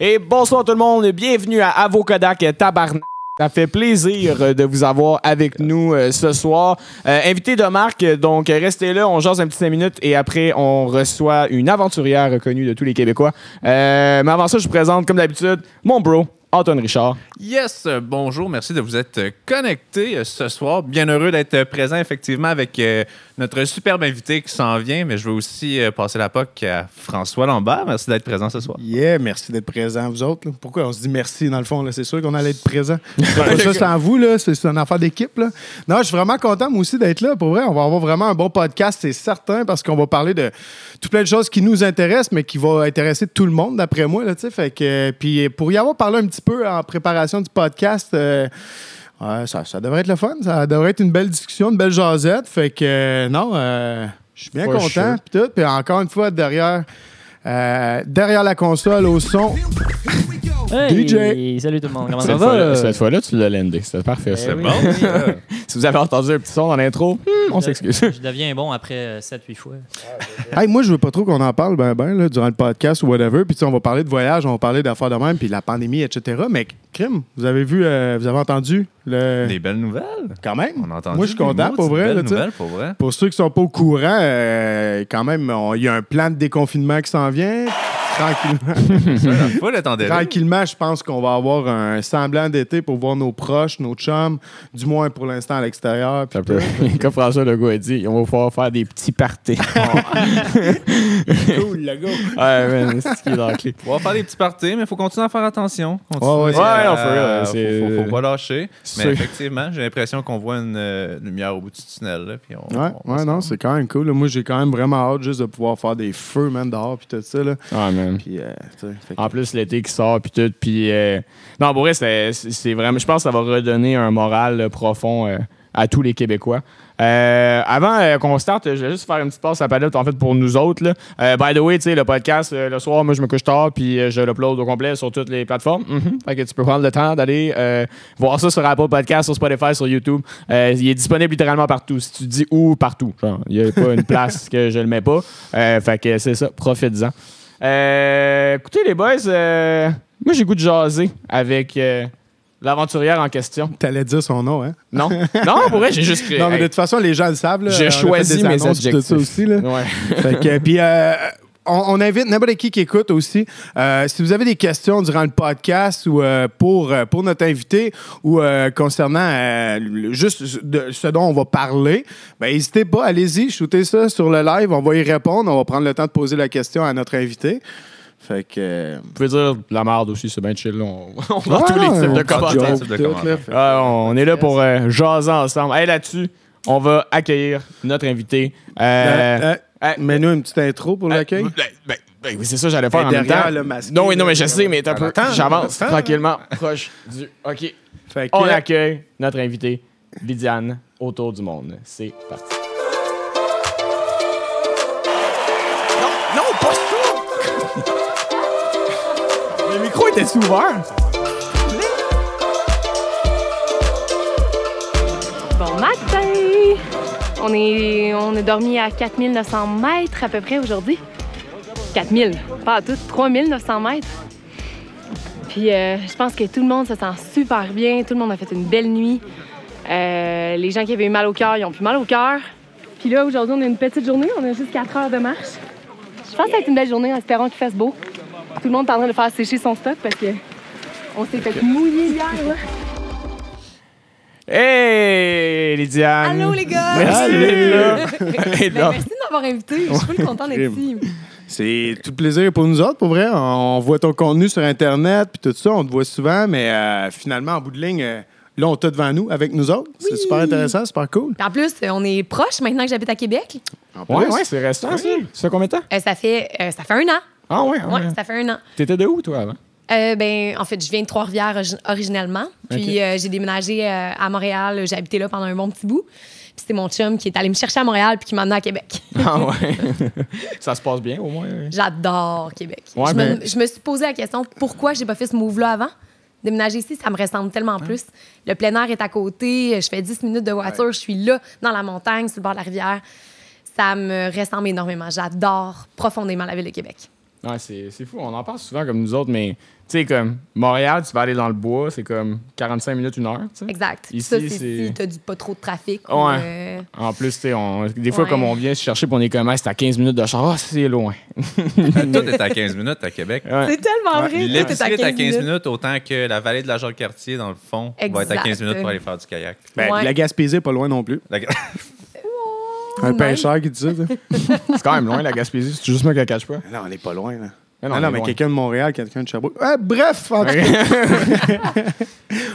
Et bonsoir tout le monde, bienvenue à Avocodac Tabarnak. Ça fait plaisir euh, de vous avoir avec nous euh, ce soir. Euh, invité de marque, donc restez là, on jase un petit 5 minutes et après on reçoit une aventurière reconnue de tous les Québécois. Mais avant ça, je vous présente comme d'habitude mon bro, Antoine Richard. Yes, bonjour, merci de vous être connecté euh, ce soir. Bien heureux d'être euh, présent effectivement avec euh, notre superbe invité qui s'en vient, mais je veux aussi passer la POC à François Lambert. Merci d'être présent ce soir. Yeah, merci d'être présent, vous autres. là. Pourquoi on se dit merci, dans le fond? là? C'est sûr qu'on allait être présent. C'est pas ça, en vous, là. C'est une affaire d'équipe. là. Non, je suis vraiment content, moi aussi, d'être là. Pour vrai, on va avoir vraiment un bon podcast, c'est certain, parce qu'on va parler de tout plein de choses qui nous intéressent, mais qui vont intéresser tout le monde, d'après moi. Là, tu sais. fait que, puis pour y avoir parlé un petit peu en préparation du podcast, euh, ça, ça devrait être le fun. Ça devrait être une belle discussion, une belle jasette. Fait que, euh, non, euh, je suis bien For content. sure. Puis tout. Puis encore une fois, derrière, euh, derrière la console, au son, Hey, DJ. Salut tout le monde, comment ça va? cette fois-là, tu l'as landé. C'était parfait. Eh oui. Si vous avez entendu un petit son dans l'intro, hmm, on s'excuse. Je deviens bon après 7-8 fois. Hey, moi, je veux pas trop qu'on en parle ben, ben, là, durant le podcast ou whatever. Puis, tu sais, on va parler de voyage, on va parler d'affaires de même, puis la pandémie, etc. Mais, crime, vous avez vu, euh, vous avez entendu le. Des belles nouvelles? Quand même. On a entendu. Moi, je suis content, pour vrai, belles là, nouvelles, pour vrai. Pour ceux qui sont pas au courant, euh, quand même, on- il y a un plan de déconfinement qui s'en vient. Tranquillement, Ça, la foule tranquillement je pense qu'on va avoir un semblant d'été pour voir nos proches, nos chums, du moins pour l'instant à l'extérieur. puis. Comme François Legault a dit, on va pouvoir faire des petits parties. Cool, le gars. ouais, man, c'est ce qui est dans la clé. On va faire des petits parties, mais il faut continuer à faire attention. Continuer, Ouais, ouais, euh, c'est- faut, faut- faut pas lâcher. Mais effectivement, j'ai l'impression qu'on voit une euh, lumière au bout du tunnel. Là, puis on, Ouais, on ouais, non, c'est quand même cool. là. Moi, j'ai quand même vraiment hâte juste de pouvoir faire des feux, man, dehors, puis tout ça. Là. Ouais, man. Puis, euh, que- En plus, l'été qui sort, puis tout. Puis, euh, non, pour vrai, c'est vraiment. Je pense que ça va redonner un moral euh, profond euh, à tous les Québécois. Euh, avant euh, qu'on starte, je vais juste faire une petite passe à palette en fait pour nous autres. Là. Euh, by the way, le podcast, le soir, moi je me couche tard puis je l'upload au complet sur toutes les plateformes. Mhm. Fait que tu peux prendre le temps d'aller voir ça sur Apple Podcast, sur Spotify, sur YouTube. Il est disponible littéralement partout. Si tu dis où, partout. Il n'y a pas une place que je le mets pas. Fait que c'est ça, profites-en. Euh, écoutez les boys, euh, moi j'ai goût de jaser avec euh, l'aventurière en question. T'allais dire son nom, hein? Non, non, pour vrai, j'ai juste. Non, mais de toute façon, les gens le savent. Là. J'ai choisi mes puis tout ça adjectifs. aussi. Là. Ouais. Fait que, puis, euh, on, on invite n'importe qui qui écoute aussi. Euh, si vous avez des questions durant le podcast ou euh, pour, euh, pour notre invité ou euh, concernant juste de ce dont on va parler, ben, n'hésitez pas, allez-y, shootez ça sur le live. On va y répondre. On va prendre le temps de poser la question à notre invité. Fait que. Vous pouvez dire la merde aussi, c'est bien chill. On, on voit tous les types de commentaires. joke, types de Ah, on est là pour jaser ensemble. Hey, là-dessus, on va accueillir notre invité. Euh, Euh, Mets-nous une petite intro pour l'accueil. Ben, ben, ben, oui, c'est ça, j'allais faire en même temps. le masqué, non, oui, non, mais je sais, mais t'as peu. J'avance tranquillement, proche du. OK. Fait que- On accueille notre invité, Lydiane, autour du monde. C'est parti. Non, non, pas ça! Le micro était ouvert? Bon matin! On, est, on a dormi à 4900 mètres à peu près aujourd'hui. 4000, pas à tout, 3900 mètres. Puis euh, je pense que tout le monde se sent super bien, tout le monde a fait une belle nuit. Euh, les gens qui avaient eu mal au cœur, ils ont plus mal au cœur. Puis là, aujourd'hui, on a une petite journée, on a juste 4 heures de marche. Je pense que ça va être une belle journée en espérant qu'il fasse beau. Tout le monde est en train de faire sécher son stock parce que on s'est fait mouiller hier. Hey, Lydiane! Allô les gars! Merci d'être là. Ben, merci de m'avoir invité. Je suis full contente d'être ici. C'est tout plaisir pour nous autres, pour vrai. On voit ton contenu sur Internet, puis tout ça, on te voit souvent, mais euh, finalement, en bout de ligne, euh, là, on t'a devant nous, avec nous autres. C'est Oui. super intéressant, super cool. En plus, euh, on est proches maintenant que j'habite à Québec. En Ouais, plus, ouais, c'est restant, ça. Ça fait combien de temps? Euh, ça, fait, euh, ça fait un an. Ah, ouais, Ouais, ça fait un an. T'étais de où, toi, avant? Euh, ben, en fait, je viens de Trois-Rivières origi- originalement. Puis euh, j'ai déménagé euh, à Montréal. J'ai habité là pendant un bon petit bout. Puis c'est mon chum qui est allé me chercher à Montréal puis qui m'a amené à Québec. Ah, ouais. ça se passe bien, au moins. J'adore Québec. Ouais, je, me, je me suis posé la question pourquoi j'ai pas fait ce move-là avant? Déménager ici, ça me ressemble tellement plus. Le plein air est à côté, je fais 10 minutes de voiture, je suis là, dans la montagne, sur le bord de la rivière. Ça me ressemble énormément. J'adore profondément la ville de Québec. Ouais, c'est c'est fou. On en parle souvent comme nous autres, mais tu sais, comme Montréal, tu vas aller dans le bois, c'est comme 45 minutes, une heure. tu sais. Exact. Ici, ça, c'est si t'as du pas trop de trafic. ou, Ouais. euh, En plus, tu sais, on- des fois, Ouais. comme on vient se chercher, puis on est comme, c'est à 15 minutes de char. Ah, c'est loin. Tout est à 15 minutes à Québec. Ouais. C'est tellement vrai. tout est L'épicerie est à 15 minutes. autant que la vallée de la Jacques-Cartier, dans le fond, va être à Exact. 15 minutes pour aller faire du kayak. Ben, Ouais. La Gaspésie est pas loin non plus. La- Un pêcheur qui dit ça. C'est quand même loin, la Gaspésie. C'est juste moi qui la cache pas. non, on n'est pas loin. Là. Mais Non, on non, mais quelqu'un de Montréal, quelqu'un de Sherbrooke. Ouais, bref, en tout cas,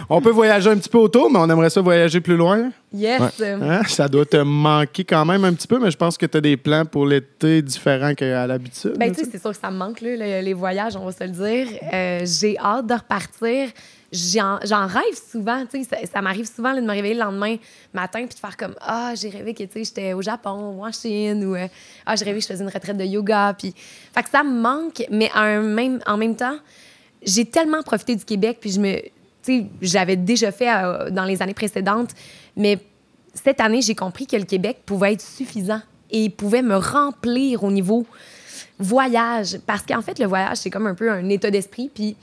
on peut voyager un petit peu autour, mais on aimerait ça voyager plus loin. Yes. Hein? Ça doit te manquer quand même un petit peu, mais je pense que tu as des plans pour l'été différents qu'à l'habitude. Ben, tu sais, c'est sûr que ça me manque, là, le- les voyages, on va se le dire. Euh, j'ai hâte de repartir. J'en rêve souvent, ça, m'arrive souvent de me réveiller le lendemain matin puis de faire comme ah j'ai rêvé que j'étais au Japon ou en Chine ou euh, ah j'ai rêvé que je faisais une retraite de yoga puis fait que ça me manque mais en même en même temps j'ai tellement profité du Québec puis je me j'avais déjà fait euh, dans les années précédentes mais cette année j'ai compris que le Québec pouvait être suffisant et pouvait me remplir au niveau voyage. Parce qu'en fait, le voyage, c'est comme un peu un état d'esprit. Puis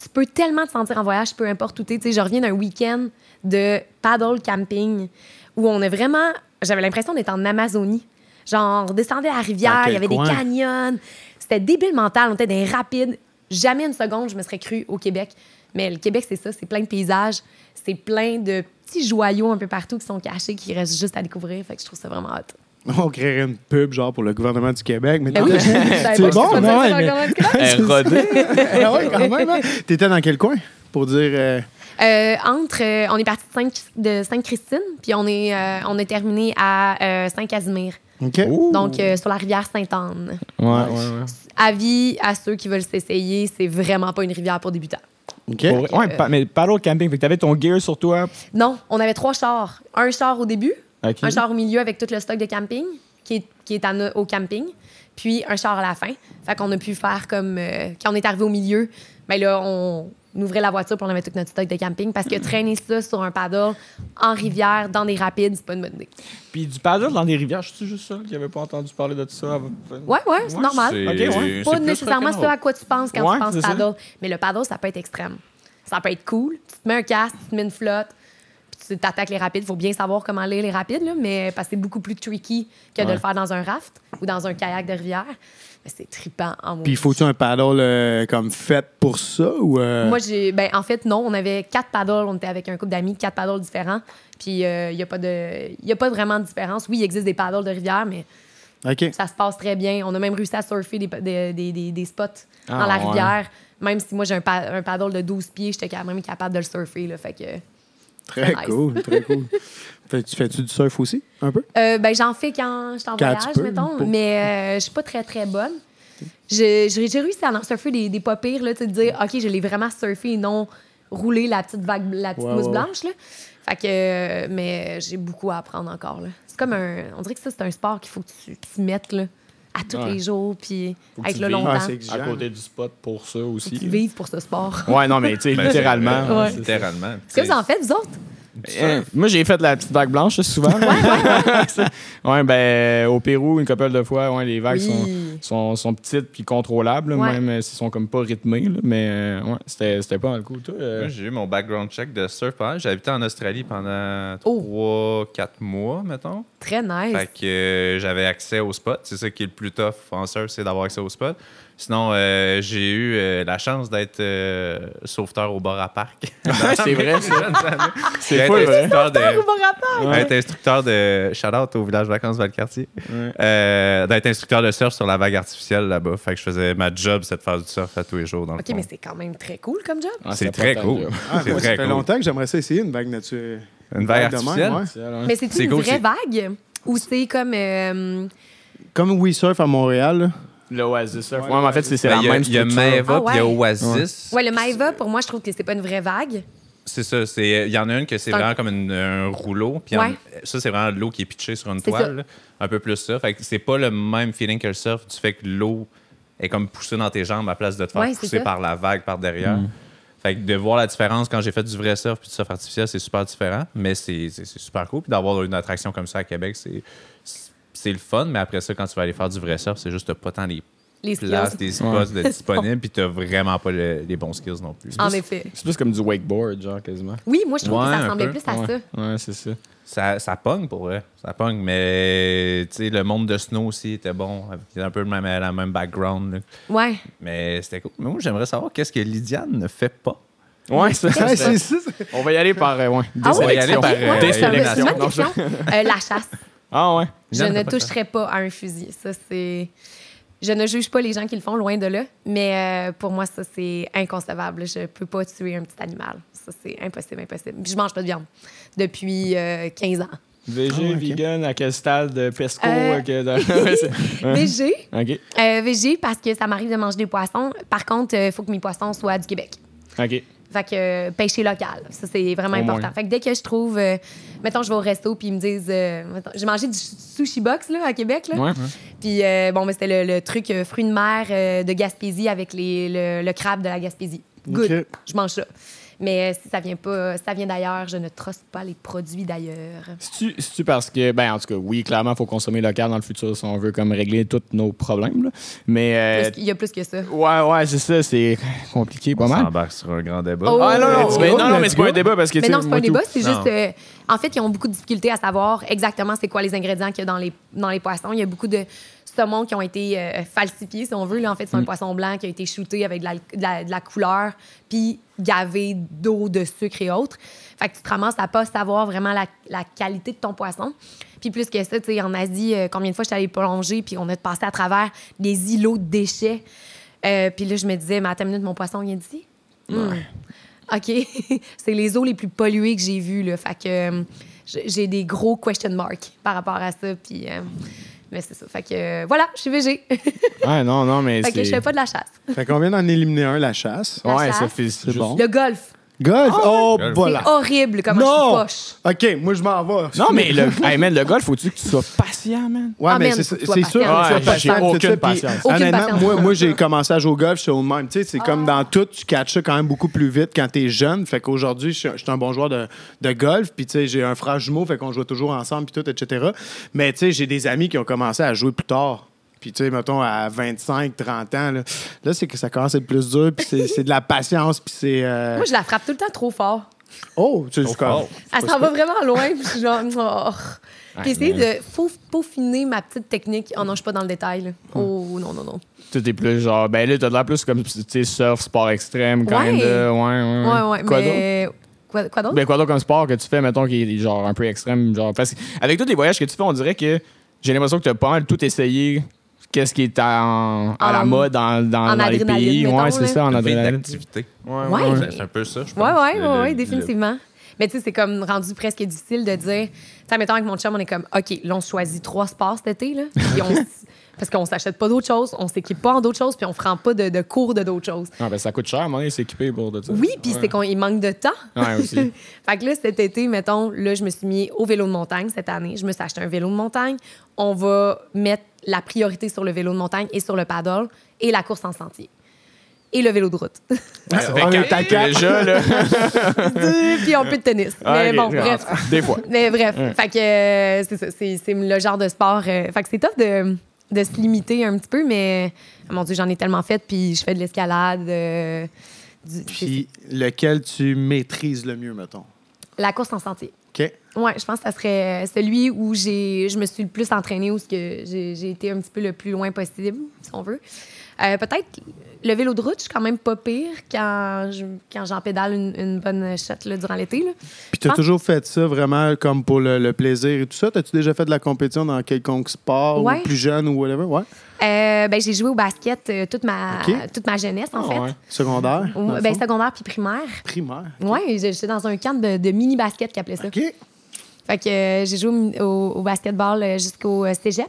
tu peux tellement te sentir en voyage, peu importe où tu es. Tu sais, je reviens d'un week-end de paddle camping où on a vraiment. J'avais l'impression d'être en Amazonie. Genre, on descendait à la rivière, Dans il y avait coin? des canyons. C'était débile mental, on était les rapides. Jamais une seconde, je me serais cru au Québec. Mais le Québec, c'est ça, c'est plein de paysages, c'est plein de petits joyaux un peu partout qui sont cachés, qui restent juste à découvrir. Fait que je trouve ça vraiment hot. On créerait une pub genre pour le gouvernement du Québec. Mais Ben oui, c'est bon, non, non, mais- Elle rodée. ah ouais, quand même. hein? T'étais dans quel coin pour dire. euh, Euh, entre, euh, on est parti de Sainte- de Sainte-Christine, puis on est, euh, on est terminé à euh, Saint-Casimir, OK. donc euh, sur la rivière Sainte-Anne. Ouais, ouais, ouais. Avis à ceux qui veulent s'essayer, c'est vraiment pas une rivière pour débutants. OK. Pour. Ouais, pa- mais paddle camping, fait que t'avais ton gear sur toi. Non, on avait trois chars. Un char au début, Un char au milieu avec tout le stock de camping, qui est, qui est au camping, puis un char à la fin. Fait qu'on a pu faire comme... euh, quand on est arrivé au milieu, ben là, on ouvrait la voiture pour on avait tout notre stock de camping, parce que traîner ça sur un paddle en rivière, dans des rapides, c'est pas une bonne idée. Puis du paddle dans des rivières, je suis juste ça qui avait pas entendu parler de ça. avant? Ouais, ouais, c'est normal. C'est- Ok, ouais. c'est Pas nécessairement ce à quoi tu penses quand Ouais, tu penses ça. paddle. Mais le paddle, ça peut être extrême. Ça peut être cool. Tu te mets un casque, tu te mets une flotte, tu t'attaques les rapides. Il faut bien savoir comment lire les rapides, là, mais parce que c'est beaucoup plus tricky que de le faire dans un raft ou dans un kayak de rivière. Mais c'est trippant en Puis faut-tu un paddle euh, comme fait pour ça ou. euh, Moi, j'ai. Ben, en fait, non. On avait quatre paddles. On était avec un couple d'amis, quatre paddles différents. Puis, il n'y a, pas de- y a pas vraiment de différence. Oui, il existe des paddles de rivière, mais ça se passe très bien. On a même réussi à surfer des, des, des, des- spots Ah, dans la ouais. rivière. Même si moi, j'ai un, pa- un paddle de 12 pieds, j'étais quand même capable de le surfer. Là, fait que, Très nice. cool, très cool. Fais- tu fais-tu du surf aussi, un peu? Euh, ben, j'en fais quand je suis en Quand voyage, peux, mettons, mais euh, je suis pas très, très bonne. J'ai j'ai- j'ai réussi à en surfer des, des pas pires, là, tu sais, de dire, OK, je l'ai vraiment surfé et non roulé la petite vague, la petite mousse blanche. Là. Fait que, euh, mais j'ai beaucoup à apprendre encore. là. C'est comme un. On dirait que ça, c'est un sport qu'il faut que tu t'y mettes là, à tous Ouais. les jours, puis le vives. longtemps. Ah, À côté du spot pour ça Faut aussi. que tu vives pour ce sport. Ouais, non, mais tu sais, Ben, littéralement. c'est- ouais, littéralement. Est-ce que vous en faites, vous autres? Euh, moi, j'ai fait la petite vague blanche, souvent. ouais, ben, au Pérou, une couple de fois, ouais, les vagues sont, Oui. sont, sont petites puis contrôlables, là, Ouais. même euh, s'ils sont comme pas rythmés. là, mais euh, ouais, c'était c'était pas mal cool. Toi, euh, j'ai eu mon background check de surf. pendant- J'ai habité en Australie pendant Oh. 3-4 mois, mettons. Très nice. Fait que euh, j'avais accès au spot. C'est ça qui est le plus tough en surf, c'est d'avoir accès au spot. Sinon, euh, j'ai eu euh, la chance d'être euh, sauveteur au bar à parc. c'est vrai, ça. C'est vrai. instructeur de, Ouais. être instructeur de shout-out au village vacances Valcartier. Ouais. Euh, d'être instructeur de surf sur la vague artificielle là-bas. Fait que je faisais ma job, c'est de faire du surf à tous les jours dans le OK, fond. mais c'est quand même très cool comme job. Ah, C'est très cool. job. Ah, c'est moi, ça très fait cool. longtemps que j'aimerais ça essayer une vague naturelle. Une vague de même, artificielle? C'est, ouais. Mais c'est C'est une cool, vraie c'est- vague? Ou c'est comme. euh, Comme We Surf à Montréal. là. L'Oasis Surf. Ouais, Ouais, mais en fait, c'est c'est Ben, la il y a- même Il y a structure. Maeva Ah puis il y a ouais? Oasis. Ouais, le Maeva, pour moi, je trouve que c'est pas une vraie vague. C'est ça. c'est- Il y en a une que c'est vraiment comme une- un rouleau. Puis Ouais. ça, c'est vraiment l'eau qui est pitchée sur une C'est toile. là. Un peu plus ça. Fait que c'est pas le même feeling que le surf du fait que l'eau est comme poussée dans tes jambes à place de te faire Ouais, pousser par la vague par derrière. Fait que de voir la différence quand j'ai fait du vrai surf puis du surf artificiel, c'est super différent. Mais c'est c'est- c'est super cool. Puis d'avoir une attraction comme ça à Québec, c'est c'est le fun. Mais après ça, quand tu vas aller faire du vrai surf, c'est juste t'as pas tant les les places, des spots de disponibles, puis t'as vraiment pas le- les bons skills non plus. En effet. C'est plus comme du wakeboard, genre, quasiment. Oui, moi, je trouve Ouais, que ça ressemblait plus à ouais. ça. Ouais, c'est ça. Ça, ça pogne pour vrai. Ça pogne, mais tu sais, le monde de snow aussi était bon. C'était un peu le même, la même background. là. Ouais. Mais c'était cool. Mais moi, j'aimerais savoir qu'est-ce que Lydiane ne fait pas. Ouais, c'est ça. On va y aller par. euh, ouais, Ah On va y aller par, euh. Euh, la chasse. Ah, ouais. Je Non, ne toucherai pas à un fusil. Ça, c'est. Je ne juge pas les gens qui le font, loin de là. Mais euh, pour moi, ça, c'est inconcevable. Je peux pas tuer un petit animal. Ça, c'est impossible, impossible. Puis je mange pas de viande depuis euh, 15 ans. VG, Ah, vegan, à quel stade de pesco? Euh, euh, que dans-? VG, OK. euh, VG parce que ça m'arrive de manger des poissons. Par contre, il faut que mes poissons soient du Québec. OK. Fait que euh, pêcher local, ça c'est vraiment Au important. moins. Fait que dès que je trouve, euh, mettons, je vais au resto puis ils me disent, euh, mettons, j'ai mangé du sushi box là à Québec là, Ouais. puis euh, bon, mais c'était le, le truc euh, fruits de mer euh, de Gaspésie avec les, le, le crabe de la Gaspésie. Good, je mange ça. Mais euh, si ça vient pas, si ça vient d'ailleurs, je ne trosse pas les produits d'ailleurs. C'est-tu parce que, ben, en tout cas, oui, clairement, il faut consommer local dans le futur si on veut comme régler tous nos problèmes. là. Mais, euh, qu'il y a plus que ça. ouais, ouais, c'est ça, c'est compliqué pas On mal. s'embarque sur un grand débat. Oh, Ah, non, non, non, non, mais c'est pas un débat parce que, Mais non, c'est pas un débat, c'est juste. euh, en fait, ils ont beaucoup de difficultés à savoir exactement c'est quoi les ingrédients qu'il y a dans les, dans les poissons. Il y a beaucoup de saumons qui ont été euh, falsifiés, si on veut. Là, en fait, c'est un poisson blanc qui a été shooté avec de la, de la- de la couleur, puis gavé d'eau, de sucre et autres. Fait que tu te ramasses à pas savoir vraiment la, la qualité de ton poisson. Puis plus que ça, tu sais, en Asie, euh, combien de fois j'étais allée plonger, puis on a passé à travers des îlots de déchets. Euh, puis là, je me disais, mais attends une minute, mon poisson vient d'ici? Hmm. OK. c'est les eaux les plus polluées que j'ai vues. Là. Fait que euh, j'ai j'ai des gros question marks par rapport à ça. Puis, euh, mais c'est ça. Fait que euh, voilà, je suis végé. fait Ouais, non, non, mais que je fais pas de la chasse. Fait qu'on vient d'en éliminer un, la chasse. La Ouais, chasse. ça fait. C'est bon. Le golf, Golf? Oh, Golf. voilà. c'est horrible comment Non! je suis poche. OK, moi, je m'en vais. Non, mais le, hey, man, le golf, faut-tu que tu sois patient, man? Ouais, Ah, mais c'est sûr que tu sois patient, j'ai aucune puis patience. Aucune Honnêtement, patience. moi, moi j'ai commencé à jouer au golf, c'est au même. Tu sais, c'est comme Ah. dans tout, tu catches ça quand même beaucoup plus vite quand t'es jeune. Fait qu'aujourd'hui, je suis- je suis un bon joueur de, de golf, puis tu sais, j'ai un frère jumeau, fait qu'on joue toujours ensemble, puis tout, etc. Mais tu sais, j'ai des amis qui ont commencé à jouer plus tard. Puis, tu sais, mettons, à 25, 30 ans, là, là, c'est que ça commence à être plus dur, puis c'est- c'est de la patience, puis c'est... euh, Moi, je la frappe tout le temps trop fort. Oh, tu sais, fort. Elle s'en va vraiment loin. Puis je suis genre. oh. Puis essayer de peaufiner ma petite technique. Oh non, je suis pas dans le détail. là. Oh non, non, non. Tout est plus genre. Ben là, t'as de l'air plus comme, tu sais, surf, sport extrême, quand Ouais. même. Ouais, ouais, Ouais, ouais. Quoi d'autre? mais. Quoi, quoi d'autre? Ben, quoi d'autre comme sport que tu fais, mettons, qui est genre un peu extrême? Genre, parce que avec tous les voyages que tu fais, on dirait que j'ai l'impression que tu as pas mal tout essayé. Qu'est-ce qui est en- à la mode dans, dans, en dans les pays? mettons, ouais, c'est ça, en adrénaline. d'activité. Ouais, Ouais. ouais. C'est un peu ça, je pense. Ouais, ouais, ouais, le- ouais, le- définitivement. Mais tu sais, c'est comme rendu presque difficile de dire. Tu sais, mettons avec mon chum, on est comme, OK, là, on choisit trois sports cet été, là. Puis on s- parce qu'on s'achète pas d'autres choses, on s'équipe pas en d'autres choses, puis on prend pas de, de cours de d'autres choses. Ah, ben, ça coûte cher, donné, s'équiper pour de ça. Oui, puis c'est qu'il manque de temps. Ouais, aussi. fait que là, cet été, mettons, là, je me suis mis au vélo de montagne cette année. Je me suis acheté un vélo de montagne. On va mettre la priorité sur le vélo de montagne et sur le paddle et la course en sentier. Et le vélo de route. On est à quatre. Déjà, là. puis un peu de tennis. Mais Ok, bon, ah, bref. Des fois. Mais bref, fait que euh, c'est ça, c'est c'est le genre de sport. euh, fait que c'est tough de, de se limiter un petit peu, mais mon Dieu, j'en ai tellement fait, puis je fais de l'escalade. euh, du- Puis lequel tu maîtrises le mieux, mettons? la course en sentier. OK? Ouais, je pense que ça serait celui où je me suis le plus entraînée, où j'ai été un petit peu le plus loin possible, si on veut. Euh, peut-être le vélo de route, je suis quand même pas pire quand, je, quand j'en pédale une, une bonne shot là, durant l'été. là. Puis tu as pense- toujours fait ça vraiment comme pour le, le plaisir et tout ça? T'as-tu déjà fait de la compétition dans quelconque sport Ouais. ou plus jeune ou whatever? Ouais. Euh, ben, j'ai joué au basket euh, toute, ma, toute ma jeunesse, en Ah, fait. ouais. Secondaire? ben, secondaire puis primaire. Primaire. Oui, j'étais dans un camp de, de mini-basket qui appelait ça. OK. Fait que euh, j'ai joué au, au- au basketball jusqu'au cégep.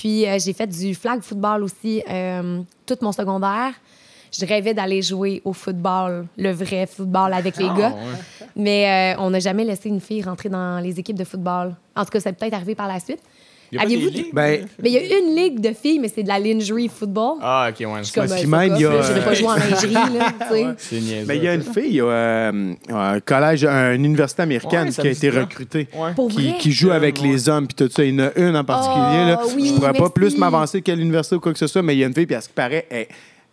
Puis euh, j'ai fait du flag football aussi euh, tout mon secondaire. Je rêvais d'aller jouer au football, le vrai football avec les Ah, gars. ouais. Mais euh, on n'a jamais laissé une fille rentrer dans les équipes de football. En tout cas, ça peut peut-être arrivé par la suite. Y a pas Aviez-vous des ligues? Ben, Mais il y a une ligue de filles, mais c'est de la lingerie football. Ah, ok, ouais. Je suis comme, parce qu'il fuck même, off, il y a, là, j'irai pas euh, jouer en lingerie, là, tu sais. C'est niaiseux. ben, il y a une fille, il y a euh, un collège, une université américaine Ouais, qui a été recrutée. Ouais. Qui, qui joue avec les hommes puis tout ça. Il y en a une en particulier. là. Oh, oui, je pourrais pas plus m'avancer qu'à l'université ou quoi que ce soit, mais il y a une fille, puis à ce qui paraît, elle-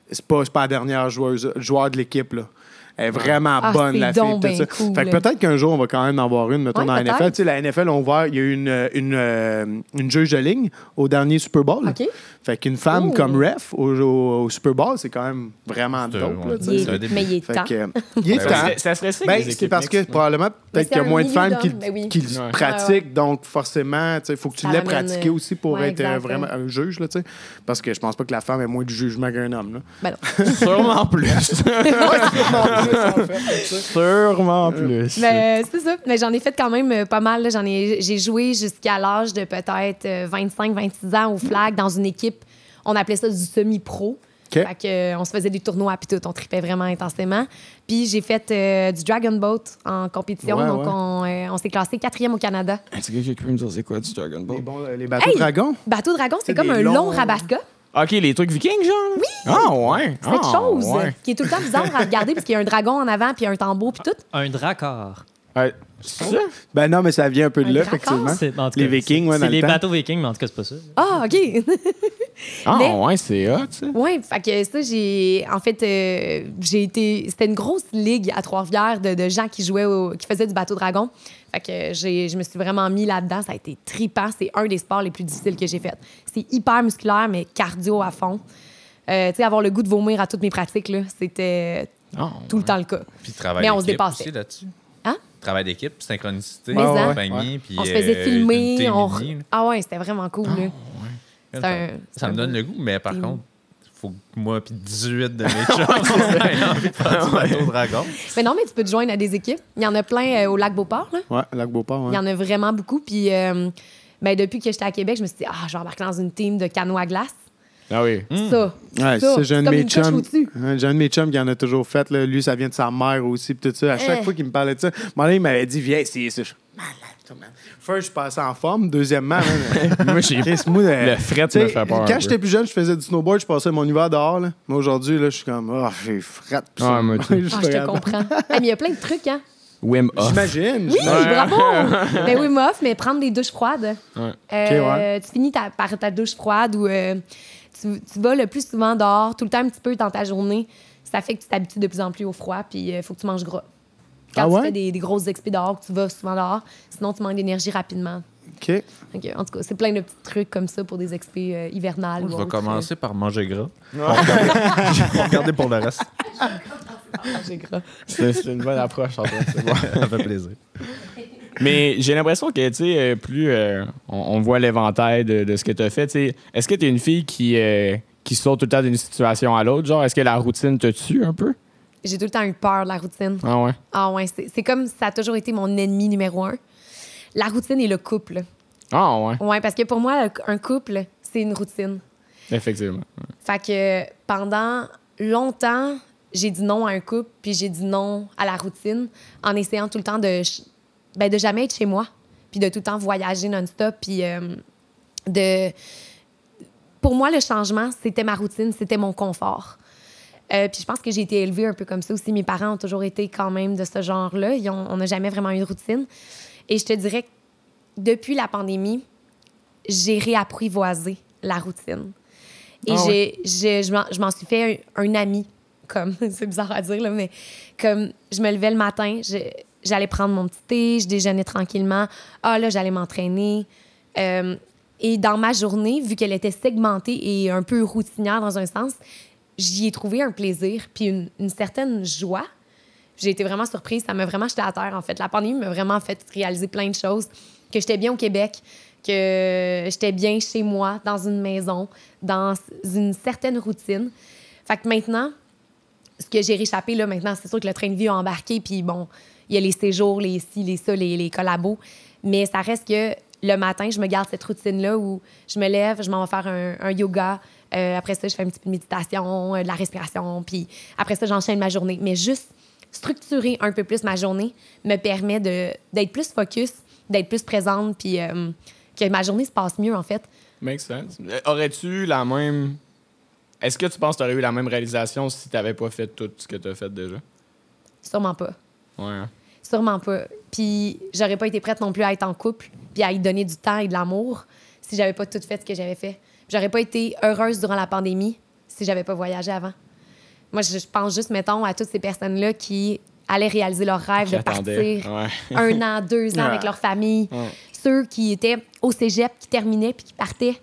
c'est pas, c'est pas la dernière joueuse, joueur de l'équipe. là. Elle est vraiment Ah, bonne, c'est la fille. donc tout ben ça. cool. Fait que peut-être qu'un jour, on va quand même en avoir une, mettons, Ouais, dans la. NFL. Tu sais, la NFL, on voit, il y a eu une, une, euh, une juge de ligne au dernier Super Bowl. Fait qu'une femme Oh. comme ref au, au- au Super Bowl, c'est quand même vraiment dope. ouais. là. Il est- mais il est Fait temps. que, euh, il est Ben, temps. Ça serait- Ça. Ben, c'est parce que probablement, Mais peut-être qu'il y a moins de femmes qui, d'hommes, ben oui. qui le Ouais. pratiquent, donc forcément, il faut que tu l'aies pratiqué euh, aussi pour ouais, être euh, exact, vraiment un juge, là, tu sais. Parce que je pense pas que la femme ait moins de jugement qu'un homme. Là. Ben non. Sûrement plus. Sûrement plus. Mais euh, c'est ça. Mais j'en ai fait quand même euh, pas mal. là. J'en ai, j'ai joué jusqu'à l'âge de peut-être 25-26 ans au flag dans une équipe. On appelait ça du semi-pro. OK. Fait que, euh, on se faisait des tournois puis tout, on tripait vraiment intensément. Puis j'ai fait euh, du Dragon Boat en compétition, Ouais, donc ouais. on, euh, on s'est classé quatrième au Canada. C'est quelqu'un qui peut me dire c'est quoi du Dragon Ball? Les, euh, les bateaux Hey! dragons? Bateau Dragon, c'est comme un long rabasca. Ok, les trucs vikings, genre? Oui! Ah, ouais. C'est quelque Ah, chose ouais. qui est tout le temps bizarre à regarder parce qu'il y a un dragon en avant puis un tambour puis tout. Un dracard. C'est ça? Ben non, mais ça vient un peu de Un là, effectivement. C'est- en tout Les cas, Vikings, c'est- ouais, dans C'est le les temps. bateaux vikings, mais en tout cas, c'est pas ça. Ah, OK. Ah, Mais- ouais, c'est hot, ça. Oui, fait que ça, j'ai. En fait, euh, j'ai été. C'était une grosse ligue à Trois-Rivières de, de gens qui jouaient, au- qui faisaient du bateau dragon. Fait que j'ai, je me suis vraiment mis là-dedans. Ça a été trippant. C'est un des sports les plus difficiles que j'ai fait. C'est hyper musculaire, mais cardio à fond. Euh, tu sais, avoir le goût de vomir à toutes mes pratiques, là, c'était Ah, tout le temps le cas. Puis travail Mais on se dépassait. aussi là-dessus. Hein? Travail d'équipe, synchronicité, Mais ça. compagnie, puis On se faisait euh, filmer. on-. Ah ouais, c'était vraiment cool. là. C'est un- c'est Ça un me donne le goût, mais par contre, faut que moi puis 18 de mes chums aient envie de faire du bateau dragon. Mais non, mais tu peux te joindre à des équipes. Il y en a plein euh, au lac Beauport. Là. Ouais, Lac Beauport, Il y en a vraiment beaucoup. Puis euh, ben, depuis que j'étais à Québec, je me suis dit, ah, je vais embarquer dans une team de canot à glace. Ah oui. Ça. Ouais, ça, c'est j'ai un de mes chums. J'ai un de mes chums qui en a toujours fait. Là. Lui, ça vient de sa mère aussi. Puis tout ça. À chaque Eh. fois qu'il me parlait de ça, il m'avait dit Viens, c'est ça. Je suis malade, toi, man. First, je passais en forme. Deuxièmement, man, Moi, j'ai. Le fret tu me fait peur. Quand j'étais plus jeune, je faisais du snowboard, je passais mon hiver dehors. Là. Mais aujourd'hui, là, je suis comme, oh, j'ai fret. Ouais, moi, tu- Je suis Ah, pas je te comprends. Ah, mais il y a plein de trucs, hein? Wim Hof. J'imagine. Oui, bravo! ben oui, mof, mais prendre des douches froides. Ouais. Euh, ouais. Tu finis ta- par ta douche froide ou euh, tu, tu vas le plus souvent dehors, tout le temps un petit peu dans ta journée. Ça fait que tu t'habitues de plus en plus au froid, puis il faut que tu manges gras. Quand Ah tu fais des, des grosses expés dehors, que tu vas souvent dehors, sinon tu manques d'énergie rapidement. OK. Ok, en tout cas, c'est plein de petits trucs comme ça pour des expés euh, hivernales. Je ou vais autres. commencer par manger gras. On va regarder- on pour le reste. Manger gras. C'est une bonne approche, en fait. Ça fait plaisir. Mais j'ai l'impression que, tu sais, euh, plus euh, on, on voit l'éventail de, de ce que tu as fait, tu sais, est-ce que tu es une fille qui, euh, qui saute tout le temps d'une situation à l'autre? Genre, est-ce que la routine te tue un peu? J'ai tout le temps eu peur de la routine. Ah ouais? Ah ouais, c'est comme ça a toujours été mon ennemi numéro un. La routine et le couple. Ah ouais, Ouais, parce que pour moi, un couple, c'est une routine. effectivement. Fait que pendant longtemps, j'ai dit non à un couple, puis j'ai dit non à la routine, en essayant tout le temps de, ben, de jamais être chez moi, puis de tout le temps voyager non-stop, puis euh, de... Pour moi, le changement, c'était ma routine, c'était mon confort. Euh, puis je pense que j'ai été élevée un peu comme ça aussi. Mes parents ont toujours été quand même de ce genre-là. On n'a jamais vraiment eu de routine. Et je te dirais que depuis la pandémie, j'ai réapprivoisé la routine. Et Ah m'en- je m'en suis fait un, un ami, comme, c'est bizarre à dire, là, mais comme je me levais le matin, je- j'allais prendre mon petit thé, je déjeunais tranquillement. Ah là, j'allais m'entraîner. Euh, et dans ma journée, vu qu'elle était segmentée et un peu routinière dans un sens, j'y ai trouvé un plaisir puis une, une certaine joie. J'ai été vraiment surprise. Ça m'a vraiment jeté à terre, en fait. La pandémie m'a vraiment fait réaliser plein de choses. Que j'étais bien au Québec, que j'étais bien chez moi, dans une maison, dans une certaine routine. Fait que maintenant, ce que j'ai réchappé, là, maintenant, c'est sûr que le train de vie a embarqué, puis bon, il y a les séjours, les ci, les ça, les, les collabos. Mais ça reste que le matin, je me garde cette routine-là où je me lève, je m'en vais faire un, un yoga. Euh, après ça, je fais un petit peu de méditation, euh, de la respiration. Puis après ça, j'enchaîne ma journée. Mais juste structurer un peu plus ma journée me permet d'être plus focus, d'être plus présente, puis, euh, que ma journée se passe mieux, en fait. Make sense. Aurais-tu la même. Est-ce que tu penses que tu aurais eu la même réalisation si tu n'avais pas fait tout ce que tu as fait déjà? Sûrement pas. Ouais. Sûrement pas. Puis j'aurais pas été prête non plus à être en couple, puis à y donner du temps et de l'amour si j'avais pas tout fait ce que j'avais fait. J'aurais pas été heureuse durant la pandémie si j'avais pas voyagé avant. Moi, je, pense juste, mettons, à toutes ces personnes-là qui allaient réaliser leur rêve Qui de partir Ouais. un an, deux ans avec leur famille. Ouais. Ceux qui étaient au cégep, qui terminaient puis qui partaient.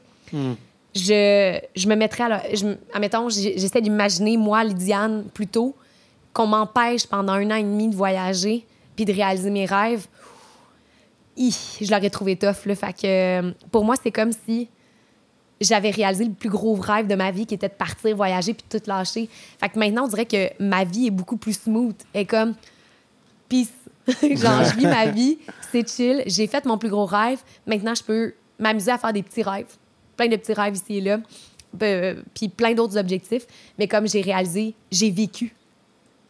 Je, je me mettrais à leur... Je, me- admettons, j'essaie d'imaginer, moi, Lydiane, plutôt, qu'on m'empêche pendant un an et demi de voyager puis de réaliser mes rêves. Hi, je l'aurais trouvé tough, là. Fait que, euh, pour moi, c'est comme si j'avais réalisé le plus gros rêve de ma vie qui était de partir voyager puis de tout lâcher. Fait que maintenant, on dirait que ma vie est beaucoup plus smooth. Est comme peace. Genre, je vis ma vie, c'est chill. J'ai fait mon plus gros rêve. Maintenant, je peux m'amuser à faire des petits rêves. Plein de petits rêves ici et là. Euh, puis plein d'autres objectifs. Mais comme j'ai réalisé, j'ai vécu.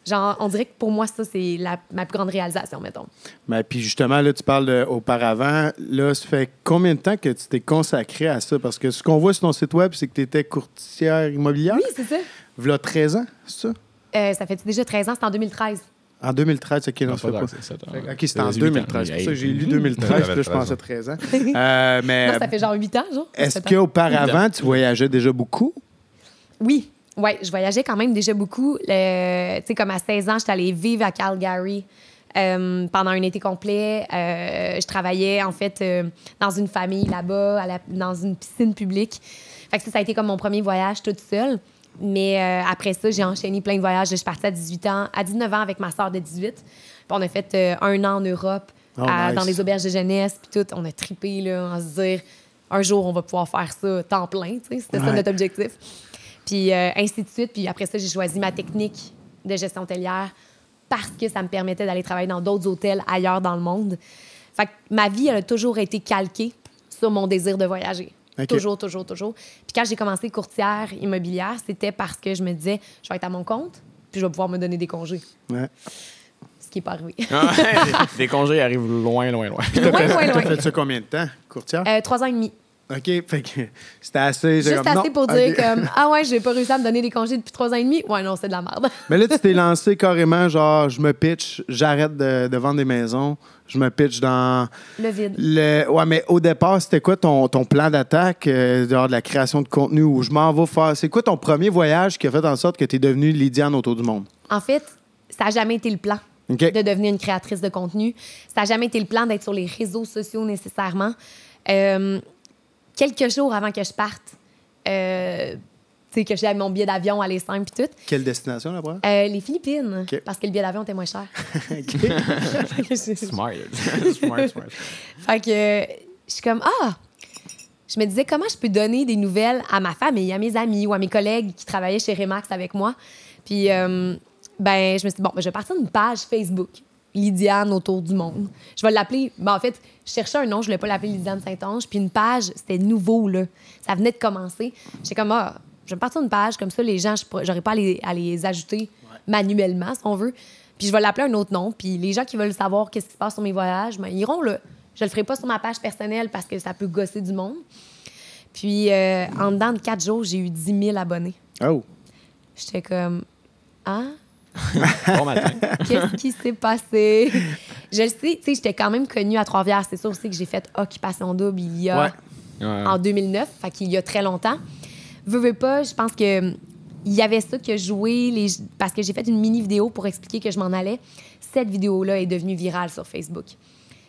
Genre, on dirait que pour moi, ça, c'est la- ma plus grande réalisation, mettons. Mais puis justement, là, tu parles de- auparavant. Là, ça fait combien de temps que tu t'es consacré à ça? Parce que ce qu'on voit sur ton site web, c'est que tu étais courtière immobilière. Oui, c'est ça. V'là 13 ans, c'est ça? Euh, ça fait déjà 13 ans, c'était en 2013. En 2013, OK, non, Non, ça fait pas c'est. OK, c'était en C'est huit ans. 2013. C'est pour ça que j'ai lu 2013, puis là, je T'avais 13 pensais 13 ans. Euh, mais Non, ça fait genre 8 ans, genre. est-ce qu'auparavant, tu voyageais déjà beaucoup? Oui, ouais, je voyageais quand même déjà beaucoup. Tu sais, comme à 16 ans, j'étais allée vivre à Calgary euh, pendant un été complet. Euh, je travaillais, en fait, euh, dans une famille là-bas, dans une piscine publique. Fait que ça, ça a été comme mon premier voyage toute seule. Mais après ça, j'ai enchaîné plein de voyages. Je suis partie à 18 ans, à 19 ans avec ma soeur de 18. Puis on a fait un an en Europe, Oh, à- nice. dans les auberges de jeunesse, puis tout. On a tripé, là, en se dire, un jour, on va pouvoir faire ça temps plein. C'était ça Ouais. notre objectif. Puis euh, ainsi de suite. Puis après ça, j'ai choisi ma technique de gestion hôtelière parce que ça me permettait d'aller travailler dans d'autres hôtels ailleurs dans le monde. Fait que ma vie, elle a toujours été calquée sur mon désir de voyager. Toujours, toujours, toujours. Puis quand j'ai commencé courtière immobilière, c'était parce que je me disais, je vais être à mon compte, puis je vais pouvoir me donner des congés. Ouais. Ce qui n'est pas arrivé. Ah, des- des congés arrivent loin, loin, loin. loin, loin, T'as loin. fait ça combien de temps, courtière? Euh, Trois ans et demi. OK, fait que c'était assez... Juste comme, assez non, pour dire comme Ah ouais, j'ai pas réussi à me donner des congés depuis trois ans et demi. Ouais, non, c'est de la merde. Mais là, tu t'es lancé carrément, genre, je me pitch, j'arrête de, de vendre des maisons, je me pitch dans Le vide. le... Ouais, mais au départ, c'était quoi ton, ton plan d'attaque, euh, genre de la création de contenu où je m'en vais faire... C'est quoi ton premier voyage qui a fait en sorte que tu es devenue Lydiane autour du monde? En fait, ça n'a jamais été le plan. De devenir une créatrice de contenu. Ça n'a jamais été le plan d'être sur les réseaux sociaux nécessairement. Euh, quelques jours avant que je parte, euh, tu sais, que j'ai mon billet d'avion aller simple puis tout, Quelle destination, là, bas euh, les Philippines, parce que le billet d'avion était moins cher. Smart. smart, smart. fait que je suis comme, ah! Je me disais, comment je peux donner des nouvelles à ma famille, à mes amis ou à mes collègues qui travaillaient chez Remax avec moi? Puis, euh, ben, je me suis dit, bon, ben, je vais partir d'une page Facebook, Lydiane autour du monde. Je vais l'appeler, ben, en fait, je cherchais un nom, je voulais pas l'appeler Lydiane Saint-Onge. Puis une page, c'était nouveau, là. Ça venait de commencer. J'étais comme, ah, je vais me partir d'une page, comme ça, les gens, j'aurais pas à les, à les ajouter manuellement, si on veut. Puis je vais l'appeler un autre nom. Puis les gens qui veulent savoir qu'est-ce qui se passe sur mes voyages, ben, ils iront là. Je le ferai pas sur ma page personnelle parce que ça peut gosser du monde. Puis euh, en dedans de quatre jours, j'ai eu 10 000 abonnés. Oh. J'étais comme, ah, Bon matin. qu'est-ce qui s'est passé? Je le sais, tu sais, j'étais quand même connue à Trois-Rivières. C'est sûr aussi que j'ai fait Occupation Double il y a Ouais. Ouais. en 2009, fait qu'il y a très longtemps. Veux, veux pas, je pense que hum, il y avait ça qui a joué, les, parce que j'ai fait une mini vidéo pour expliquer que je m'en allais. Cette vidéo-là est devenue virale sur Facebook.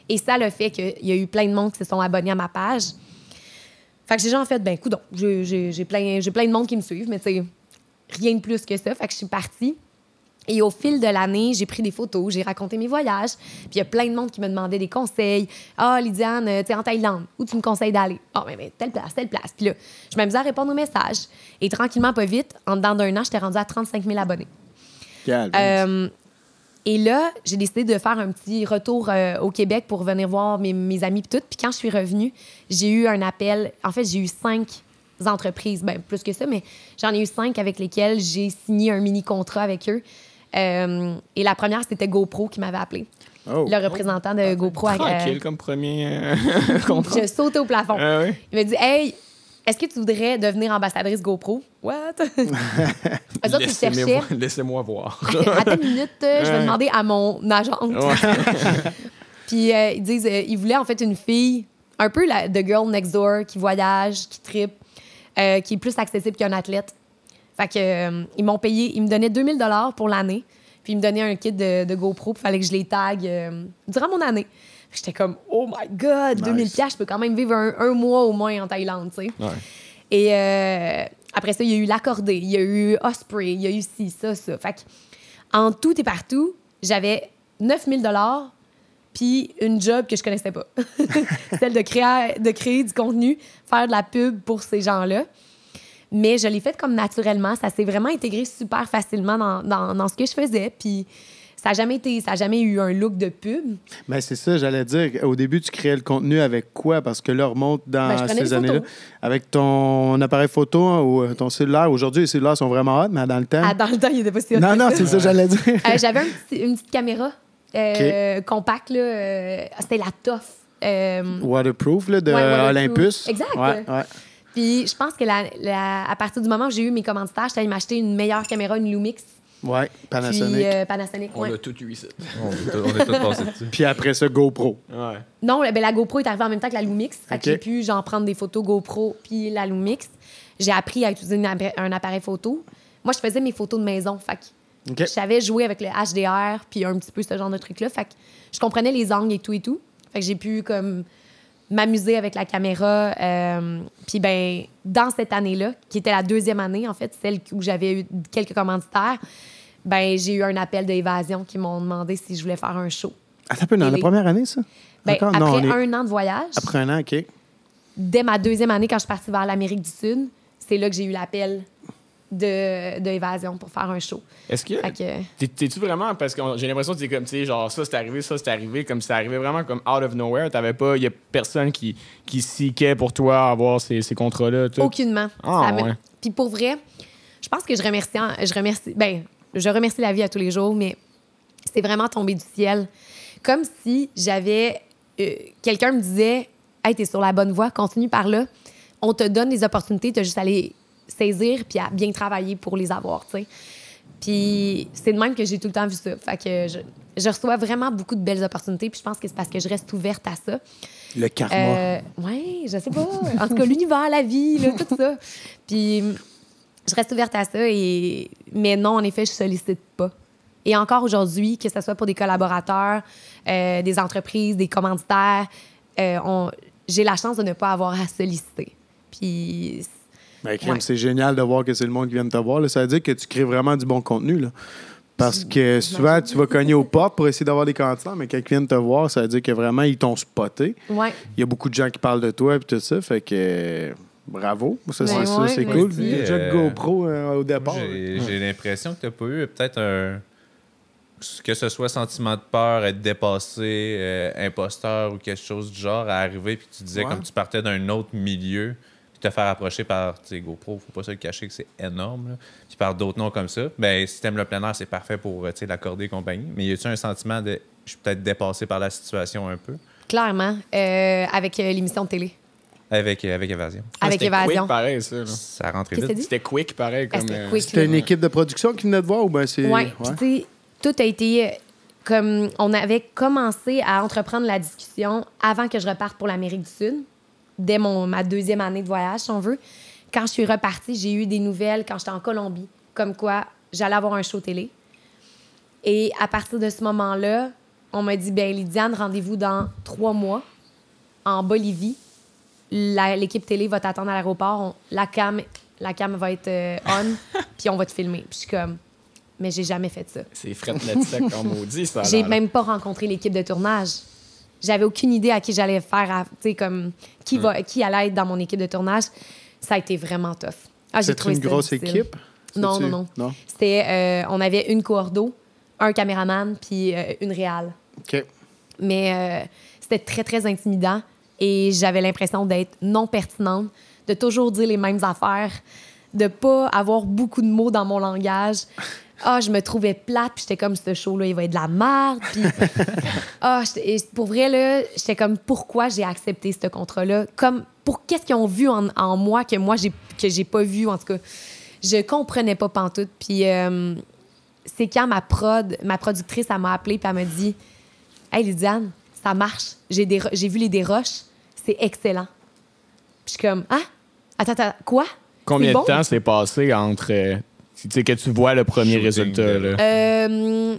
Et ça le fait qu'il y a eu plein de monde qui se sont abonnés à ma page. Fait que j'ai genre fait, ben, coudon, j'ai plein, j'ai plein de monde qui me suivent, mais tu sais, rien de plus que ça. Fait que je suis partie. Et au fil de l'année, j'ai pris des photos, j'ai raconté mes voyages. Puis il y a plein de monde qui me demandait des conseils. Ah, Lydiane, euh, t'es en Thaïlande. Où tu me conseilles d'aller? Ah, mais, mais telle place, telle place. Puis là, je m'amusais à répondre aux messages. Et tranquillement, pas vite, en dedans d'un an, j'étais rendue à 35 000 abonnés. Euh, et là, j'ai décidé de faire un petit retour euh, au Québec pour venir voir mes, mes amis et tout. Puis quand je suis revenue, j'ai eu un appel. En fait, j'ai eu cinq entreprises, ben plus que ça, mais j'en ai eu cinq avec lesquelles j'ai signé un mini contrat avec eux. Euh, et la première, c'était GoPro qui m'avait appelé. Oh. le représentant de GoPro. à- Tranquille comme premier euh, contrat. je sautais au plafond. Ah. Il m'a dit Hey, est-ce que tu voudrais devenir ambassadrice GoPro? What? Eux autres, ils Laissez-moi cherchaient. voir- Laissez-moi voir. Attends une minute, euh, je vais demander à mon agente. Ouais. Puis euh, ils disent, euh, ils voulaient en fait une fille, un peu la the girl next door, qui voyage, qui tripe, euh, qui est plus accessible qu'un athlète. Fait que euh, ils m'ont payé, ils me donnaient 2000 dollars pour l'année, puis ils me donnaient un kit de, de GoPro, il fallait que je les tag euh, durant mon année. J'étais comme, oh my god, 2000 pièces, je peux quand même vivre un, un mois au moins en Thaïlande, tu sais. Ouais. Et euh, après ça, il y a eu l'accordé, il y a eu Osprey, il y a eu ci, ça, ça. Fait que, en tout et partout, j'avais 9000 dollars puis une job que je connaissais pas. Celle de créer, de créer du contenu, faire de la pub pour ces gens-là. Mais je l'ai fait comme naturellement. Ça s'est vraiment intégré super facilement dans, dans- dans ce que je faisais. Puis ça n'a jamais, été- ça a jamais eu un look de pub. Ben, c'est ça, j'allais dire. Au début, tu créais le contenu avec quoi? Parce que là, remonte dans Ben, ces années-là. Avec ton appareil photo hein, ou euh, ton cellulaire. Aujourd'hui, les cellulaires sont vraiment hot, mais dans le temps. Ah, dans le temps, il était pas si hot non, non, c'est ça, j'allais dire. Euh, J'avais un petit- une petite caméra euh, compacte. là, euh, C'était la TOF. Euh, Waterproof, là, de Ouais, waterproof. Olympus. Exact. Ouais, ouais. Puis je pense que la- la- à partir du moment où j'ai eu mes commanditaires, j'étais allée m'acheter une meilleure caméra, une Lumix. Ouais, Panasonic. Puis euh, Panasonic, On ouais. a tout eu ici. On est tous passés dessus. Puis après ça, GoPro. Ouais. Non, ben, la GoPro est arrivée en même temps que la Lumix. Fait que j'ai pu genre, prendre des photos GoPro puis la Lumix. J'ai appris à utiliser une un appareil photo. Moi, je faisais mes photos de maison. Fait que OK. je savais jouer avec le HDR puis un petit peu ce genre de truc-là. Fait que je comprenais les angles et tout et tout. Fait que j'ai pu comme m'amuser avec la caméra. Euh, puis ben dans cette année-là, qui était la deuxième année en fait, celle où j'avais eu quelques commanditaires, ben j'ai eu un appel d'évasion qui m'ont demandé si je voulais faire un show. Attends un peu, dans la première année, ça? Ben, après non, est- un an de voyage, Après un an, OK. dès ma deuxième année, quand je suis partie vers l'Amérique du Sud, c'est là que j'ai eu l'appel de, de pour faire un show. Est-ce que. Que, T'es- T'es-tu vraiment. Parce que j'ai l'impression que c'est comme, tu sais, genre, ça c'est arrivé, ça c'est arrivé, comme c'est arrivé vraiment comme out of nowhere. T'avais pas. Il y a personne qui, qui seekait pour toi avoir ces, ces contrats-là. aucunement. Ah, me- ouais. Puis pour vrai, je pense que je remercie, je remercie, ben, je remercie la vie à tous les jours, mais c'est vraiment tombé du ciel. Comme si j'avais. euh, Quelqu'un me disait Hey, t'es sur la bonne voie, continue par là. On te donne des opportunités, t'as juste à les saisir puis à bien travailler pour les avoir, tu sais. Puis c'est de même que j'ai tout le temps vu ça. Fait que je, je reçois vraiment beaucoup de belles opportunités, puis je pense que c'est parce que je reste ouverte à ça. Le karma. Euh, ouais, je sais pas. En tout cas, l'univers, la vie, là, tout ça. Puis, je reste ouverte à ça. Et... Mais non, en effet, je sollicite pas. Et encore aujourd'hui, que ce soit pour des collaborateurs, euh, des entreprises, des commanditaires, euh, on- j'ai la chance de ne pas avoir à solliciter. Puis, Ben, ouais. c'est génial de voir que c'est le monde qui vient de te voir. là. Ça veut dire que tu crées vraiment du bon contenu. Là. Parce que souvent, tu vas cogner aux portes pour essayer d'avoir des candidats, mais quand ils viennent te voir, ça veut dire que vraiment, ils t'ont spoté. ouais. Il y a beaucoup de gens qui parlent de toi et tout ça. Fait que euh, bravo. Ça, c'est ça, ouais, c'est merci. cool. Il y a déjà Euh, le GoPro euh, au départ. J'ai j'ai l'impression que tu n'as pas eu peut-être un. Que ce soit sentiment de peur, être dépassé, euh, imposteur ou quelque chose du genre à arriver, puis tu disais Ouais. comme tu partais d'un autre milieu, te faire approcher par GoPro, faut pas se le cacher que c'est énorme, là, puis par d'autres noms comme ça. Ben, si t'aimes le plein air, c'est parfait pour euh, l'accorder et compagnie. Mais y a-tu un sentiment de je suis peut-être dépassé par la situation un peu? Clairement, euh, avec euh, l'émission de télé. avec, avec Évasion? avec C'était Évasion. quick pareil, ça. là. Ça rentrait Qu'est-ce que vite. t'as dit? C'était quick pareil. Ah, Comme, c'était euh, une équipe de production qui venait te voir ou ben c'est. Oui, puis tu sais, tout a été comme on avait commencé à entreprendre la discussion avant que je reparte pour l'Amérique du Sud, dès mon, ma deuxième année de voyage, si on veut. Quand je suis repartie, j'ai eu des nouvelles quand j'étais en Colombie, comme quoi j'allais avoir un show télé. Et à partir de ce moment-là, on m'a dit ben Lydiane, rendez-vous dans trois mois en Bolivie. L'équipe télé va t'attendre à l'aéroport. On- La cam, la cam va être euh, on, puis on va te filmer. Puis je suis comme, mais j'ai jamais fait ça. C'est comme maudit, ça. J'ai même pas rencontré l'équipe de tournage. J'avais aucune idée à qui j'allais faire, à- tu sais, comme qui, va, qui allait être dans mon équipe de tournage. Ça a été vraiment tough. Ah, j'ai trouvé une ça grosse difficile. équipe? Non, non, non. C'était, euh, on avait une coordo, un caméraman, puis euh, une réale. OK. Mais euh, c'était très, très intimidant et j'avais l'impression d'être non pertinente, de toujours dire les mêmes affaires, de pas avoir beaucoup de mots dans mon langage. ah, je me trouvais plate, puis j'étais comme, ce show-là, il va être de la merde. Puis, ah, et pour vrai, là, j'étais comme, pourquoi j'ai accepté ce contrat-là? Comme, pour qu'est-ce qu'ils ont vu en, en moi que moi, j'ai, que j'ai pas vu, en tout cas? Je comprenais pas pantoute. Puis, euh, c'est quand ma prod, ma productrice, elle m'a appelé, puis elle m'a dit, Hey, Lydiane, ça marche. J'ai, des, ro- j'ai vu les déroches, c'est excellent. Puis, je suis comme, ah, attends, attends, quoi? Combien de bon? temps s'est passé entre. Tu sais, que tu vois le premier Shooting résultat, de- là? Euh,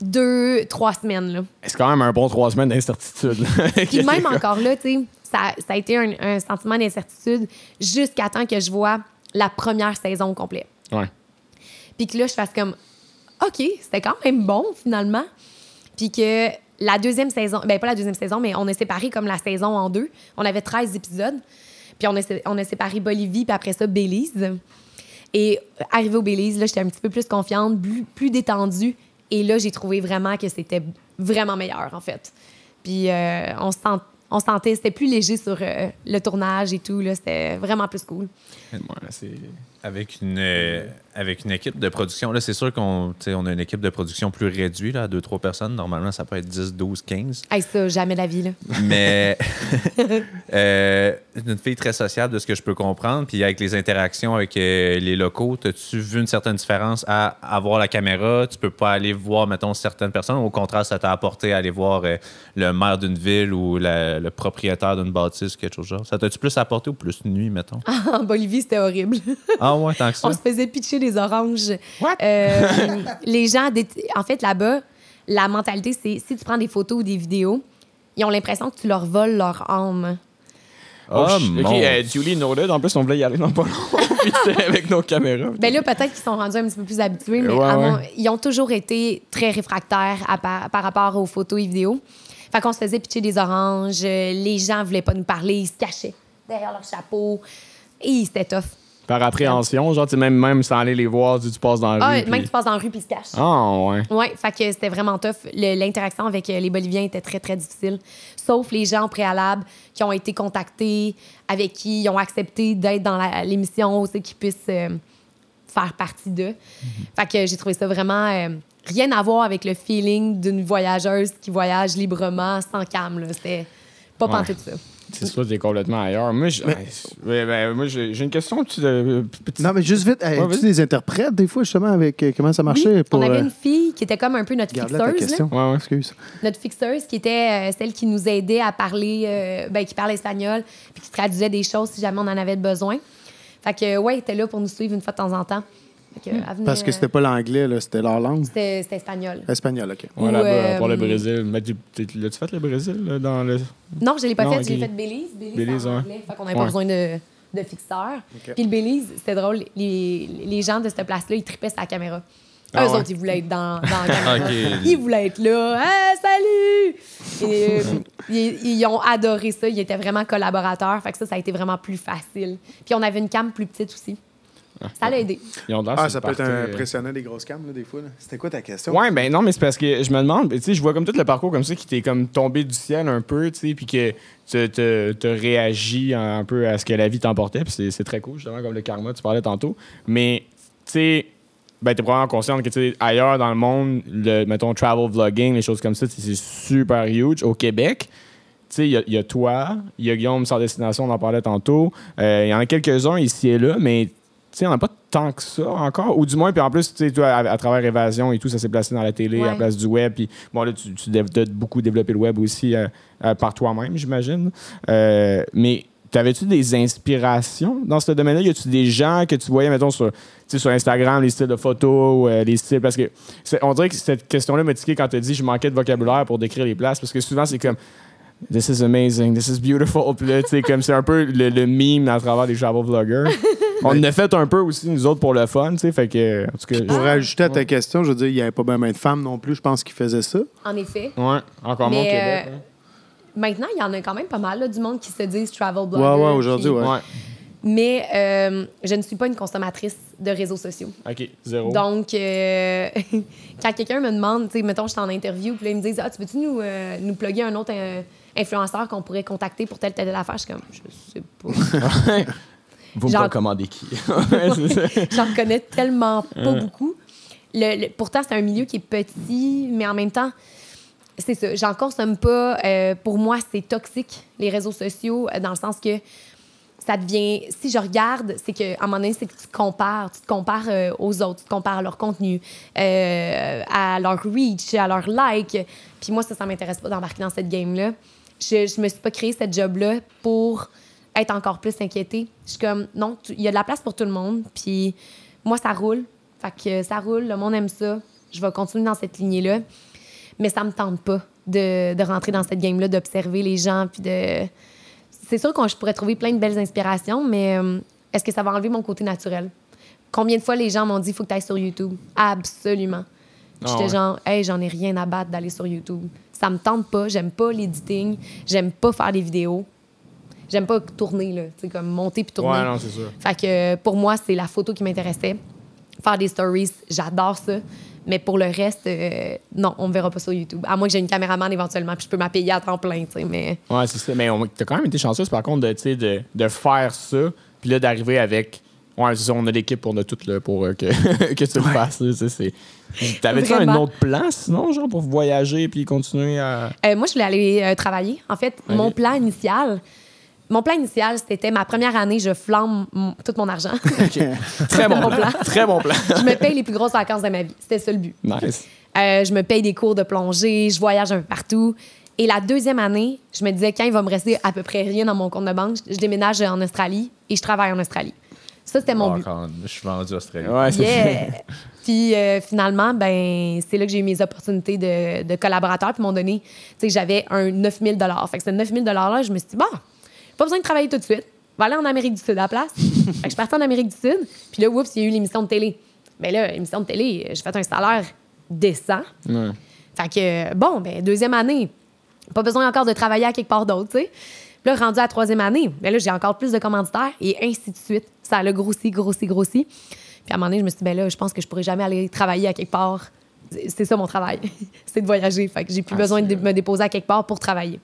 deux, trois semaines, là. C'est quand même un bon trois semaines d'incertitude. Puis même encore là, tu sais, ça, ça a été un, un sentiment d'incertitude jusqu'à temps que je vois la première saison au complet. Ouais. Puis que là, je fasse comme, OK, c'était quand même bon, finalement. Puis que la deuxième saison, ben pas la deuxième saison, mais on a séparé comme la saison en deux. On avait 13 épisodes. Puis on a, on a séparé Bolivie, puis après ça, Belize. Et euh, arrivé au Belize, là, j'étais un petit peu plus confiante, plus, détendue. Et là, j'ai trouvé vraiment que c'était vraiment meilleur, en fait. Puis euh, on, se sent- on se sentait, c'était plus léger sur euh, le tournage et tout. C'était vraiment plus cool. Ouais, Avec une, euh, avec une équipe de production, là, c'est sûr qu'on on a une équipe de production plus réduite, là, à 2-3 personnes. Normalement, ça peut être 10, 12, 15. Hey, ça, jamais la vie, là. Mais euh, une fille très sociable de ce que je peux comprendre. Puis avec les interactions avec euh, les locaux, as-tu vu une certaine différence à avoir la caméra? Tu peux pas aller voir, mettons, certaines personnes. Au contraire, ça t'a apporté à aller voir euh, le maire d'une ville ou la- le propriétaire d'une bâtisse, quelque chose genre. Ça t'a-tu plus apporté ou plus nuit, mettons? en Bolivie, c'était horrible. Ah ouais, tant que ça. On se faisait pitcher des oranges. Euh, les gens, en fait, là-bas, la mentalité, c'est si tu prends des photos ou des vidéos, ils ont l'impression que tu leur voles leur âme. Oh, Oh, ch- ok, mon. euh, Julie noted. En plus, on voulait y aller dans pas long. Avec nos caméras. Ben là, peut-être qu'ils sont rendus un petit peu plus habitués, mais Ouais, mon- ouais. ils ont toujours été très réfractaires à par, par rapport aux photos et vidéos. Fait qu'on se faisait pitcher des oranges, euh, les gens voulaient pas nous parler, ils se cachaient derrière leur chapeau. Et c'était tough. Par appréhension, genre, tu sais, même, même sans aller les voir, tu, tu passes dans la Ah, rue. même puis- tu passes dans la rue puis ils se cachent. Ah, ouais. Oui, fait que c'était vraiment tough. Le- L'interaction avec euh, les Boliviens était très, très difficile. Sauf les gens au préalable qui ont été contactés, avec qui ils ont accepté d'être dans l'émission, aussi qu'ils puissent euh, faire partie d'eux. Fait que j'ai trouvé ça vraiment euh, rien à voir avec le feeling d'une voyageuse qui voyage librement, sans cam. là. C'était pas Ouais. pantoute ça. C'est ça, t'es complètement ailleurs. Moi, ben, moi, j'ai une question. Tu, euh, petite- Non, mais juste vite, Ouais, as-tu vas-y. des interprètes des fois, justement, avec euh, comment ça marchait? Oui, pour, on avait euh, une fille qui était comme un peu notre ta fixeuse. là. Ouais, ouais. Excuse. notre fixeuse qui était euh, celle qui nous aidait à parler, euh, ben, qui parle espagnol, puis qui traduisait des choses si jamais on en avait besoin. Fait que, ouais, elle était là pour nous suivre une fois de temps en temps. Que, Parce que c'était pas l'anglais, là, c'était leur langue? c'était espagnol. Espagnol, OK. Ouais, Ou, là-bas, euh, pour le Brésil. Mais L'as-tu fait le Brésil là, dans le. Non, je l'ai pas Non, fait, ok. j'ai fait Belize. Belize, Belize, en ouais. anglais. Fait qu'on n'avait Ouais. pas besoin de, de fixeur. Puis le Belize, c'était drôle, les, les gens de cette place-là, ils tripaient sur la caméra. Ah Eux ouais. autres, ils voulaient être dans, dans la caméra. Ils voulaient être là. Hey, salut! Et, euh, ils, ils ont adoré ça. Ils étaient vraiment collaborateurs. Fait que ça, ça a été vraiment plus facile. Puis on avait une cam plus petite aussi. Ça l'a aidé. Ils ont Ah, ça peut être euh. impressionnant, des grosses cams, là, des fois. C'était quoi ta question? Ouais, ben non, mais c'est parce que je me demande, tu sais, je vois comme tout le parcours comme ça qui t'est comme tombé du ciel un peu, tu sais, puis que tu te, réagis un peu à ce que la vie t'emportait, puis c'est- c'est très cool, justement, comme le karma, tu parlais tantôt. Mais, tu sais, ben, t'es probablement consciente que, tu sais, ailleurs dans le monde, le, mettons, travel vlogging, les choses comme ça, c'est super huge. Au Québec, tu sais, il y a- il y, a toi, il y a Guillaume sans destination, on en parlait tantôt. Euh, Il y en a quelques-uns ici et là, mais sais, il n'y en a pas tant que ça encore. Ou du moins, puis en plus, tu sais, toi, à, à travers Évasion et tout, ça s'est placé dans la télé à la place du web. Puis bon, là, tu, tu beaucoup développé le web aussi euh, euh, par toi-même, j'imagine. Euh, mais t'avais-tu des inspirations dans ce domaine-là? Y a-tu des gens que tu voyais, mettons, sur, sur Instagram, les styles de photos, euh, les styles? Parce que on dirait que cette question-là m'a tiqué quand tu as dit je manquais de vocabulaire pour décrire les places. Parce que souvent, c'est comme. This is amazing, this is beautiful. Puis là, tu sais, comme c'est un peu le, le meme à travers les travel vloggers. On en a fait un peu aussi, nous autres, pour le fun, tu sais. Fait que, en tout cas. Pour ajouter à ta question, je veux dire, il n'y avait pas bien de femmes non plus, je pense, qui faisaient ça. En effet. Ouais, encore moins au Mais, Québec. euh, Maintenant, il y en a quand même pas mal là, du monde qui se disent travel blogger. Ouais, ouais, aujourd'hui, puis- ouais. Ouais. Mais euh, je ne suis pas une consommatrice de réseaux sociaux. OK, zéro. Donc, euh, quand quelqu'un me demande, tu sais, mettons, je suis en interview, puis là, ils me disent Ah, tu veux-tu nous, euh, nous plugger un autre euh, influenceur qu'on pourrait contacter pour telle, telle, telle affaire Je suis comme, je sais pas. Vous genre- me recommandez qui? J'en connais tellement pas beaucoup. le- le- pourtant, c'est un milieu qui est petit, mais en même temps, c'est ça. J'en consomme pas. Euh, pour moi, c'est toxique, les réseaux sociaux, euh, dans le sens que ça devient. Si je regarde, c'est que à un moment donné, c'est que tu te compares. Tu te compares euh, aux autres, tu te compares à leur contenu, euh, à leur reach, à leur like. Puis moi, ça, ça m'intéresse pas d'embarquer dans cette game-là. Je, je me suis pas créé cette job-là pour être encore plus inquiétée. Je suis comme, non, il y a de la place pour tout le monde. Puis moi, ça roule. Fait que ça roule, le monde aime ça. Je vais continuer dans cette lignée-là. Mais ça me tente pas de, de rentrer dans cette game-là, d'observer les gens, puis de... C'est sûr que je pourrais trouver plein de belles inspirations, mais euh, est-ce que ça va enlever mon côté naturel? Combien de fois les gens m'ont dit, il faut que tu ailles sur YouTube? Absolument. Ah J'étais ouais. genre, hey, j'en ai rien à battre d'aller sur YouTube. Ça me tente pas, j'aime pas l'editing, j'aime pas faire des vidéos. J'aime pas tourner, là. Tu sais, comme monter puis tourner. Ouais, non, c'est sûr. Fait que euh, pour moi, c'est la photo qui m'intéressait. Faire des stories, j'adore ça. Mais pour le reste, euh, non, on me verra pas sur YouTube. À moins que j'ai une caméraman éventuellement, puis je peux m'appayer à temps plein, tu sais. Mais Ouais, c'est ça. Mais t'as quand même été chanceuse, par contre, de, de, de faire ça, puis là, d'arriver avec. Ouais, c'est ça, on a l'équipe, on a tout là, pour euh, que, que tu le fasses. c'est- T'avais-tu un autre plan, sinon, genre, pour voyager puis continuer à. Euh, moi, je voulais aller euh, travailler. En fait, mon plan initial, mon plan initial, c'était ma première année, je flambe mon- tout mon argent. Très bon plan. plan. Très bon plan. je me paye les plus grosses vacances de ma vie. C'était ça le but. nice. Euh, je me paye des cours de plongée, je voyage un peu partout. Et la deuxième année, je me disais, quand il va me rester à peu près rien dans mon compte de banque, je déménage en Australie et je travaille en Australie. Ça, c'était mon Oh, but. quand je suis vendu Australie. Ouais, c'est Yeah! Puis euh, finalement, ben, c'est là que j'ai eu mes opportunités de, de collaborateurs. Puis m'ont donné, tu sais, j'avais un 9000 Fait que ce 9000 $-là, je me suis dit, bon, pas besoin de travailler tout de suite. Je vais aller en Amérique du Sud à la place. fait que je suis partie en Amérique du Sud. Puis là, oups, il y a eu l'émission de télé. Mais là, l'émission de télé, j'ai fait un salaire décent. Ouais. Fait que, bon, ben, deuxième année, pas besoin encore de travailler à quelque part d'autre, tu sais. Puis là, rendu à la troisième année, ben là, j'ai encore plus de commanditaires et ainsi de suite. Ça a grossi, grossi, grossi. Puis à un moment donné, je me suis dit, ben là, je pense que je pourrais jamais aller travailler à quelque part. C'est- ça mon travail, c'est de voyager. Fait que j'ai plus Ah, besoin de me déposer à quelque part pour travailler.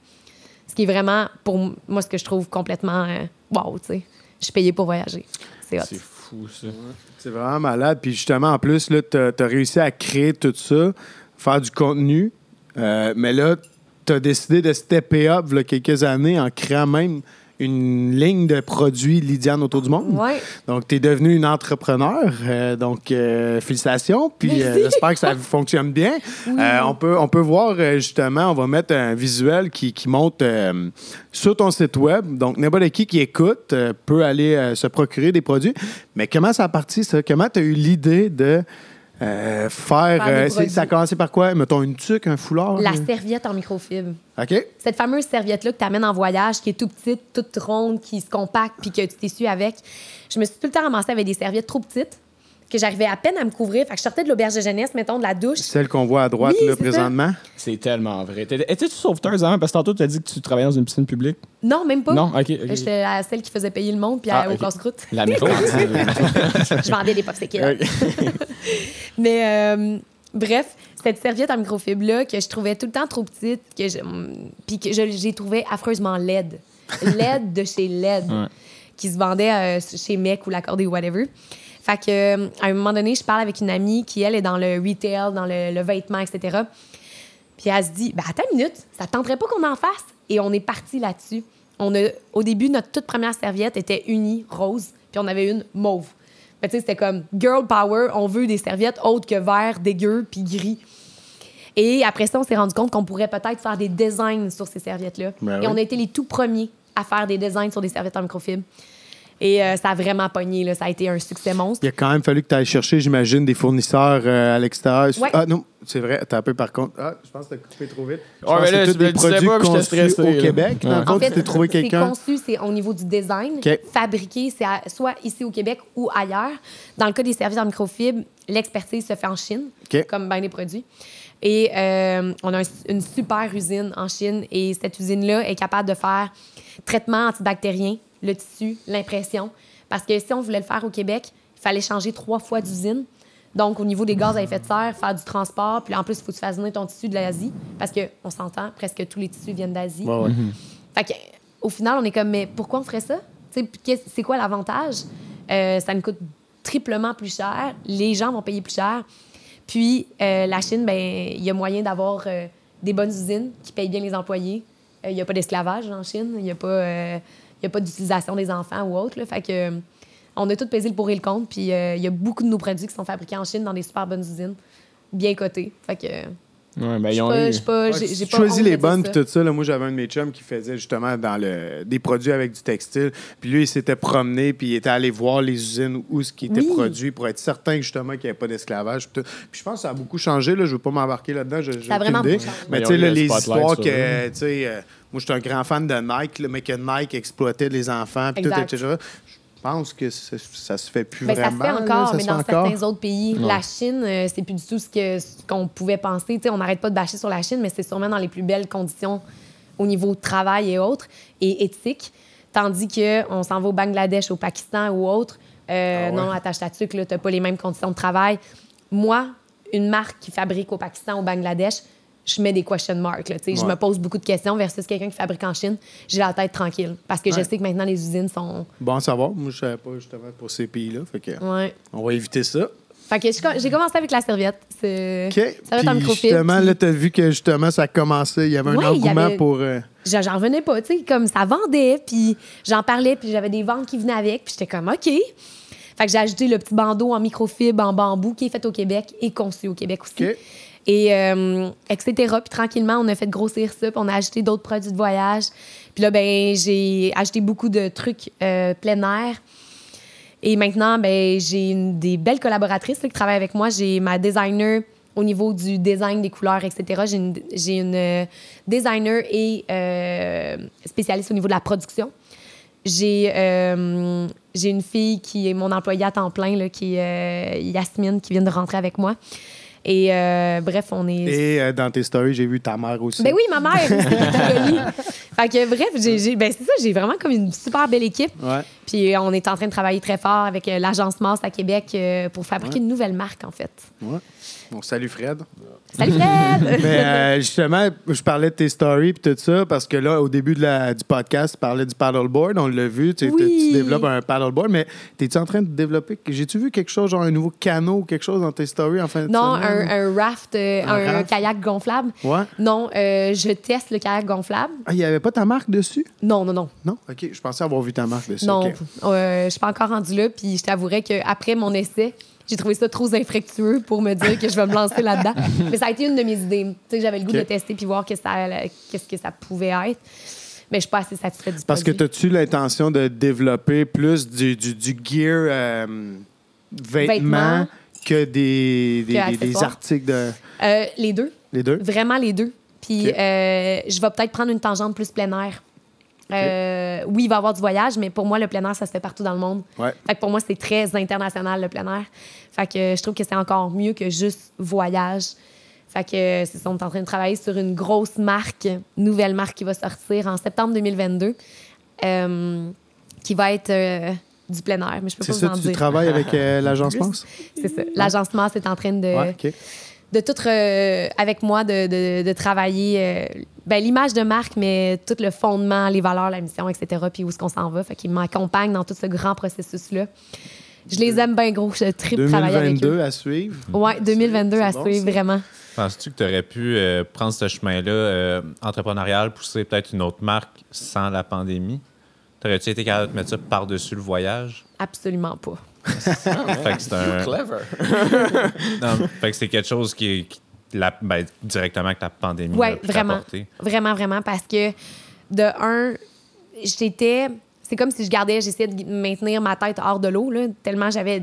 Ce qui est vraiment, pour moi, ce que je trouve complètement euh, wow, tu sais. Je suis payée pour voyager. C'est hot. C'est fou, ça. C'est vraiment malade. Puis justement, en plus, tu as, réussi à créer tout ça, faire du contenu. Euh, mais là, tu as décidé de stepper up il y a quelques années en créant même une ligne de produits Lydiane autour du monde. Ouais. Donc, tu es devenu une entrepreneur. Euh, donc, euh, félicitations. Puis, euh, j'espère que ça fonctionne bien. On, peut, on peut voir, justement, on va mettre un visuel qui, qui monte sur ton site web. Donc, n'importe qui qui écoute peut aller se procurer des produits. Mais comment ça a parti, ça? Comment tu as eu l'idée de euh, faire. Euh, ça a commencé par quoi? Mettons une tuque, un foulard? La serviette en microfibre. OK. Cette fameuse serviette-là que tu amènes en voyage, qui est tout petite, toute ronde, qui se compacte, puis que tu t'essuies avec. Je me suis tout le temps ramassée avec des serviettes trop petites, que j'arrivais à peine à me couvrir. Fait que je sortais de l'auberge de jeunesse, mettons, de la douche. Celle qu'on voit à droite, Oui, là, présentement? C'est tellement vrai. Étais-tu sauveteuse avant? Parce que tantôt, tu as dit que tu travaillais dans une piscine publique. Non, même pas. Non? OK. ok. J'étais la celle qui faisait payer le monde, puis Ah, au ok. casse-croûte. La mercantile. je vendais des popsicles. Mais euh, bref, cette serviette en microfibre-là, que je trouvais tout le temps trop petite, que je, hum, puis que j'ai trouvé affreusement laide. Laide de chez laide, Ouais. qui se vendait euh, chez Mec ou l'accordé ou whatever. Fait que, euh, à un moment donné, je parle avec une amie qui, elle, est dans le retail, dans le, le vêtement, etc. Puis elle se dit, ben attends une minute, ça te tenterait pas qu'on en fasse? Et on est parti là-dessus. On a, au début, notre toute première serviette était unie, rose, puis on avait une mauve. Que, tu sais, c'était comme girl power, on veut des serviettes autres que vert, dégueu, puis gris. Et après ça, on s'est rendu compte qu'on pourrait peut-être faire des designs sur ces serviettes-là. Ben Et oui. on a été les tout premiers à faire des designs sur des serviettes en microfibre. Et euh, ça a vraiment pogné, là. ça a été un succès monstre. Il a quand même fallu que tu ailles chercher, j'imagine, des fournisseurs euh, à l'extérieur. Ouais. Ah non, c'est vrai. T'as un peu par contre. Ah, je pense que t'as coupé trop vite. Je pense mais que là, c'est tu tous des produits pas, conçus stressé, au là. Québec. Dans Ouais. le fond, tu t'es trouvé c'est quelqu'un. conçu, c'est au niveau du design. OK. Fabriqué, c'est soit ici au Québec ou ailleurs. Dans le cas des services en microfibre, l'expertise se fait en Chine, comme bien des produits. Et euh, on a un- une super usine en Chine. Et cette usine-là est capable de faire traitement antibactérien, le tissu, l'impression. Parce que si on voulait le faire au Québec, il fallait changer trois fois d'usine. Donc, au niveau des gaz à effet de serre, faire du transport, puis en plus, il faut que tu fasses venir ton tissu de l'Asie. Parce qu'on s'entend, presque tous les tissus viennent d'Asie. Ouais, ouais. Fait que, au final, on est comme, mais pourquoi on ferait ça? C'est quoi l'avantage? Euh, ça nous coûte triplement plus cher. Les gens vont payer plus cher. Puis euh, la Chine, ben il y a moyen d'avoir euh, des bonnes usines qui payent bien les employés. Il n'y a pas d'esclavage en Chine. Il n'y a pas, euh, il y a pas d'utilisation des enfants ou autre. là. Fait que, euh, on a tout pesé le pour et le contre. Puis euh, il y a beaucoup de nos produits qui sont fabriqués en Chine dans des super bonnes usines, bien cotées. Ouais, ben, ils ont pas- eu- Ouais, tu choisis les bonnes puis tout ça. Là, moi, j'avais un de mes chums qui faisait justement dans le, des produits avec du textile. Puis lui, il s'était promené puis il était allé voir les usines où ce qui était Oui. produit pour être certain justement qu'il n'y avait pas d'esclavage. Puis, tout. Puis je pense que ça a beaucoup changé. Là. Je ne veux pas m'embarquer là-dedans. je- Ça a vraiment idée. beaucoup changé. Mais tu sais, les histoires que, eux. tu sais, euh, moi, je suis un grand fan de Nike, là, mais que Nike exploitait les enfants, puis tout, etc. Je pense que ça, ça se fait plus Ben, ça se vraiment. fait encore, mais dans encore. certains autres pays. La Chine, euh, c'est plus du tout ce qu'on pouvait penser. On n'arrête pas de bâcher sur la Chine, mais c'est sûrement dans les plus belles conditions au niveau de travail et autres, et éthique. Tandis qu'on s'en va au Bangladesh, au Pakistan ou autre. euh, Ah ouais. Non, attache ta tuque, tu n'as pas les mêmes conditions de travail. Moi, une marque qui fabrique au Pakistan, au Bangladesh, je mets des question marks. là. Je me pose beaucoup de questions versus quelqu'un qui fabrique en Chine. J'ai la tête tranquille parce que je sais que maintenant les usines sont. Bon à savoir. Moi, je ne savais pas justement pour ces pays-là. Fait que, Ouais. on va éviter ça. Fait que j'ai commencé avec la serviette. OK. Ça va être en Puis microfibre. justement, puis là, tu as vu que justement, ça commençait. Il y avait un engouement avait- pour. euh, J'en revenais pas, tu sais, comme ça vendait, puis j'en parlais, puis j'avais des ventes qui venaient avec, puis j'étais comme OK. Fait que j'ai ajouté le petit bandeau en microfibre, en bambou, qui est fait au Québec et conçu au Québec aussi. Et euh, etc. Puis tranquillement, on a fait grossir ça, puis on a ajouté d'autres produits de voyage. Puis là, ben j'ai ajouté beaucoup de trucs euh, plein air. Et maintenant, ben, j'ai des belles collaboratrices qui travaillent avec moi. J'ai ma designer au niveau du design des couleurs, etc. J'ai une, euh, designer et euh, spécialiste au niveau de la production. J'ai j'ai une fille qui est mon employée à temps plein, qui est Yasmine, qui vient de rentrer avec moi. Et euh, bref, on est. Et euh, dans tes stories, j'ai vu ta mère aussi. Ben oui, ma mère est jolie. Fait que bref, j'ai, ben c'est ça, j'ai vraiment comme une super belle équipe. Ouais. Puis euh, on est en train de travailler très fort avec l'agence Mars à Québec pour fabriquer Ouais. une nouvelle marque, en fait. ouais. Bon, salut Fred. Salut Fred! Mais euh, justement, je parlais de tes stories et tout ça parce que là, au début de la- du podcast, tu parlais du paddleboard. On l'a vu. Tu, Oui. tu développes un paddleboard, mais es-tu en train de développer. J'ai-tu vu quelque chose, genre un nouveau canot ou quelque chose dans tes stories en fin de non, un, un raft, euh, Un un, raft? kayak gonflable. Ouais. Non, euh, je teste le kayak gonflable. Ah, il n'y avait pas ta marque dessus? Non, non, non. Non? OK. Je pensais avoir vu ta marque dessus. Non, euh, je suis pas encore rendue là. Puis je t'avouerais qu'après mon essai, j'ai trouvé ça trop infructueux pour me dire que je vais me lancer là-dedans. Mais ça a été une de mes idées. Tu sais, j'avais le goût de tester puis voir que ça, qu'est-ce que ça pouvait être. Mais je suis pas assez satisfaite du Parce que produit. as-tu l'intention de développer plus du, du, du gear euh, vêtements, Vêtements. que des, des, Que des- des accessoires. articles de. Euh, les deux. Les deux? Vraiment les deux. Puis euh, je vais peut-être prendre une tangente plus plein air. Euh, Oui, il va y avoir du voyage, mais pour moi, le plein air, ça se fait partout dans le monde. Ouais. Fait que pour moi, c'est très international, le plein air. Fait que je trouve que c'est encore mieux que juste voyage. Fait que c'est ça, on est en train de travailler sur une grosse marque, nouvelle marque qui va sortir en septembre 2022, euh, qui va être euh, du plein air. Mais je peux C'est pas ça, vous en tu dire. travailles avec euh, l'agence. Pense? C'est ça. L'agencement, c'est en train de Ouais. De tout euh, avec moi de, de- de travailler euh, ben, l'image de marque mais tout le fondement les valeurs la mission etc puis où est-ce qu'on s'en va fait qu'ils m'accompagnent dans tout ce grand processus là je les aime bien gros je tripe travailler avec eux 2022 à suivre. ouais 2022 à bon, suivre ça. vraiment Penses-tu que tu aurais pu euh, prendre ce chemin-là euh, entrepreneurial, pousser peut-être une autre marque sans la pandémie? T'aurais-tu été capable de mettre ça par-dessus le voyage? absolument pas fait que c'est un. Clever. Non, fait que c'est quelque chose qui, qui- la, ben, directement que la pandémie Ouais, a pu vraiment. Vraiment, vraiment, parce que de un, j'étais. C'est comme si je gardais, j'essayais de maintenir ma tête hors de l'eau, là, tellement j'avais.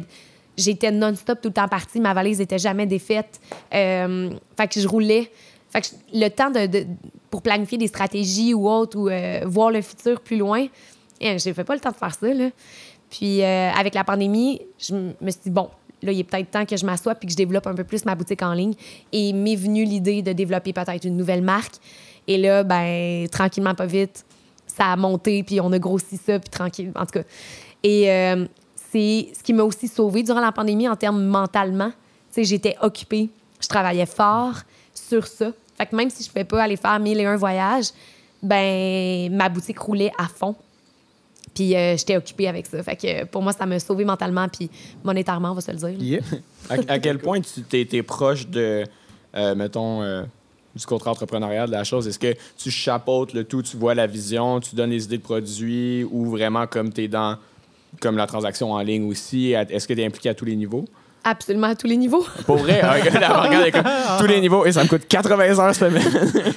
J'étais non-stop tout le temps partie, ma valise n'était jamais défaite. Euh, fait que je roulais. Fait que je- le temps de, de- pour planifier des stratégies ou autre, ou euh, voir le futur plus loin, eh, j'ai fait pas le temps de faire ça. Là. Puis euh, avec la pandémie, je me suis dit, bon, là, il est peut-être temps que je m'assoie puis que je développe un peu plus ma boutique en ligne. Et m'est venue l'idée de développer peut-être une nouvelle marque. Et là, ben, tranquillement, pas vite, ça a monté, puis on a grossi ça, puis tranquille, en tout cas. Et euh, c'est ce qui m'a aussi sauvée durant la pandémie en termes mentalement. Tu sais, j'étais occupée, je travaillais fort sur ça. Fait que même si je ne pouvais pas aller faire mille et un voyages, ben, ma boutique roulait à fond. Puis euh, j'étais occupée avec ça. Fait que pour moi, ça m'a sauvé mentalement, puis monétairement, on va se le dire. Yeah. À, à quel point tu t'es, proche de, euh, mettons, euh, du contrat entrepreneurial de la chose? Est-ce que tu chapeautes le tout, tu vois la vision, tu donnes les idées de produits ou vraiment comme tu es dans comme la transaction en ligne aussi? Est-ce que tu es impliqué à tous les niveaux? Absolument à tous les niveaux. Pour vrai, hein, regarde, comme, tous les niveaux, et ça me coûte 80 heures semaine.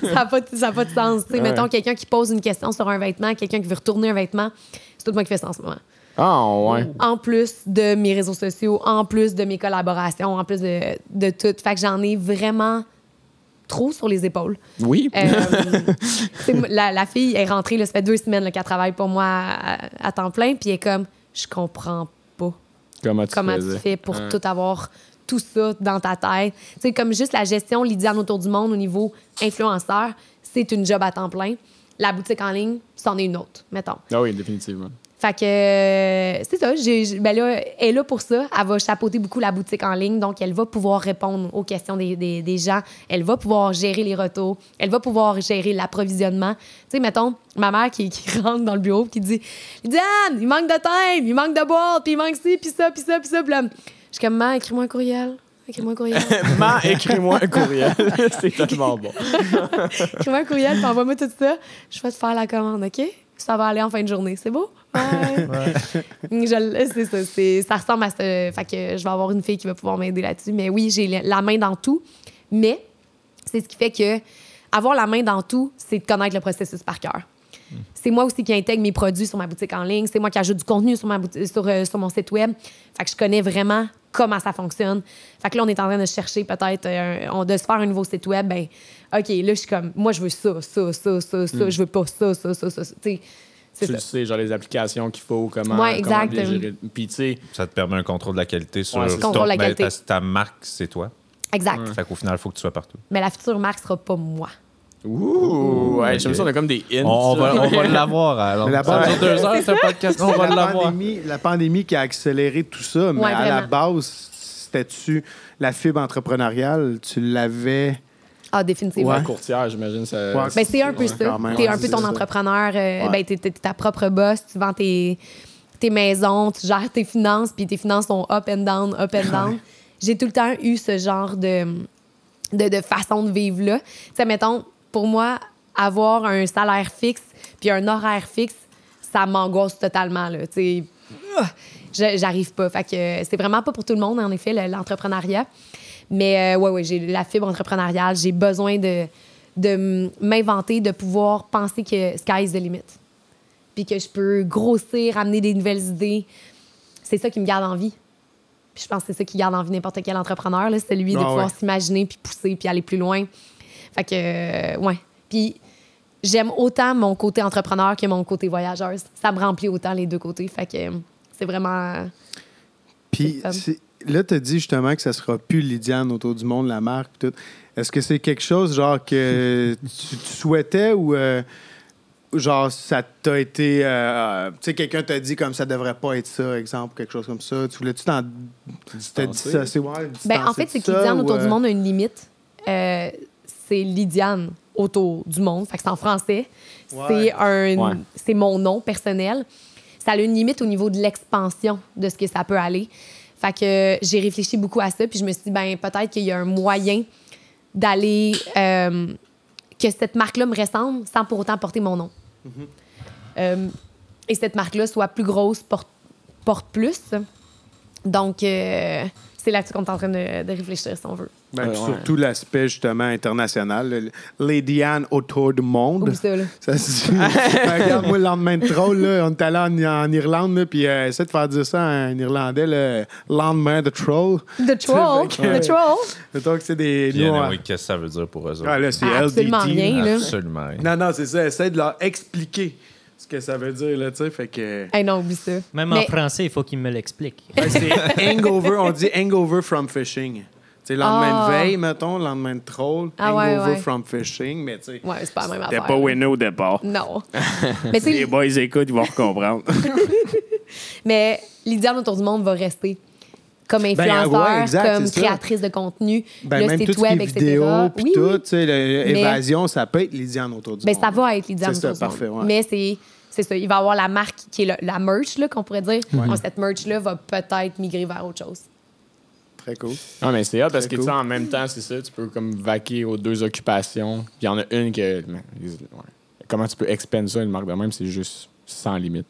ça n'a pas, ça a pas de sens. Tu sais, Ouais. Mettons quelqu'un qui pose une question sur un vêtement, quelqu'un qui veut retourner un vêtement, c'est tout moi qui fais ça en ce moment. Ah, ouais. En plus de mes réseaux sociaux, en plus de mes collaborations, en plus de, de tout. Fait que j'en ai vraiment trop sur les épaules. Oui. Euh, la, la fille est rentrée, là, ça fait deux semaines qu'elle travaille pour moi à, à temps plein, puis elle est comme, je comprends pas Comment tu comment faisais? tu fais pour tout avoir tout ça dans ta tête. Tu sais, comme juste la gestion Lydiane autour du monde au niveau influenceur, c'est une job à temps plein. La boutique en ligne, c'en est une autre, mettons. Ah oui, définitivement. Fait que euh, c'est ça. j'ai- ben là, elle est là pour ça. Elle va chapeauter beaucoup la boutique en ligne. Donc, elle va pouvoir répondre aux questions des, des- des gens. Elle va pouvoir gérer les retours. Elle va pouvoir gérer l'approvisionnement. Tu sais, mettons, ma mère qui, qui rentre dans le bureau qui dit Diane, il manque de thym, il manque de boîte, puis il manque ci, puis ça, puis ça, puis ça. Puis là, je suis comme, écris-moi un courriel. Écris-moi un courriel. Ma, écris-moi un courriel. c'est tellement bon. écris-moi un courriel, puis envoie-moi tout ça. Je vais te faire la commande, OK? Ça va aller en fin de journée. C'est beau? Ouais. Le- c'est ça. c'est- ça ressemble à ça. Fait que je vais avoir une fille qui va pouvoir m'aider là-dessus. Mais oui, j'ai la- main dans tout. Mais c'est ce qui fait que avoir la main dans tout, c'est de connaître le processus par cœur. C'est moi aussi qui intègre mes produits sur ma boutique en ligne. C'est moi qui ajoute du contenu sur, ma bouti- sur, euh, sur mon site web. Fait que je connais vraiment comment ça fonctionne. Fait que là, on est en train de chercher peut-être euh, on- de se faire un nouveau site web. Ben, OK, là, je suis comme, moi, je veux ça, ça, ça, ça, ça. Je veux pas ça, ça, ça, ça. ça. Tu sais, c'est Tu ça. le sais, genre les applications qu'il faut, comment, Ouais, comment exact. bien gérer. Puis tu sais, Ça te permet un contrôle de la qualité sur Ouais, c'est ça. Contrôle de la ben, qualité. ta, ta marque, c'est toi. Exact. Fait qu'au final, il faut que tu sois partout. Mais la future marque sera pas moi. Ouh, ouais, j'aime ça, on a comme des hints. On, on va, on va l'avoir. Alors, Mais la ça dure deux heures, ce podcast. On va la, l'avoir. pandémie, la pandémie qui a accéléré tout ça, mais Ouais, à la base, c'était-tu la fibre entrepreneuriale, tu l'avais? Ah, définitivement. Ouais, courtière, j'imagine. Ça... Ouais. Ben, c'est un peu Ouais, ça. T'es ouais, un peu ton ça. entrepreneur. euh, Ouais. ben, t'es, t'es ta propre boss. Tu vends tes, tes maisons, tu gères tes finances, puis tes finances sont up and down, up and down. J'ai tout le temps eu ce genre de, de, de façon de vivre-là. Tu sais, mettons, pour moi, avoir un salaire fixe puis un horaire fixe, ça m'angoisse totalement, là. Tu sais, je- j'arrive pas. Fait que euh, c'est vraiment pas pour tout le monde, en effet, le- l'entrepreneuriat. Mais euh, ouais, ouais, j'ai la fibre entrepreneuriale. J'ai besoin de, de m'inventer, de pouvoir penser que sky is the limit. Puis que je peux grossir, amener des nouvelles idées. C'est ça qui me garde en vie. Puis je pense que c'est ça qui garde en vie n'importe quel entrepreneur, là, celui de Ah pouvoir ouais. s'imaginer, puis pousser, puis aller plus loin. Fait que, euh, ouais. Puis j'aime autant mon côté entrepreneur que mon côté voyageuse. Ça me remplit autant les deux côtés. Fait que euh, c'est vraiment. Puis là, tu as dit justement que ça sera plus Lydiane autour du monde, la marque, tout. Est-ce que c'est quelque chose genre que tu, tu souhaitais ou euh, genre ça t'a été. euh, tu sais, quelqu'un t'a dit comme ça devrait pas être ça, exemple, quelque chose comme ça. Tu voulais-tu t'en. T'as dit ça, c'est ouais, Ben, en fait, c'est que Lydiane ou, autour euh, du monde a une limite. Euh, c'est Lydiane autour du monde. Fait que c'est en français. Ouais. C'est un, Ouais. c'est mon nom personnel. Ça a une limite au niveau de l'expansion de ce que ça peut aller. Fait que j'ai réfléchi beaucoup à ça, puis je me suis dit, ben peut-être qu'il y a un moyen d'aller euh, que cette marque-là me ressemble sans pour autant porter mon nom. Euh, et cette marque-là soit plus grosse, porte, porte plus. Donc, euh, c'est là-dessus qu'on est en train de, de réfléchir, si on veut. ben, Ouais, surtout l'aspect justement international. Lady Anne autour du monde. Ça, là. Ça se dit. Ben, Regarde, moi, le lendemain de troll, là, on est allé en, en Irlande, puis euh, essaie de faire dire ça en irlandais, le lendemain de troll. The Troll. Que- The Troll. Que c'est des. Bien, nous, on- oui, qu'est-ce que ça veut dire pour eux autres? Ah, là, c'est Ah, absolument LDT, rien, là. là. Absolument. rien. Non, non, c'est ça. Essaie de leur expliquer que ça veut dire, là, tu sais. Fait que. Hey, non, oublie ça. Même Mais- en français, il faut qu'il me l'explique. Ouais, c'est hangover, on dit hangover from fishing. Tu sais, lendemain Ah. de veille, mettons, lendemain de troll, Ah, ouais, hangover ouais. from fishing, mais tu sais. Ouais, c'est pas la même T'es affaire. pas winner au départ. Non. mais Les boys écoutent, ils vont comprendre. mais Lydiane autour du monde va rester comme Ben, influenceur, ouais, exact, comme ça. créatrice de contenu, Ben, le même site web, etc. vidéo, puis oui, tout, oui. tu sais, le- Mais- évasion, ça peut être Lydiane autour du Ben, monde. ça va être Lydiane C'est ça, autour du monde. parfait, ouais. Mais c'est c'est ça. Il va avoir la marque qui est le- la merch, là, qu'on pourrait dire. Donc, cette merch-là va peut-être migrer vers autre chose. Très cool. Non, mais c'est hot parce que, Très tu sais, cool. en même temps, c'est ça, tu peux comme vaquer aux deux occupations. Puis il y en a une que. Comment tu peux expand ça, une marque de même, c'est juste sans limite.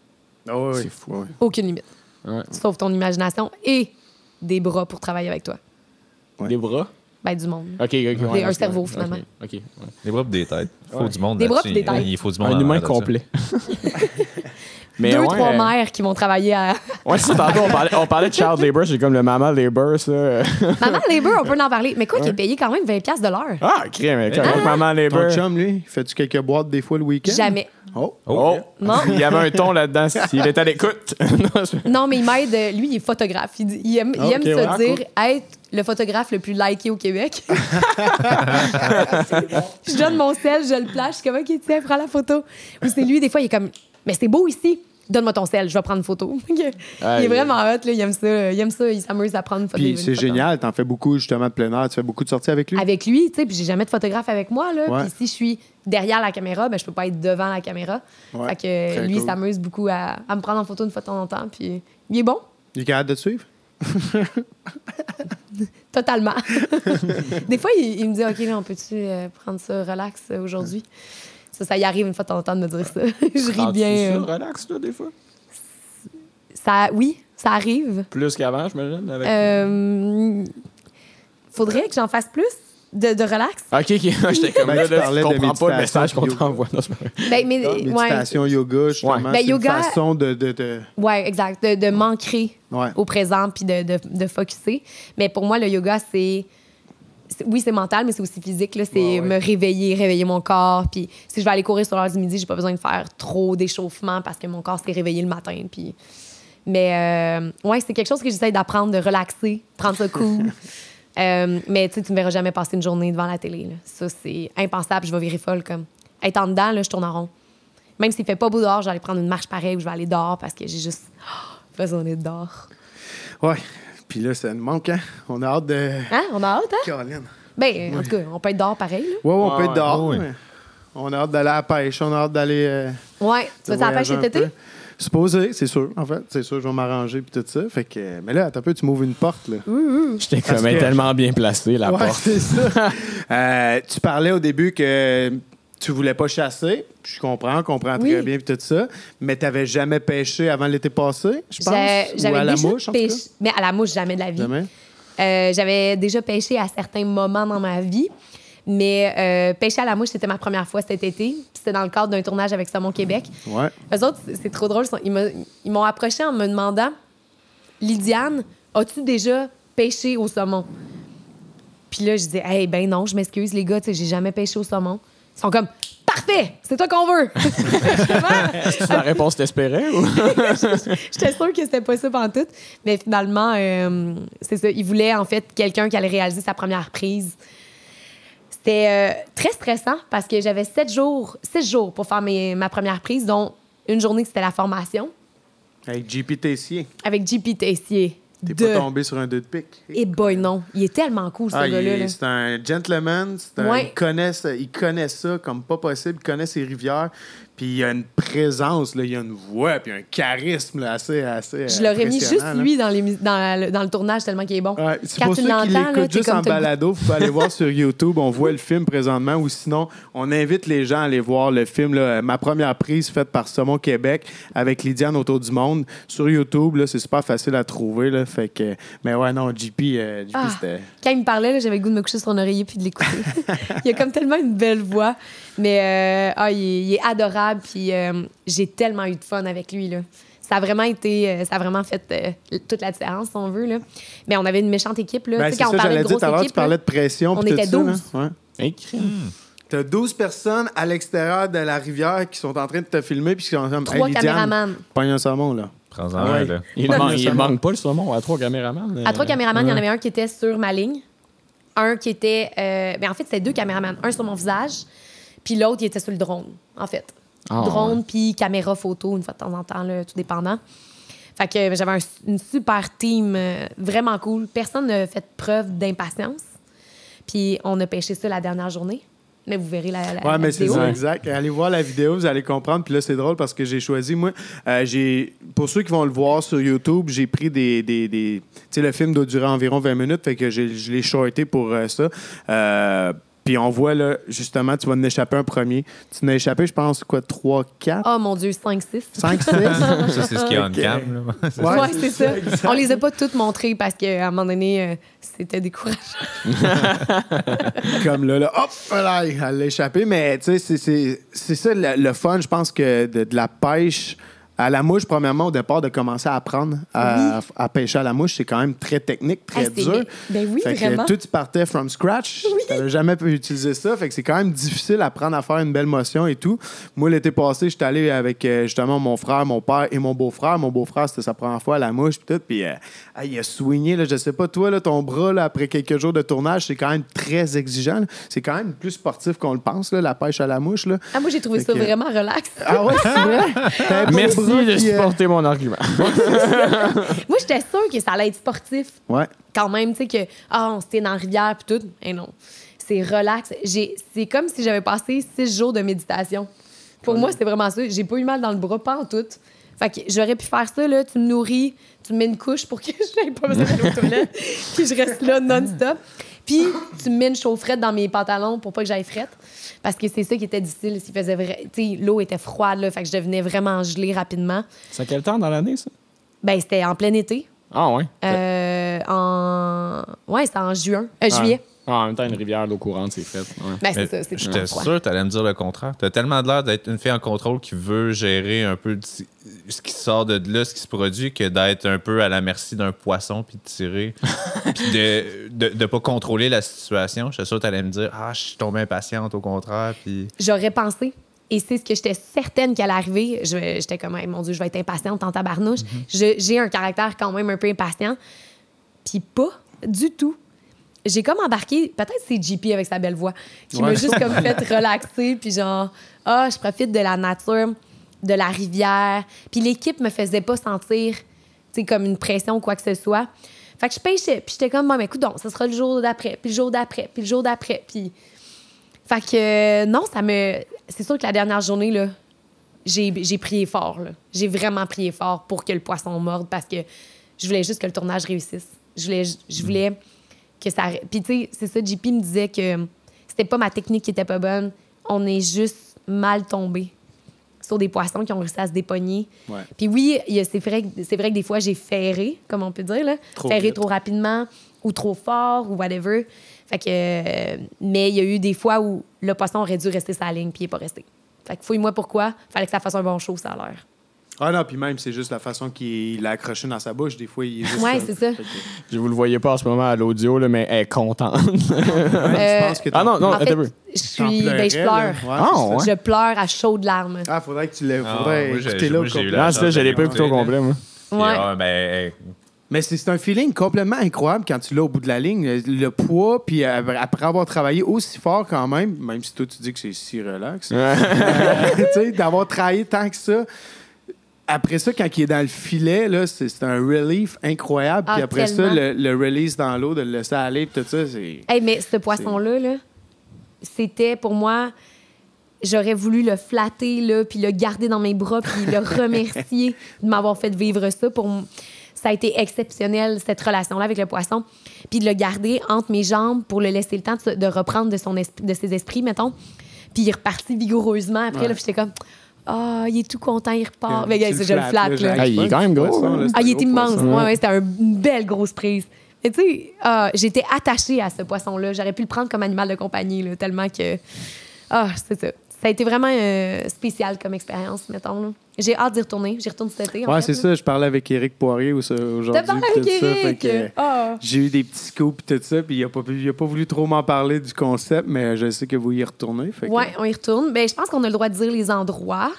Ah oui, C'est fou. Ouais. Aucune limite. Ouais. Sauf ton imagination et des bras pour travailler avec toi. Ouais. Des bras? Ben, du monde. Ok, ok. ouais, Des- ouais, un cerveau, finalement. Ok, ouais. Des bras pis des têtes. Il faut Ouais. du monde Des bras là-dessus. des têtes. Il faut du monde Un humain arrière de ça. complet. mais Deux, ouais, trois euh, mères qui vont travailler à. Ouais, c'est ça, tantôt, on parlait, on parlait de child labor, c'est comme le maman labor, ça. Maman Labor, on peut en parler. Mais quoi, qui est payé quand même 20$ piastres de l'heure? Ah, crème, mais quand même, maman labor. Ton chum, lui, fais-tu quelques boîtes des fois le week-end? Jamais. Oh. Oh, Non. il y avait un ton là-dedans s'il était à l'écoute. Non, mais il m'aide. euh, Lui, il est photographe. Il, dit- il aime, il Ah, aime se ouais, dire être le photographe le plus liké au Québec. je donne mon sel, je le place. Je suis comme, OK, tiens, prends la photo. Ou c'est lui, des fois, il est comme, mais c'est beau ici. Donne-moi ton sel, je vais prendre une photo. il Ah, est vraiment hot, là, il aime ça. Il aime ça, il s'amuse à prendre une photo. Puis c'est génial, t'en fais beaucoup justement de plein air. Tu fais beaucoup de sorties avec lui? Avec lui, tu sais, puis j'ai jamais de photographe avec moi, là. Ouais. Puis si je suis derrière la caméra, ben je peux pas être devant la caméra. Ouais, Fait que lui, il cool. s'amuse beaucoup à, à me prendre en photo une fois de temps en temps. Puis il est bon. Il est capable de te suivre? Totalement. Des fois, il, il me dit OK, là, on peut-tu euh, prendre ça relax euh, aujourd'hui? Ça, ça y arrive une fois de temps en temps de me dire ça. je ris bien. ça, euh. relax, là, des fois? Ça, oui, ça arrive. Plus qu'avant, je me avec... Euh, faudrait que j'en fasse plus de, de relax. Ok, ok, j'étais comme Ben, là, tu là, je de comprends pas le message qu'on t'envoie. Non. Ben, mais, ouais, Méditation, yoga, justement. Ouais. Ben, c'est yoga- une façon de... de, de- ouais, exact. De, de m'ancrer Ouais. au présent puis de, de, de focusser. Mais pour moi, le yoga, c'est. Oui, c'est mental, mais c'est aussi physique. là. C'est Ouais, ouais. me réveiller, réveiller mon corps. Puis si je vais aller courir sur l'heure du midi, j'ai pas besoin de faire trop d'échauffement parce que mon corps s'est réveillé le matin. Puis... Mais euh, ouais, c'est quelque chose que j'essaie d'apprendre, de relaxer, prendre ça cool. Euh, mais tu sais, tu me verras jamais passer une journée devant la télé. là. Ça, c'est impensable. Je vais virer folle. Comme. Être en dedans, là, je tourne en rond. Même s'il fait pas beau dehors, je vais aller prendre une marche pareille ou je vais aller dehors parce que j'ai juste oh, besoin d'être dehors. Ouais. Puis là, ça nous manque, hein? On a hâte de... Hein? On a hâte, hein? Caroline. Ben, en tout cas, on peut être dehors pareil. Là. Ouais, ouais, on peut être ouais, dehors. mais On a hâte d'aller à la pêche. On a hâte d'aller... euh, Ouais. Tu vas à la pêche cet été? Supposé, c'est sûr, en fait. C'est sûr, je vais m'arranger puis tout ça. Fait que... Mais là, attends un peu, tu m'ouvres une porte, là. J'étais Parce comme elle est que- tellement bien placée, la Ouais, porte. c'est ça. Euh, tu parlais au début que tu voulais pas chasser. Je comprends, comprends très Oui. bien puis tout ça. Mais tu n'avais jamais pêché avant l'été passé, je pense? Ou J'avais à la mouche, en tout cas? pêché. Mais à la mouche, jamais de la vie. Jamais? Euh, J'avais déjà pêché à certains moments dans ma vie. Mais euh, pêcher à la mouche, c'était ma première fois cet été. C'était dans le cadre d'un tournage avec Saumon Québec. Ouais. Eux autres, c'est- trop drôle. ils m'ont approché en me demandant Lydiane, as-tu déjà pêché au saumon? Puis là, je disais Hey, ben non, je m'excuse, les gars, j'ai jamais pêché au saumon. Ils sont comme Parfait, c'est toi qu'on veut. C'est la réponse que t'espérais ou? J'étais sûre que c'était pas ça pendant tout. Mais finalement, euh, c'est ça. Ils voulaient, en fait, quelqu'un qui allait réaliser sa première prise. C'était euh, très stressant parce que j'avais sept jours, six jours pour faire mes- ma première prise, dont une journée, c'était la formation Avec JP Tessier. avec JP Tessier. T'es De... pas tombé sur un deux de pique. Et boy, non. Il est tellement cool, ce Ah, il gars-là. est- là. c'est un gentleman. c'est un- Ouais. il, connaît, il connaît ça comme pas possible. Il connaît ses rivières. Puis il a une présence, là, il a une voix, puis un charisme là, assez, assez. Je l'aurais mis juste là. lui dans, les, mu- dans, le, dans le tournage tellement qu'il est bon. Ouais, c'est Quand pour tu l'entends, t'es juste en balado. Vous pouvez aller voir sur YouTube. On voit le film présentement. Ou sinon, on invite les gens à aller voir le film. là, Ma première prise faite par Saumon Québec avec Lydiane autour du monde. Sur YouTube, là, c'est super facile à trouver. Là, fait que, mais ouais, non, JP, euh, JP Ah. c'était. Quand il me parlait, j'avais le goût de me coucher sur un oreiller puis de l'écouter. il a comme tellement une belle voix. Mais euh, ah, il, est, il est adorable. Puis euh, j'ai tellement eu de fun avec lui. Là. Ça a vraiment été, euh, ça a vraiment fait euh, toute la différence, si on veut. Là. Mais on avait une méchante équipe. Là. Ben, Tu sais, quand ça, on parlait de grosse tu équipe, là, parlais de pression. on était ça, là. 12. Ouais. Hey, crème. T'as 12 personnes à l'extérieur de la rivière qui sont en train de te filmer puis qui sont comme trois hey, caméramans. Pogne un saumon, là. Prends-en ouais. là. Il, Ouais, man- mais il manque pas le saumon à trois caméramans. À trois euh, caméramans, il y en ouais. avait un qui était sur ma ligne. Un qui était. euh, ben, en fait, c'était deux caméramans. Un sur mon visage, puis l'autre, il était sur le drone, en fait. Ah, drone, ouais. puis caméra photo, une fois de temps en temps, là, tout dépendant. Fait que euh, j'avais un- une super team euh, vraiment cool. Personne n'a fait preuve d'impatience. Puis on a pêché ça la dernière journée. Mais vous verrez la, la, Ouais, la mais c'est ça, exact. Allez voir la vidéo, vous allez comprendre. Puis là, c'est drôle parce que j'ai choisi, moi, euh, j'ai pour ceux qui vont le voir sur YouTube, j'ai pris des. des, des- tu sais, le film doit durer environ 20 minutes, fait que j'ai- je l'ai shorté pour euh, ça. Puis on voit, là, justement, tu vas en échapper un premier. Tu en as échappé, je pense, quoi, 3, 4, Oh mon Dieu, 5-6. 5, 6. Ça, c'est ce qui est on cam. là. Ouais, c'est ça. On les a pas toutes montrées parce qu'à un moment donné, euh, c'était décourageant. comme là, là, hop, voilà, elle l'a échappé. Mais tu sais, c'est- c'est c'est ça le, le fun, je pense que de, de la pêche à la mouche, premièrement, au départ, de commencer à apprendre à, à pêcher à la mouche, c'est quand même très technique, très Ah, dur. Ben oui, fait vraiment. que tout, tu partais from scratch. Tu n'avais jamais pu utiliser ça. Fait que c'est quand même difficile d'apprendre à faire une belle motion et tout. Moi, l'été passé, j'étais allé avec euh, justement mon frère, mon père et mon beau-frère. Mon beau-frère, c'était sa première fois à la mouche. Puis tout. Puis euh, il a swingé. Là, je sais pas, toi, là, ton bras, là, après quelques jours de tournage, c'est quand même très exigeant. C'est quand même plus sportif qu'on le pense, là, la pêche à la mouche. Là. Ah, moi, j'ai trouvé Fait ça que- vraiment relax. Ah ouais, c'est vrai? T'avais le Merci de qui, euh, supporter mon argument. Moi, j'étais sûre que ça allait être sportif. Ouais. Quand même, tu sais, que, ah, on s'était dans la rivière, puis tout. Eh non. C'est relax. J'ai- C'est comme si j'avais passé six jours de méditation. Pour moi, c'était vraiment ça. J'ai pas eu mal dans le bras, pas en tout. Fait que j'aurais pu faire ça, là. Tu me nourris, tu me mets une couche pour que je n'aille pas besoin d'aller aux toilettes, puis je reste là non-stop. Puis tu me mets une chaufferette dans mes pantalons pour pas que j'aille frette. Parce que c'est ça qui était difficile. S'il faisait vrai... L'eau était froide, là. Fait que je devenais vraiment gelée rapidement. C'est à quel temps dans l'année, ça? Ben, c'était en plein été. Ah, ouais. Euh, en... Ouais, c'était en juin. Euh, juillet. Ah, en même temps, une rivière d'eau courante, c'est fait. Ouais. Ben, c'est ça, c'est J'étais sûr que tu allais me dire le contraire. Tu as tellement l'air d'être une fille en contrôle qui veut gérer un peu ce qui sort de là, ce qui se produit, que d'être un peu à la merci d'un poisson puis de tirer. puis de, de, de pas contrôler la situation. J'étais sûr que tu allais me dire Ah, je suis tombée impatiente, au contraire. Puis J'aurais pensé. Et c'est ce que j'étais certaine qu'elle arriver. J'étais comme, Hey, mon Dieu, je vais être impatiente en tabarnouche. Je- J'ai un caractère quand même un peu impatient. Puis pas du tout. J'ai comme embarqué, peut-être c'est JP avec sa belle voix, qui m'a juste comme fait relaxer. Puis genre, ah, je profite de la nature, de la rivière. Puis l'équipe me faisait pas sentir, tu sais, comme une pression ou quoi que ce soit. Fait que je pêchais. Puis j'étais comme, bon, mais écoute, donc, ça sera le jour d'après, puis le jour d'après, puis le jour d'après. Puis fait que euh, non, ça me. C'est sûr que la dernière journée, là, j'ai j'ai prié fort. J'ai vraiment prié fort pour que le poisson morde parce que je voulais juste que le tournage réussisse. Je voulais, je voulais que ça. Puis, tu sais, c'est ça, JP me disait que c'était pas ma technique qui était pas bonne. On est juste mal tombé sur des poissons qui ont réussi à se dépogner. Ouais. Puis oui, c'est vrai, vrai que des fois, j'ai ferré, comme on peut dire, là. Trop ferré vite. trop rapidement ou trop fort ou whatever. Fait que, euh, mais il y a eu des fois où le poisson aurait dû rester sa ligne puis il n'est pas resté. Fait que fouille-moi pourquoi. Fallait que ça fasse un bon show, ça a l'air. Ah non, puis même, c'est juste la façon qu'il l'a accroché dans sa bouche. Des fois, il est juste. Ouais, c'est ça. Je vous le voyez pas en ce moment à l'audio, là, mais elle est contente. je pense que ah non, non, en attends fait, un peu. je suis. Ben, je pleure. Ouais, Ah, ouais? Je pleure à chaudes larmes. Ah, faudrait que tu l'aies. Ah, Faudrait écouter là moi, j'ai eu là, je l'ai pas écouté au complet, moi. Ouais. ah, ben, Mais c'est c'est un feeling complètement incroyable quand tu l'as au bout de la ligne. Le, le poids, puis euh, après avoir travaillé aussi fort quand même, même si toi tu dis que c'est si relax, euh, tu sais, d'avoir travaillé tant que ça. Après ça, quand il est dans le filet, là, c'est c'est un relief incroyable. Ah, puis après ça, le, le release dans l'eau, de le laisser aller, puis tout ça, c'est. Hey, mais ce poisson-là, là, c'était pour moi. J'aurais voulu le flatter, là, puis le garder dans mes bras, puis le remercier de m'avoir fait vivre ça. Pour m- ça a été exceptionnel, cette relation-là avec le poisson. Puis de le garder entre mes jambes pour le laisser le temps de, reprendre de, son esprit, de ses esprits, mettons. Puis il est reparti vigoureusement après, Ouais. là, puis j'étais comme... Ah, il est tout content, il repart. Mais, je le flatte, là, là. Ah, il est quand même gros, Poisson, hein. là, c'est Ah, il est immense. poisson. Ouais, ouais, c'était un- une belle grosse prise. Mais tu sais, ah, j'étais attachée à ce poisson-là. J'aurais pu le prendre comme animal de compagnie, là, tellement que. Ah, c'est ça. Ça a été vraiment euh, spécial comme expérience, mettons. là. J'ai hâte d'y retourner. J'y retourne cet été. en Ouais, fait, c'est là. ça. Je parlais avec Éric Poirier au- aujourd'hui. T'as parlé puis avec tout ça, fait Eric. que- Ah. J'ai eu des petits scoops et tout ça, puis il n'a pas, voulu trop m'en parler du concept, mais je sais que vous y retournez. Fait que- Ouais, on y retourne. Ben, je pense qu'on a le droit de dire les endroits.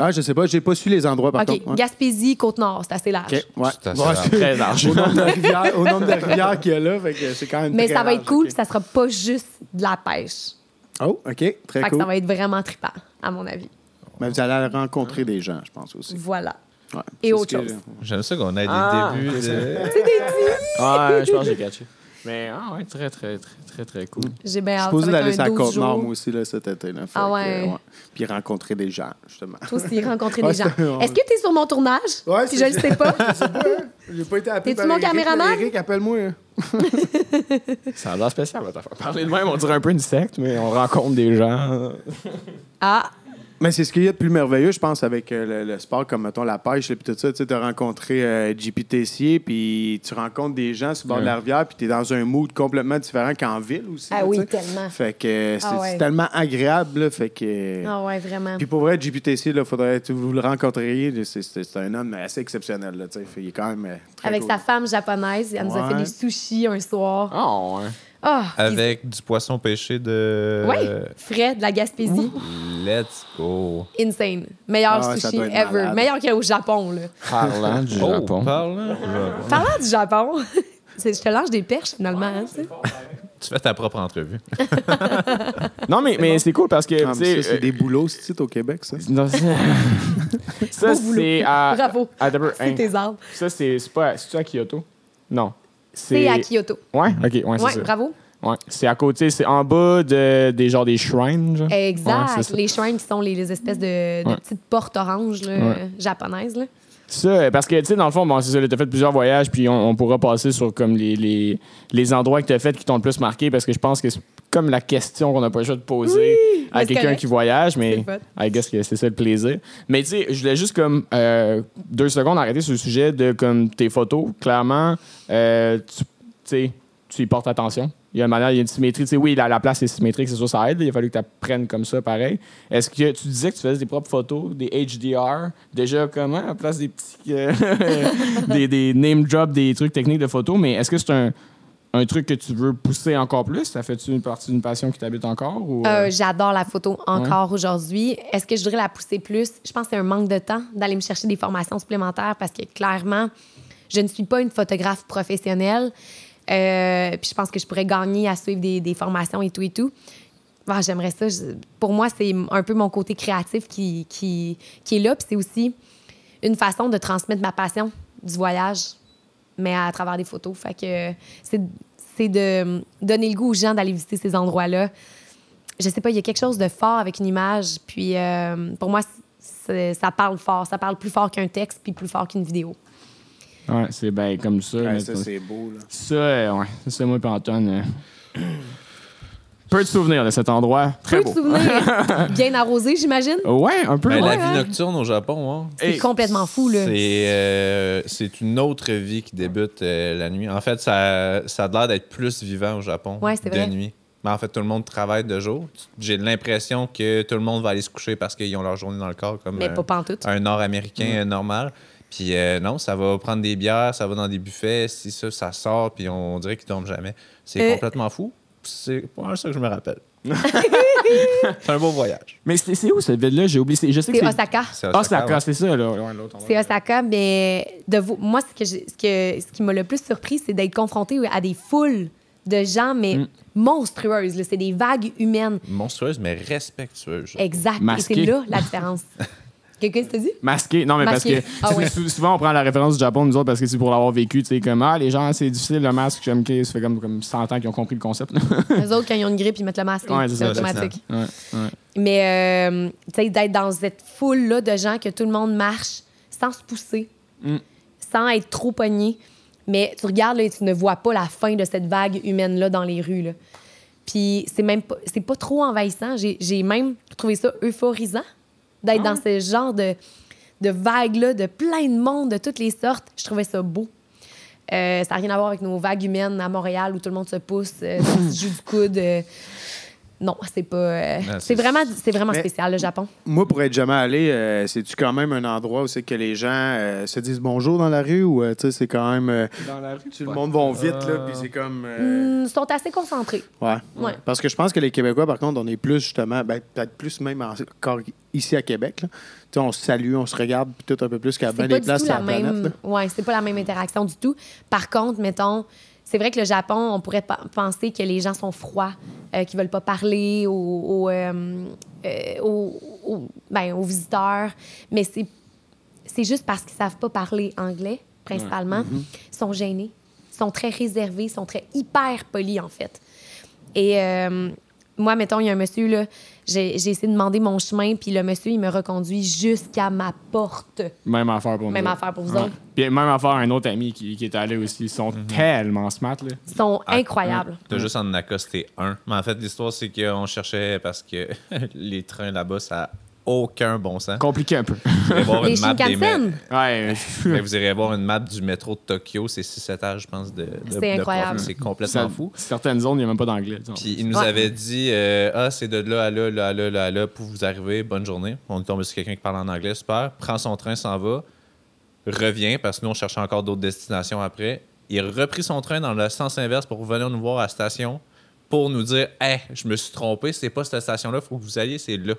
Ah, je sais pas, j'ai pas su les endroits par OK, contre. Ouais. Gaspésie, Côte-Nord, c'est assez large. OK, ouais. C'est assez Ouais, Très large. au, nombre de rivières, qu'il y a là, fait que c'est quand même Mais très ça va être cool, OK. puis ça sera pas juste de la pêche. Oh, OK, très Fait que cool. ça va être vraiment trippant, à mon avis. Mais vous allez rencontrer des gens, je pense aussi. Voilà. Ouais, Et c'est autre chose. j'aime ça qu'on ait Ah, des débuts ok, de. Ouais, je pense que j'ai catché. Mais ah ouais, très, très, très, très, très cool. J'ai bien Je suis hâte. va d'aller 12 Côte-Nord, moi aussi, là, cet été. Là. Ah que, ouais. Puis rencontrer des gens, justement. Toi aussi, rencontrer Ouais, des gens. Est-ce que tu es sur mon tournage? Ouais, Puis je le sais pas. J'ai pas été appelé T'es-tu mon Eric, caméraman? Eric, appelle-moi. Ça a l'air spécial, votre affaire. Parler de même, on dirait un peu une secte, mais on rencontre des gens. Ah, Mais c'est ce qu'il y a de plus merveilleux, je pense, avec euh, le, le sport comme, mettons, la pêche, et puis tout ça. Tu as rencontré euh, JP Tessier, puis tu rencontres des gens sur le bord de la rivière, puis tu es dans un mood complètement différent qu'en ville aussi. ah là, oui, tellement. Fait que euh, c'est Ah ouais. tellement agréable, là, fait que... Ah ouais, vraiment. Puis pour vrai, JP Tessier, là, faudrait que vous le rencontriez. C'est- un homme assez exceptionnel, là, tu sais. Fait, Il est quand même euh, très Avec cool. sa femme japonaise, elle nous a fait des sushis un soir. Oh, ouais. Ah, Avec du poisson pêché de. Oui, frais de la Gaspésie. Let's go. Insane. Meilleur Ah sushi ever. malade. Meilleur qu'au Japon, là. Parlant du Oh, Japon. parle. Parlant du Japon, c'est- je te lance des perches, finalement. hein, tu fais ta propre entrevue. Non, mais, mais c'est cool parce que, Ah, c'est euh, des boulots, c'est au Québec, ça. non, c'est- ça, c'est à... Bravo. à C'est hein, tes arbres. Ça, c'est c'est pas... C'est-tu à Kyoto? Non. C'est à Kyoto. Ouais? OK, ouais, c'est Ouais, ça. bravo. Ouais. C'est à côté, c'est en bas de, des genres des shrines, genre. Exact. les shrines qui sont les, les espèces de, de Ouais. petites portes oranges là, Ouais. japonaises. Là. Ça, parce que, tu sais, dans le fond, bon, c'est ça, tu as fait plusieurs voyages, puis on, on pourra passer sur comme les, les, les endroits que tu as fait qui t'ont le plus marqué, parce que je pense que c'est comme la question qu'on n'a pas le choix de poser à quelqu'un qui voyage, mais. I guess que c'est ça le plaisir. Mais tu sais, je voulais juste comme euh, deux secondes arrêter sur le sujet de comme tes photos. Clairement, euh, tu tu sais, tu y portes attention. Il y a une manière, il y a une symétrie. Tu sais, oui, la, la place est symétrique, c'est sûr, ça aide. Il a fallu que tu apprennes comme ça, pareil. Est-ce que tu disais que tu faisais des propres photos, des HDR, déjà comment, à place des petits. euh, des, des name drops, des trucs techniques de photos, mais est-ce que c'est un, un truc que tu veux pousser encore plus? Ça fait-tu une partie d'une passion qui t'habite encore? Ou, euh? Euh, J'adore la photo encore aujourd'hui. Est-ce que je voudrais la pousser plus? Je pense que c'est un manque de temps d'aller me chercher des formations supplémentaires parce que clairement, je ne suis pas une photographe professionnelle. Euh, puis je pense que je pourrais gagner à suivre des, des formations et tout et tout. Ah, J'aimerais ça. Je- pour moi, c'est un peu mon côté créatif qui, qui, qui est là. Puis c'est aussi une façon de transmettre ma passion du voyage, mais à travers des photos. Fait que c'est c'est de donner le goût aux gens d'aller visiter ces endroits-là. Je sais pas, il y a quelque chose de fort avec une image. Puis euh, pour moi, c'est- ça parle fort. Ça parle plus fort qu'un texte, puis plus fort qu'une vidéo. Ouais, c'est bien comme ça. Ouais, ça, c'est beau, là. ça, euh, ouais, c'est ça, moi et Antoine. euh, Peu de souvenirs de cet endroit. Très Peu beau. de souvenirs. Bien arrosé, j'imagine. Ouais, un peu. Ben, ouais. la ouais. vie nocturne au Japon, hein. C'est complètement fou, là. C'est euh, c'est une autre vie qui débute euh, la nuit. En fait, ça, ça a l'air d'être plus vivant au Japon Ouais, c'est de vrai. nuit. Mais en fait, tout le monde travaille de jour. J'ai l'impression que tout le monde va aller se coucher parce qu'ils ont leur journée dans le corps comme Mais euh, pas pantoute. un Nord-Américain euh, normal. Puis euh, non, ça va prendre des bières, ça va dans des buffets, si ça, ça sort, puis on dirait qu'ils dorment jamais. C'est Euh. complètement fou. C'est pas mal ça que je me rappelle. c'est un beau voyage. Mais c'est c'est où cette ville-là? J'ai oublié. C'est- Je sais que C'est c'est. Osaka. C'est Ah, c'est Osaka, Osaka, ouais. c'est ça, là. Ouais, l'autre, on va- C'est Osaka, mais de vous, moi, ce, que j'ai- ce, que, ce qui m'a le plus surpris, c'est d'être confronté à des foules de gens, mais Mm. monstrueuses. là. C'est des vagues humaines. Monstrueuse, mais respectueuse. Exact. Masqué. Et c'est là la différence. Quelqu'un t'a dit? Masqué. Non, mais Masqué. parce que Ah souvent, on prend la référence du Japon, nous autres, parce que c'est pour l'avoir vécu. Tu sais, comme, ah, les gens, c'est difficile, le masque, j'aime que ça fait comme, comme 100 ans qu'ils ont compris le concept. Les autres, quand ils ont une grippe, ils mettent le masque. Ouais, c'est c'est ça, automatique. ouais, ouais. Mais, euh, tu sais, d'être dans cette foule-là de gens que tout le monde marche sans se pousser, Mm. sans être trop pogné. Mais tu regardes là, et tu ne vois pas la fin de cette vague humaine-là dans les rues. là. Puis c'est même pas, c'est pas trop envahissant. J'ai même trouvé ça euphorisant d'être Ah dans ce genre de, de vague-là, de plein de monde, de toutes les sortes. Je trouvais ça beau. Euh, ça n'a rien à voir avec nos vagues humaines à Montréal où tout le monde se pousse, euh, se joue du coude. euh. Non, c'est pas. euh, Ah, c'est c'est- vraiment, c'est vraiment Mais- spécial, le Japon. Moi, pour être jamais allé, euh, c'est-tu quand même un endroit où c'est que les gens euh, se disent bonjour dans la rue ou euh, tu sais, c'est quand même. euh, Dans la rue, tout le monde va vite, là, puis c'est comme. euh, Hmm, Ils sont assez concentrés. Ouais. Ouais. Parce que je pense que les Québécois, par contre, on est plus justement, ben, peut-être plus même encore ici à Québec. là. Tu sais, on se salue, on se regarde, puis tout un peu plus qu'à bien C'est des places tout sur la la planète. même. là. Ouais, c'est pas la même interaction du tout. Par contre, mettons, c'est vrai que le Japon, on pourrait penser que les gens sont froids, euh, qu'ils veulent pas parler aux, aux, euh, euh, aux- aux- ben, aux visiteurs, mais c'est c'est juste parce qu'ils savent pas parler anglais principalement. Mm-hmm. Ils sont gênés. Ils sont très réservés, sont très hyper polis, en fait. Et euh, moi, mettons, il y a un monsieur, là, j'ai j'ai essayé de demander mon chemin, puis le monsieur, il me reconduit jusqu'à ma porte. Même affaire pour nous. Même affaire pour vous Ouais. autres. Puis même affaire, un autre ami qui, qui est allé aussi. Ils sont tellement smart, là. Ils sont Ah, incroyables. T'as juste en accosté un. Mais en fait, l'histoire, c'est qu'on cherchait parce que les trains là-bas, ça aucun bon sens. Compliqué un peu. Vous irez voir Les une map des Shinkansen, mé- ouais. Mais vous irez voir une map du métro de Tokyo, c'est 6 étages, je pense, de, de- C'est de incroyable. profond. C'est complètement Ça- fou. Certaines zones, il n'y a même pas d'anglais. disons. Puis il nous Ouais. avait dit euh, Ah, c'est de là à là, là à là, là à là, pour vous arriver, bonne journée. On est tombé sur quelqu'un qui parle en anglais, super. Prend son train, s'en va, revient, parce que nous, on cherchait encore d'autres destinations après. Il a repris son train dans le sens inverse pour venir nous voir à la station pour nous dire Hey, je me suis trompé, c'est pas cette station-là, faut que vous alliez, c'est là.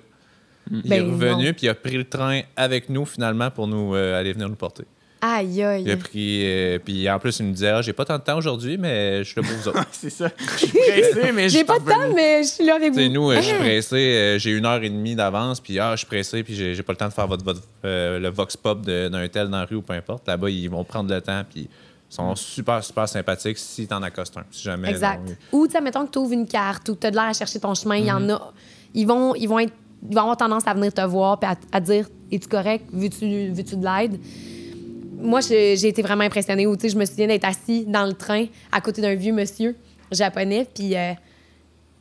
Il est Ben revenu, puis il a pris le train avec nous finalement pour nous euh, aller venir nous porter. Aïe, Il a aïe. pris, euh, puis en plus, il nous disait Ah, J'ai pas tant de temps aujourd'hui, mais je suis là pour vous autres. c'est ça. Je suis pressé, mais je J'ai pas de temps, mais je suis là avec Tu sais, vous. nous, euh, je suis Ah. pressé, euh, j'ai une heure et demie d'avance, puis ah, je suis pressé, puis j'ai j'ai pas le temps de faire votre, votre, euh, le vox pop de- d'un tel dans la rue ou peu importe. Là-bas, ils vont prendre le temps, puis ils sont super, super sympathiques si t'en accostes un. Si jamais. Exact. non, Ou, tu sais, mettons que tu ouvres une carte ou que tu as de l'air à chercher ton chemin, il y en Mhm. a. Ils vont, ils, vont être, ils vont avoir tendance à venir te voir et à, à dire Es-tu correct? Veux-tu veux-tu de l'aide? Moi, j'ai été vraiment impressionnée. Tu sais, je me souviens d'être assis dans le train à côté d'un vieux monsieur japonais, puis. euh,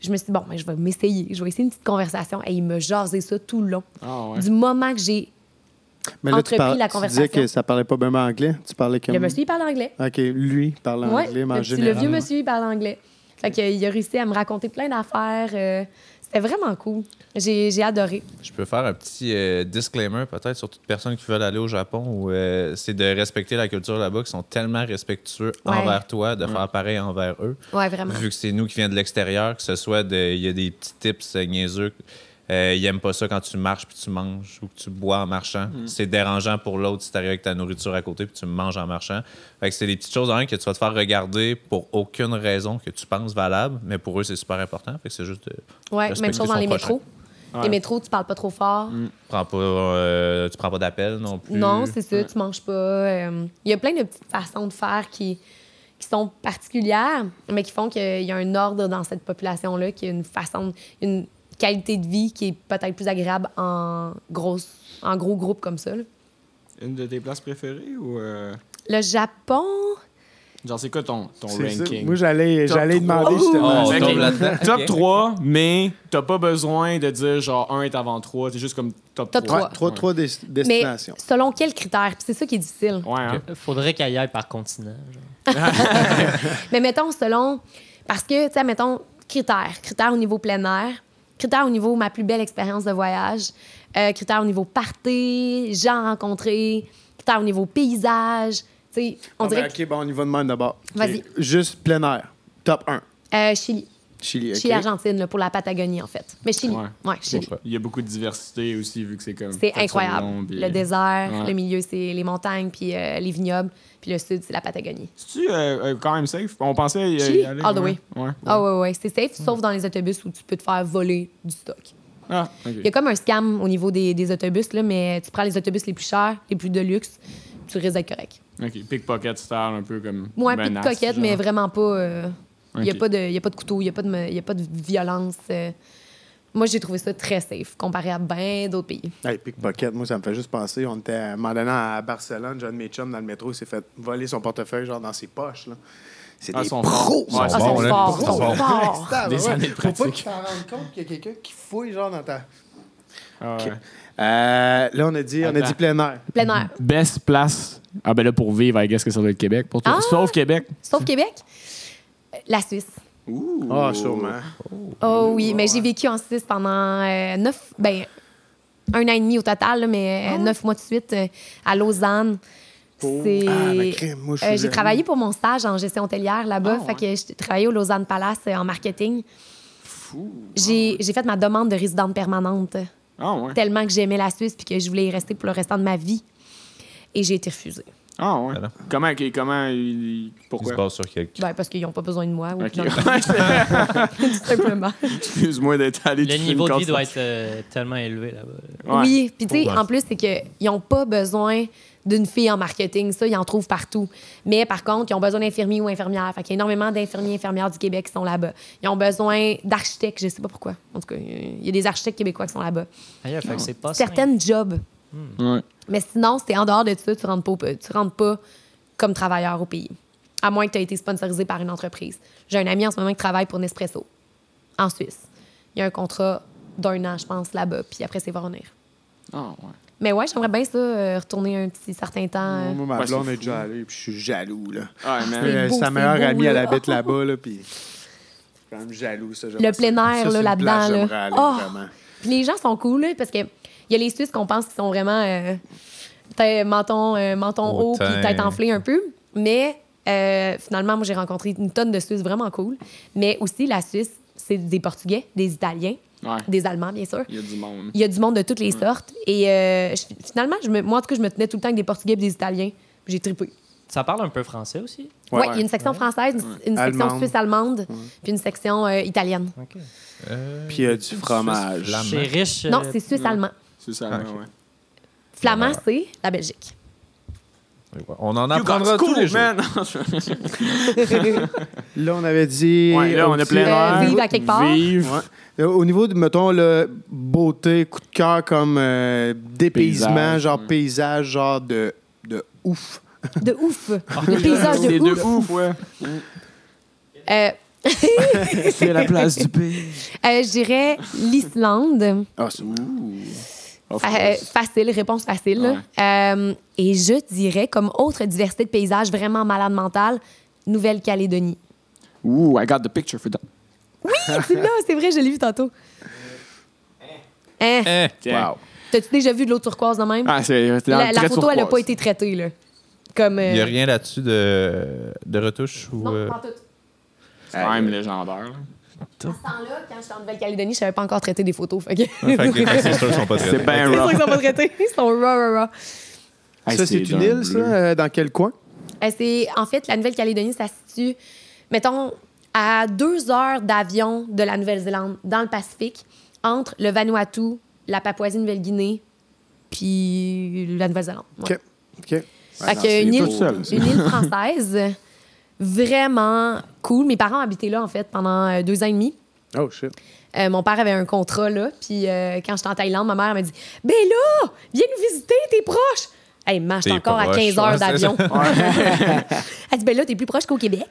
je me suis dit, bon, ben, je vais m'essayer. Je vais essayer une petite conversation. Et il me jasait ça tout le long. Ah, ouais. Du moment que j'ai. Mais là, tu, Entrepris parles- la tu conversation. disais que ça parlait pas bien anglais. Tu parlais comme. Le monsieur, il parle anglais. OK, lui parle Ouais, anglais, mais en le, vieux monsieur, il parle anglais. Fait que, il a réussi à me raconter plein d'affaires. euh, C'était vraiment cool. J'ai j'ai adoré. Je peux faire un petit euh, disclaimer peut-être sur toute personne qui veut aller au Japon où euh, c'est de respecter la culture là-bas, qui sont tellement respectueux Ouais. envers toi, de faire pareil envers eux. Ouais, vraiment. Vu que c'est nous qui viens de l'extérieur, que ce soit de, il y a des petits tips euh, niaiseux. Euh, ils aiment pas ça quand tu marches puis tu manges ou que tu bois en marchant. C'est dérangeant pour l'autre si t'arrives avec ta nourriture à côté puis tu manges en marchant. Fait que c'est des petites choses hein, que tu vas te faire regarder pour aucune raison que tu penses valable, mais pour eux c'est super important. Fait que c'est juste Ouais, même chose dans les prochain. métros. Ouais. Les métros, tu parles pas trop fort. prends pas, euh, tu prends pas d'appel non plus. Non, c'est ça, tu manges pas. euh, Il y a plein de petites façons de faire qui, qui sont particulières, mais qui font qu'il y a un ordre dans cette population-là, qu'il y a une façon, une qualité de vie qui est peut-être plus agréable en, grosse, en gros groupe comme ça. là. Une de tes places préférées ou. euh, Le Japon, Genre, c'est quoi ton, ton C'est ça. ranking? Moi, j'allais demander justement. Oh, Ok. tombe là-dedans. Top Ok. 3, mais t'as pas besoin de dire genre 1 est avant 3. C'est juste comme top, Top 3. Ouais, trois. trois, trois des- mais destinations. selon quels critères? Puis c'est ça qui est difficile. Ouais, hein? Faudrait qu'elle y aille par continent. genre. Mais mettons, selon. Parce que, tu sais, mettons, critères. Critères au niveau plein air, critères au niveau ma plus belle expérience de voyage, euh, critères au niveau party, gens rencontrés, critères au niveau paysage. Tu sais, on Ah, ben, dirait que. OK, bon, on y va de même d'abord. Vas-y. Juste plein air. Top 1. Euh, Chili. Chili, OK. Chili, Argentine, là, pour la Patagonie, en fait. Mais Chili. Ouais. Ouais, Chili. Il y a beaucoup de diversité aussi, vu que c'est comme. C'est incroyable. long, puis- Le désert, Ouais. le milieu, c'est les montagnes, puis euh, les vignobles, puis le sud, c'est la Patagonie. C'est-tu euh, euh, quand même safe? On pensait y, Chili, y aller. all the ouais. way. Ouais. Ah ouais, ouais, c'est safe, sauf dans les autobus où tu peux te faire voler du stock. Ah. Il y a comme un scam au niveau des, des autobus, là, mais tu prends les autobus les plus chers, les plus de luxe, tu risques d'être correct. Ok, pickpocket style, un peu comme. Coquette, genre. mais vraiment pas. euh, Il n'y a, Ok. pas de- y a pas de couteau, il n'y a, pas de y a pas de violence. euh. Moi, j'ai trouvé ça très safe comparé à bien d'autres pays. Hey, pickpocket, moi, ça me fait juste penser. On était à un moment donné à Barcelone, John Mitchum, dans le métro, il s'est fait voler son portefeuille, genre dans ses poches. là. C'est Ah, des sont pros! forts. Ouais. Ah, sont là. forts, Ils sont forts. Ah, Des ouais. années de Faut pas pratique. que tu t'en rendes compte qu'il y a quelqu'un qui fouille, genre, dans ta. Ah, ouais. Euh, là, on a dit, on a dit plein air. Plein air. Best place. Ah, ben là, pour vivre, I guess que ça doit être Québec pour toi. Ah! Sauf Québec. Sauf Québec, la Suisse. Ah, sûrement. Oh oui, mais j'ai vécu en Suisse pendant euh, neuf, ben, un an et demi au total, là, mais euh, neuf mois de suite euh, à Lausanne. C'est. Ah, je Euh, suis j'ai travaillé pour mon stage en gestion hôtelière là-bas. Ah, Fait que j'ai travaillé au Lausanne Palace euh, en marketing. Fou. J'ai j'ai fait ma demande de résidente permanente Ah, ouais. tellement que j'aimais la Suisse puis que je voulais y rester pour le restant de ma vie. Et j'ai été refusée. Ah, ouais. Voilà. Comment, ok, comment, il- il- Il pourquoi? se base sur quelqu'un. Ben, parce qu'ils n'ont pas besoin de moi. ou Ok. non, Ouais, c'est- tout simplement. Excuse-moi d'être allé Le niveau de vie doit être euh, tellement élevé là-bas. Ouais. Oui, puis tu sais, Ouais. en plus, c'est qu'ils n'ont pas besoin d'une fille en marketing. Ça, ils en trouvent partout. Mais par contre, ils ont besoin d'infirmiers ou infirmières. Fait qu'il y a énormément d'infirmiers et infirmières du Québec qui sont là-bas. Ils ont besoin d'architectes, je sais pas pourquoi. En tout cas, il y a des architectes québécois qui sont là-bas. Ailleurs, fait que c'est pas simple. Certaines jobs. Ouais. Mais sinon, si t'es en dehors de ça, tu rentres pas, tu rentres pas comme travailleur au pays. À moins que tu aies été sponsorisé par une entreprise. J'ai un ami en ce moment qui travaille pour Nespresso, en Suisse. Il y a un contrat d'un an, je pense, là-bas. Puis après, c'est va revenir. Ah, ouais. Mais ouais, j'aimerais bien ça, euh, retourner un petit certain temps. euh, Moi, ma Ouais, blonde est déjà allée, puis je suis jaloux, là. Man. C'est Euh, beau, sa meilleure beau, amie, là. elle habite là-bas, là, puis... Je suis quand même jaloux, ça. Le plein air, Ça, là, là-dedans, là. aller, Oh! Puis les gens sont cool, là, parce que il y a les Suisses qu'on pense qu'ils sont vraiment euh, peut-être menton, euh, menton haut puis tête enflée un peu. Mais euh, finalement, moi, j'ai rencontré une tonne de Suisses vraiment cool. Mais aussi, la Suisse, c'est des Portugais, des Italiens, Ouais. des Allemands, bien sûr. Il y a du monde. Il y a du monde de toutes les sortes. Et euh, je- finalement, je me- moi, en tout cas, je me tenais tout le temps avec des Portugais et des Italiens. J'ai trippé. Ça parle un peu français aussi? Oui, Ouais. il y a une section française, une, une section Allemande. suisse-allemande, puis une section euh, italienne. OK. Euh, Puis il y a du fromage. C'est riche. Non, c'est suisse-allemand. C'est ça, Ah, ouais. Flamand, c'est la Belgique. On en apprendra tous les jours. Là, on avait dit... Ouais, là, on a plein Euh, vivre à quelque part. Vivre. Ouais. Euh, Au niveau de, mettons, le beauté, coup de cœur comme euh, dépaysement, Paysage, genre ouais. paysage, genre de, de ouf. De ouf. Le paysage de C'est ouf. de ouf, ouais. Euh, C'est la place du pays. euh, je dirais l'Islande. Ah, c'est Of Euh, facile, réponse facile. Euh, et je dirais, comme autre diversité de paysages vraiment malade mentale, Nouvelle-Calédonie. Ooh, I got the picture for that. c'est là, c'est vrai, je l'ai vu tantôt. Hein? Eh, Tiens. T'as-tu déjà vu de l'eau turquoise de même? Ah, c'est la le la photo, elle n'a pas été traitée. Là. Comme. Il n'y a euh, rien là-dessus de, de retouche ou. Non, pas tout. C'est quand même légendaire. là. À ce temps-là, quand j'étais en Nouvelle-Calédonie, je savais pas encore traiter des photos. Fait que... fait que les ancestors sont pas très C'est bien sont pas traités. Ils sont raw, raw, raw. Hey, ça, c'est une le île, ça? euh, dans quel coin? Euh, c'est, en fait, la Nouvelle-Calédonie, ça se situe, mettons, à deux heures d'avion de la Nouvelle-Zélande, dans le Pacifique, entre le Vanuatu, la Papouasie-Nouvelle-Guinée, puis la Nouvelle-Zélande. Ouais. OK. OK. Fait non, une île, ça. une île française, vraiment cool. Mes parents habitaient là, en fait, pendant euh, deux ans et demi. Oh, shit. Euh, mon père avait un contrat là, puis euh, quand j'étais en Thaïlande, ma mère m'a dit Ben là, viens nous visiter, t'es proche. Hey, T'es encore à proche, 15 heures ouais, d'avion. Elle dit Ben là, t'es plus proche qu'au Québec.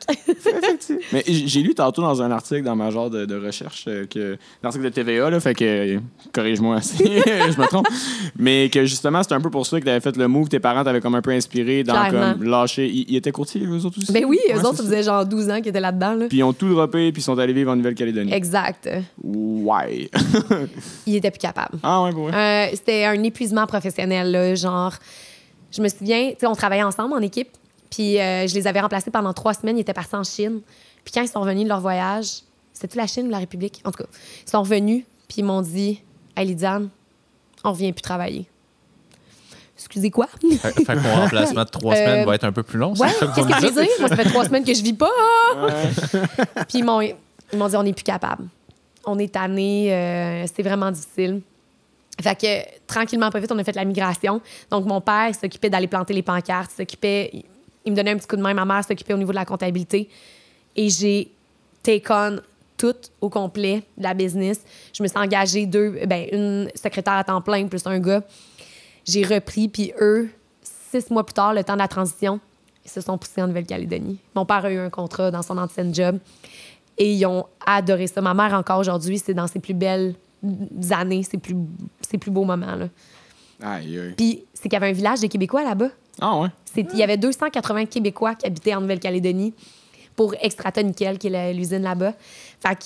Mais j'ai lu tantôt dans un article, dans ma genre de, de recherche, euh, que l'article de TVA, là, fait que euh, corrige-moi si je me trompe, mais que justement c'était un peu pour ça que t'avais fait le move, tes parents t'avaient comme un peu inspiré dans Clairement. comme lâcher. Ils, ils étaient courtiers eux autres aussi? Ben oui, eux Ouais, autres, ça faisait genre 12 ans qu'ils étaient là-dedans. Là. Puis ils ont tout droppé puis ils sont allés vivre en Nouvelle-Calédonie. Exact. Ouais. Ils étaient plus capables. ah ouais, pour vrai? Euh, C'était un épuisement professionnel, là, genre. Je me souviens, tu sais, on travaillait ensemble en équipe, puis euh, je les avais remplacés pendant trois semaines. Ils étaient partis en Chine. Puis quand ils sont revenus de leur voyage, c'était-tu la Chine ou la République? En tout cas, ils sont revenus, puis ils m'ont dit Hey, Lydiane, on revient plus travailler. Excusez quoi? Fait, que mon remplacement de trois Euh, semaines va être un peu plus long. Ouais, qu'est-ce que tu veux dire? Moi, ça fait trois semaines que je vis pas. Puis ils m'ont, ils m'ont dit on n'est plus capable. On est tanné, euh, c'est vraiment difficile. Fait que tranquillement, pas vite, on a fait la migration. Donc mon père s'occupait d'aller planter les pancartes, s'occupait, il- me donnait un petit coup de main. Ma mère s'occupait au niveau de la comptabilité. Et j'ai take on tout au complet de la business. Je me suis engagée deux, ben, une secrétaire à temps plein plus un gars. J'ai repris, puis eux, six mois plus tard, le temps de la transition, ils se sont poussés en Nouvelle-Calédonie. Mon père a eu un contrat dans son ancienne job et ils ont adoré ça. Ma mère, encore aujourd'hui, c'est dans ses plus belles années, ses plus, ses plus beaux moments. Là. Aïe, aïe. Puis c'est qu'il y avait un village de Québécois là-bas. Ah ouais. C'est- Il y avait 280 Québécois qui habitaient en Nouvelle-Calédonie pour Extrata Nickel, qui est l'usine là-bas. Fait que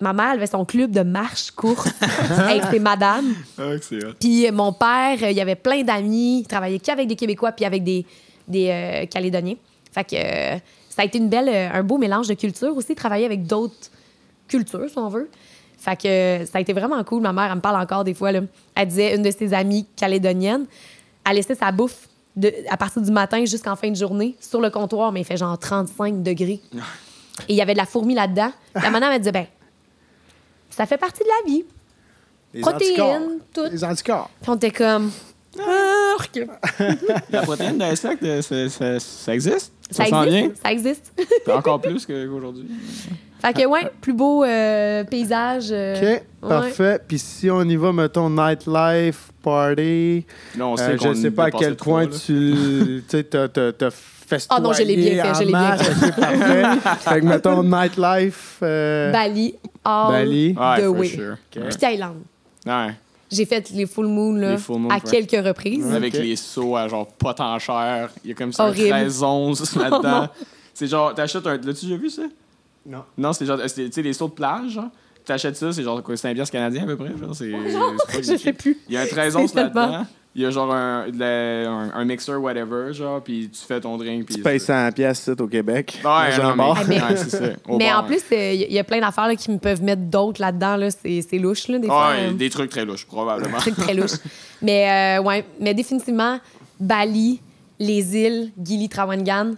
ma mère, elle avait son club de marche courte avec ses madames. Ah. Puis euh, mon père, euh, il y avait plein d'amis. Il travaillait qu'avec des Québécois puis avec des, des euh, Calédoniens. Fait que euh, ça a été une belle, un beau mélange de cultures aussi, travailler avec d'autres cultures, si on veut. Fait que ça a été vraiment cool. Ma mère, elle me parle encore des fois. Là. Elle disait, une de ses amies calédoniennes, elle laissait sa bouffe de, à partir du matin jusqu'en fin de journée sur le comptoir, mais il fait genre 35 degrés. Et il y avait de la fourmi là-dedans. La madame, elle disait, ben, ça fait partie de la vie. Les Protéines, anticorps. tout. Les anticorps. Puis on était comme! La protéine d'insecte, euh, ça, ça- ça existe? ça, s'en vient? existe. Ça existe. Encore plus qu'aujourd'hui. fait que, ouais, plus beau euh, paysage. euh, OK, parfait. Puis si on y va, mettons, nightlife, party, Là, on euh, sait je qu'on ne sais pas à quel le point trois, là. tu tu sais, t'as- t'as t'as festoyé Ah non, je l'ai bien fait, je l'ai bien en masse. OK, parfait. fait que, mettons, nightlife, euh, Bali, all Bali. Ouais, the for way. sure. OK. Puis Thaïlande. Ouais. J'ai fait les full moon, là, Les full moon, à ouais. quelques reprises. Avec Ok. les sauts à genre pas tant cher. Il y a comme ça un Horrible. 13-11 Oh là-dedans. c'est genre, t'achètes un. L'as-tu déjà vu ça? Non. Non, c'est genre, c'est- tu sais, les sauts de plage, genre. T'achètes ça, c'est genre quoi, 5 piastres canadiens à peu près. Genre, c'est, c'est pas Je sais plus. Il y a un 13 C'est onces là-dedans. Il y a genre un, la- un, un mixer, whatever, genre, puis tu fais ton drink. Puis Tu payes 100 pièces au Québec. Ouais, non, mais, Ah, mais- ouais, c'est ça. Au Mais bar, en plus, il y, a plein d'affaires là, qui me peuvent mettre d'autres là-dedans. Là. C'est, c'est louche, là, des fois. Ouais, euh, des trucs très louches, probablement. trucs très louches. mais, euh, ouais, mais définitivement, Bali, les îles, Gili Trawangan,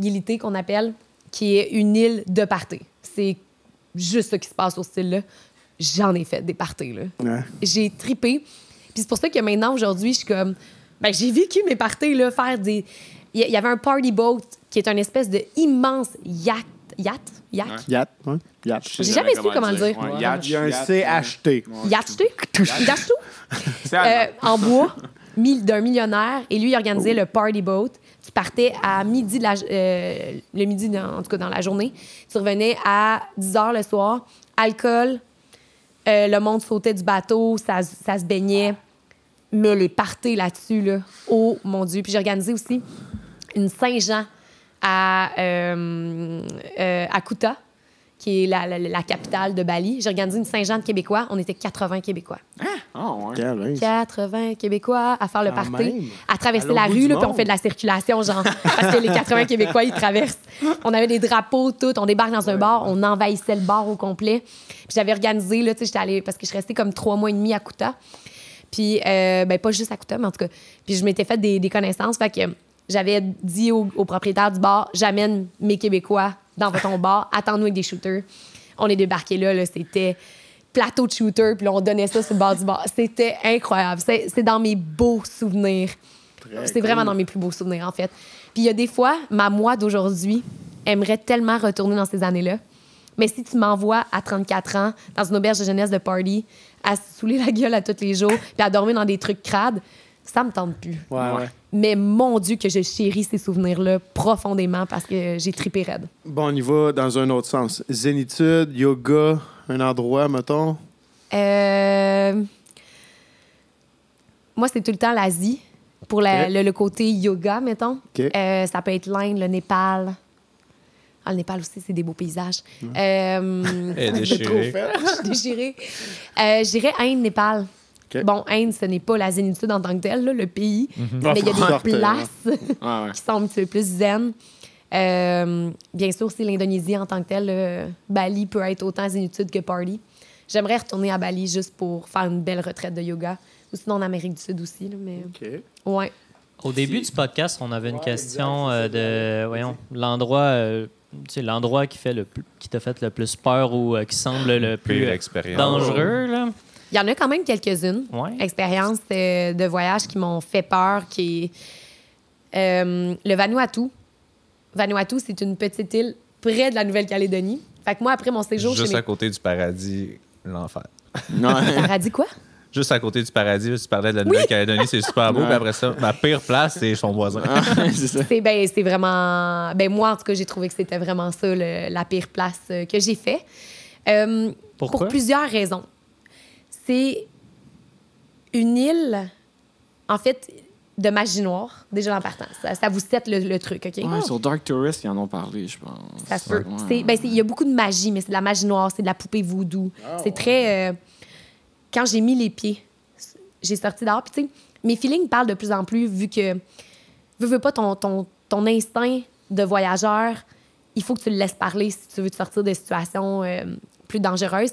Gilité qu'on appelle, qui est une île de party. C'est juste ce qui se passe au style-là. J'en ai fait des parties, là. Ouais. J'ai tripé. Puis c'est pour ça que maintenant, aujourd'hui, je suis comme... Ben, j'ai vécu mes parties, là, faire des... Il y- avait un party boat qui est une espèce de immense yacht. Yacht? Yacht? Ouais. Yacht, ouais. J'ai jamais su comment le dire. Ouais, yacht, Il y a un yacht, CHT. ouais. Yacht? Yacht? C'est Euh, allemand. en bois d'un millionnaire et lui il organisait le party boat partais à midi euh, le midi dans- en tout cas dans la journée. Tu revenais à 10 heures le soir. Alcool euh, le monde sautait du bateau ça, ça se baignait. Mais les parties là-dessus là oh mon dieu. Puis j'ai organisé aussi une Saint-Jean à euh, euh, à Kuta qui est la, la- la capitale de Bali. J'ai organisé une Saint-Jean de Québécois. On était 80 Québécois. Ah, ouais. Calme. 80 Québécois à faire le party, même. à traverser À la rue, là, puis on fait de la circulation, genre. parce que les 80 Québécois, ils traversent. On avait des drapeaux, tout. On débarque dans un bar, on envahissait le bar au complet. Puis j'avais organisé, là, tu sais, j'étais allée, parce que je suis restée comme trois mois et demi à Kuta. Puis, euh, ben, pas juste à Kuta, mais en tout cas. Puis je m'étais fait des, des connaissances. Fait que j'avais dit au, au propriétaire du bar, j'amène mes Québécois dans ton bar, attends-nous avec des shooters. On est débarqué là, là c'était plateau de shooter, puis là, on donnait ça sur le bord du bar. C'était incroyable. C'est c'est dans mes beaux souvenirs. C'est vraiment dans mes plus beaux souvenirs, en fait. Puis il y a des fois, ma moi d'aujourd'hui aimerait tellement retourner dans ces années-là. Mais si tu m'envoies à 34 ans dans une auberge de jeunesse de party, à se saouler la gueule à tous les jours, puis à dormir dans des trucs crades, ça me tente plus. Ouais, ouais. Mais mon Dieu, que je chéris ces souvenirs-là profondément parce que j'ai trippé raide. Bon, on y va dans un autre sens. Zénitude, yoga, un endroit, mettons? Euh, Moi, c'est tout le temps l'Asie. Pour la- le, le côté yoga, mettons. Euh, ça peut être l'Inde, le Népal. Ah, le Népal aussi, c'est des beaux paysages. Euh, déchirée. je suis déchirée. Euh, dirais Inde, Népal. Bon, Inde, ce n'est pas la zénitude en tant que telle, là, le pays. Mais il y a des places Ouais, ouais. qui sont un petit peu plus zen. Euh, bien sûr, c'est l'Indonésie en tant que telle. euh, Bali peut être autant zénitude que party. J'aimerais retourner à Bali juste pour faire une belle retraite de yoga. Ou sinon en Amérique du Sud aussi. là, mais ouais. Au début du podcast, on avait une question euh, de voyons l'endroit euh, l'endroit qui fait le plus- qui t'a fait le plus peur ou euh, qui semble le plus dangereux là. Il y en a quand même quelques-unes. Ouais. Expériences euh, de voyage qui m'ont fait peur, qui euh, le Vanuatu. Vanuatu, c'est une petite île près de la Nouvelle-Calédonie. Fait que moi, après mon séjour Juste chez à mes... côté du paradis, l'enfer. Non, Paradis quoi? Juste à côté du paradis, tu parlais de la Nouvelle-Calédonie, c'est super beau. Puis après ça, ma pire place, c'est son voisin. c'est ça. C'est ben, c'est vraiment. Ben, moi, en tout cas, j'ai trouvé que c'était vraiment ça, le- la pire place euh, que j'ai fait. Euh, Pourquoi? Pour plusieurs raisons. C'est une île, en fait, de magie noire, déjà en partant. Ça, ça vous set le, le truc, OK? Ouais, sur Dark Tourist, ils en ont parlé, je pense. Ça se peut. Ouais. C'est- ben, c'est- Il y a beaucoup de magie, mais c'est de la magie noire, c'est de la poupée voodoo. c'est très. euh, quand j'ai mis les pieds, j'ai sorti dehors. Puis, tu sais, mes feelings parlent de plus en plus, vu que. Veux, veux pas ton, ton, ton instinct de voyageur, il faut que tu le laisses parler si tu veux te sortir de situations euh, plus dangereuses.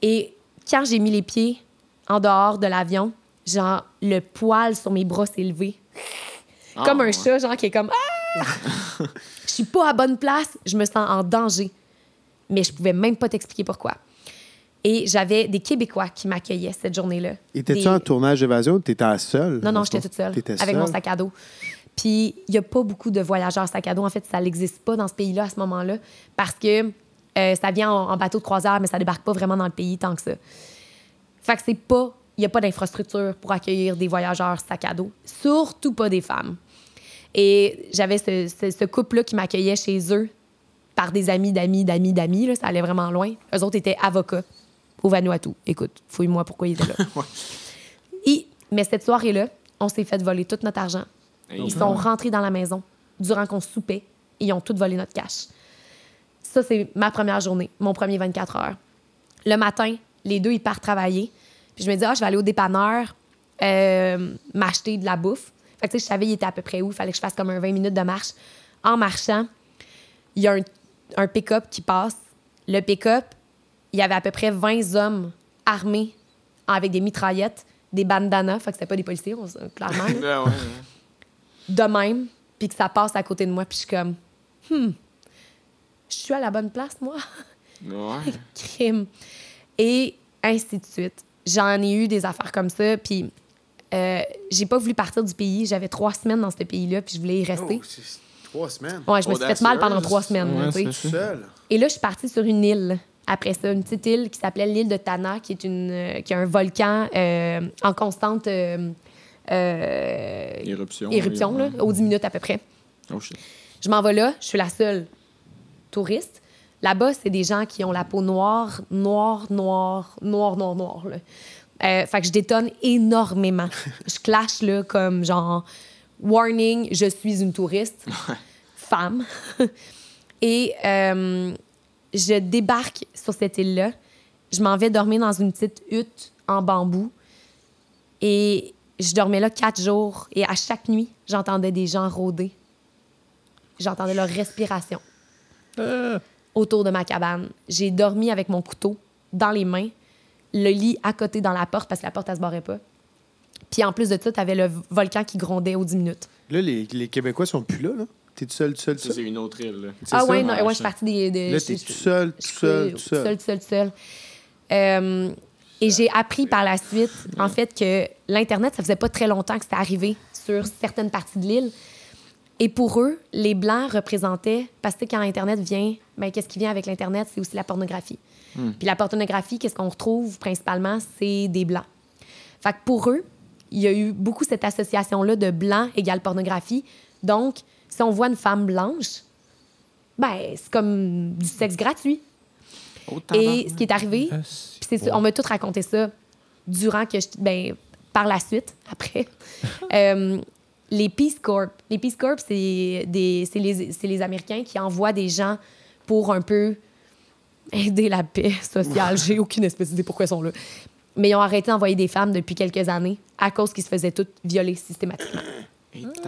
Et quand j'ai mis les pieds en dehors de l'avion, genre, le poil sur mes bras s'est levé. Ah, comme un ouais. chat, genre, qui est comme Ah! Je suis pas à bonne place, je me sens en danger. Mais je pouvais même pas t'expliquer pourquoi. Et j'avais des Québécois qui m'accueillaient cette journée-là. Étais-tu Des- en tournage d'évasion ou t'étais seule? Non, non, j'étais toute seule. Avec mon sac à dos. Puis, il n'y a pas beaucoup de voyageurs sac à dos. En fait, ça n'existe pas dans ce pays-là à ce moment-là parce que euh, ça vient en, en bateau de croisière, mais ça débarque pas vraiment dans le pays tant que ça. Fait que c'est pas. Il n'y a pas d'infrastructure pour accueillir des voyageurs sac à dos, surtout pas des femmes. Et j'avais ce, ce- ce couple-là qui m'accueillait chez eux par des amis d'amis, d'amis, d'amis. là, Ça allait vraiment loin. Eux autres étaient avocats au Vanuatu. Écoute, fouille-moi pourquoi ils étaient là. Et- mais cette soirée-là, on s'est fait voler tout notre argent. Ils sont rentrés dans la maison durant qu'on soupait et ils ont tout volé notre cash. Ça, c'est ma première journée, mon premier 24 heures. Le matin, les deux, ils partent travailler. Puis je me dis, ah, je vais aller au dépanneur euh, m'acheter de la bouffe. Fait que, tu sais, je savais, il était à peu près où. Il fallait que je fasse comme un 20 minutes de marche. En marchant, il y a un, un pick-up qui passe. Le pick-up, il y avait à peu près 20 hommes armés avec des mitraillettes, des bandanas. Fait que c'était pas des policiers, on- clairement. là ouais. de même, puis que ça passe à côté de moi, puis je suis comme, hmm, je suis à la bonne place, moi. Ouais. Crime. Et ainsi de suite. J'en ai eu des affaires comme ça, puis euh, j'ai pas voulu partir du pays. J'avais trois semaines dans ce pays-là, puis je voulais y rester. Oh, trois semaines. ouais, je me suis fait mal pendant trois semaines. Ouais. Et là, je suis partie sur une île. Après ça, une petite île qui s'appelait l'île de Tana, qui est, une, euh, qui est un volcan euh, en constante euh, euh, Éruption. éruption, là, aux 10 minutes à peu près. Oh shit. Je m'en vais là, je suis la seule touriste. Là-bas, c'est des gens qui ont la peau noire, noire, noire, noire, noire, noire. Là. Euh, fait que je détonne énormément. je clash là, comme genre warning, je suis une touriste, femme. Et euh, je débarque sur cette île-là. Je m'en vais dormir dans une petite hutte en bambou. Et je dormais là quatre jours. Et à chaque nuit, j'entendais des gens rôder. J'entendais leur respiration autour de ma cabane. J'ai dormi avec mon couteau dans les mains, le lit à côté dans la porte parce que la porte, elle se barrait pas. Puis en plus de ça, tu avais le volcan qui grondait aux 10 minutes. Là, les, les Québécois sont plus là, là. T'es tout seul, tout seul, seul. c'est une autre île. là. Ah ça? ouais, non, Ouais, ouais, je suis partie des... des Là, t'es tout seul, tout seul, tout tout seul. seul, tout seul, tout seul. Euh, et j'ai appris par la suite, en fait, que l'Internet, ça faisait pas très longtemps que c'était arrivé sur certaines parties de l'île. Et pour eux, les Blancs représentaient, parce que quand Internet vient, ben, qu'est-ce qui vient avec l'Internet? C'est aussi la pornographie. Puis la pornographie, qu'est-ce qu'on retrouve principalement? C'est des Blancs. Fait que pour eux, il y a eu beaucoup cette association-là de blanc égale pornographie. Donc, si on voit une femme blanche, ben, c'est comme du sexe gratuit. Et ce qui est arrivé, c'est ça, on m'a tout raconté ça durant que je. Ben, par la suite, après. euh, les Peace Corps. Les Peace Corps, c'est des- c'est les, c'est les Américains qui envoient des gens pour un peu aider la paix sociale. J'ai aucune espèce d'idée pourquoi ils sont là. Mais ils ont arrêté d'envoyer des femmes depuis quelques années à cause qu'ils se faisaient toutes violer systématiquement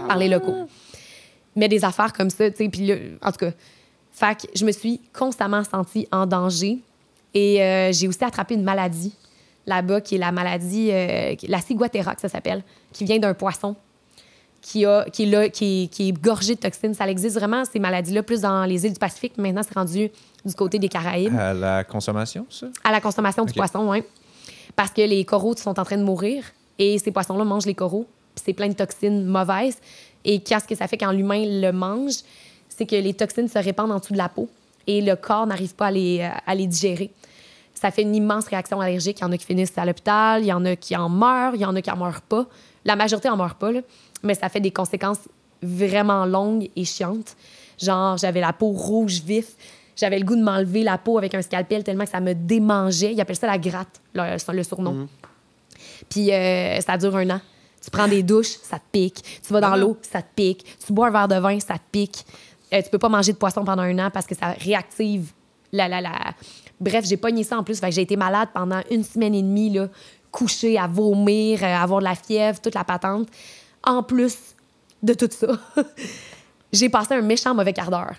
par les locaux. Mais des affaires comme ça, tu sais, puis en tout cas, fait que je me suis constamment sentie en danger et euh, j'ai aussi attrapé une maladie là-bas qui est la maladie, euh, la ciguatera, que ça s'appelle, qui vient d'un poisson qui, a, qui, est là, qui, est, qui est gorgé de toxines. Ça existe vraiment, ces maladies-là, plus dans les îles du Pacifique. Maintenant, c'est rendu du côté des Caraïbes À la consommation, ça? à la consommation du Ok. poisson, oui. Parce que les coraux sont en train de mourir et ces poissons-là mangent les coraux. Puis c'est plein de toxines mauvaises. Et qu'est-ce que ça fait quand l'humain le mange? C'est que les toxines se répandent en dessous de la peau et le corps n'arrive pas à les, à les digérer. Ça fait une immense réaction allergique. Il y en a qui finissent à l'hôpital, il y en a qui en meurent, il y en a qui en meurent pas. La majorité en meurt pas, là. Mais ça fait des conséquences vraiment longues et chiantes. Genre, j'avais la peau rouge vif. J'avais le goût de m'enlever la peau avec un scalpel tellement que ça me démangeait. Ils appellent ça la gratte, le, le surnom. Puis euh, ça dure un an. Tu prends des douches, ça te pique. Tu vas dans l'eau, ça te pique. Tu bois un verre de vin, ça te pique. Euh, tu peux pas manger de poisson pendant un an parce que ça réactive la... la, la... Bref, j'ai pogné ça en plus. J'ai été malade pendant une semaine et demie, là, couchée à vomir, euh, avoir de la fièvre, toute la patente. En plus de tout ça, j'ai passé un méchant mauvais quart d'heure.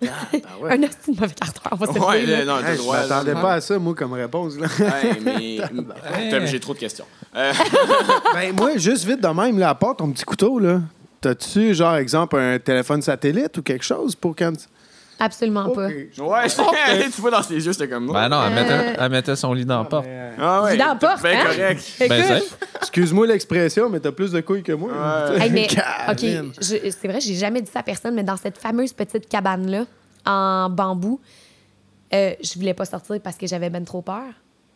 un hostie de mauvais quart d'heure, on va se le Ouais, dire, là. là, non, t'as Hey, le je droit. là. m'attendais pas à ça, moi, comme réponse. Là. Hey, mais. T'as- J'ai trop de questions. Euh, ben, moi, juste vite de même, là, à part ton petit couteau, là, T'as-tu, genre, exemple, un téléphone satellite ou quelque chose pour quand. Absolument pas. Ouais, tu vois dans ses yeux, c'était comme moi. Ben non, elle Euh. mettait, elle mettait son lit dans la porte. Ah ouais. Dis dans la porte, Ben hein? correct. Ben, Excuse-moi l'expression, mais t'as plus de couilles que moi. Ouais. Hey, mais, OK, c'est vrai, j'ai jamais dit ça à personne, mais dans cette fameuse petite cabane-là, en bambou, euh, je voulais pas sortir parce que j'avais ben trop peur.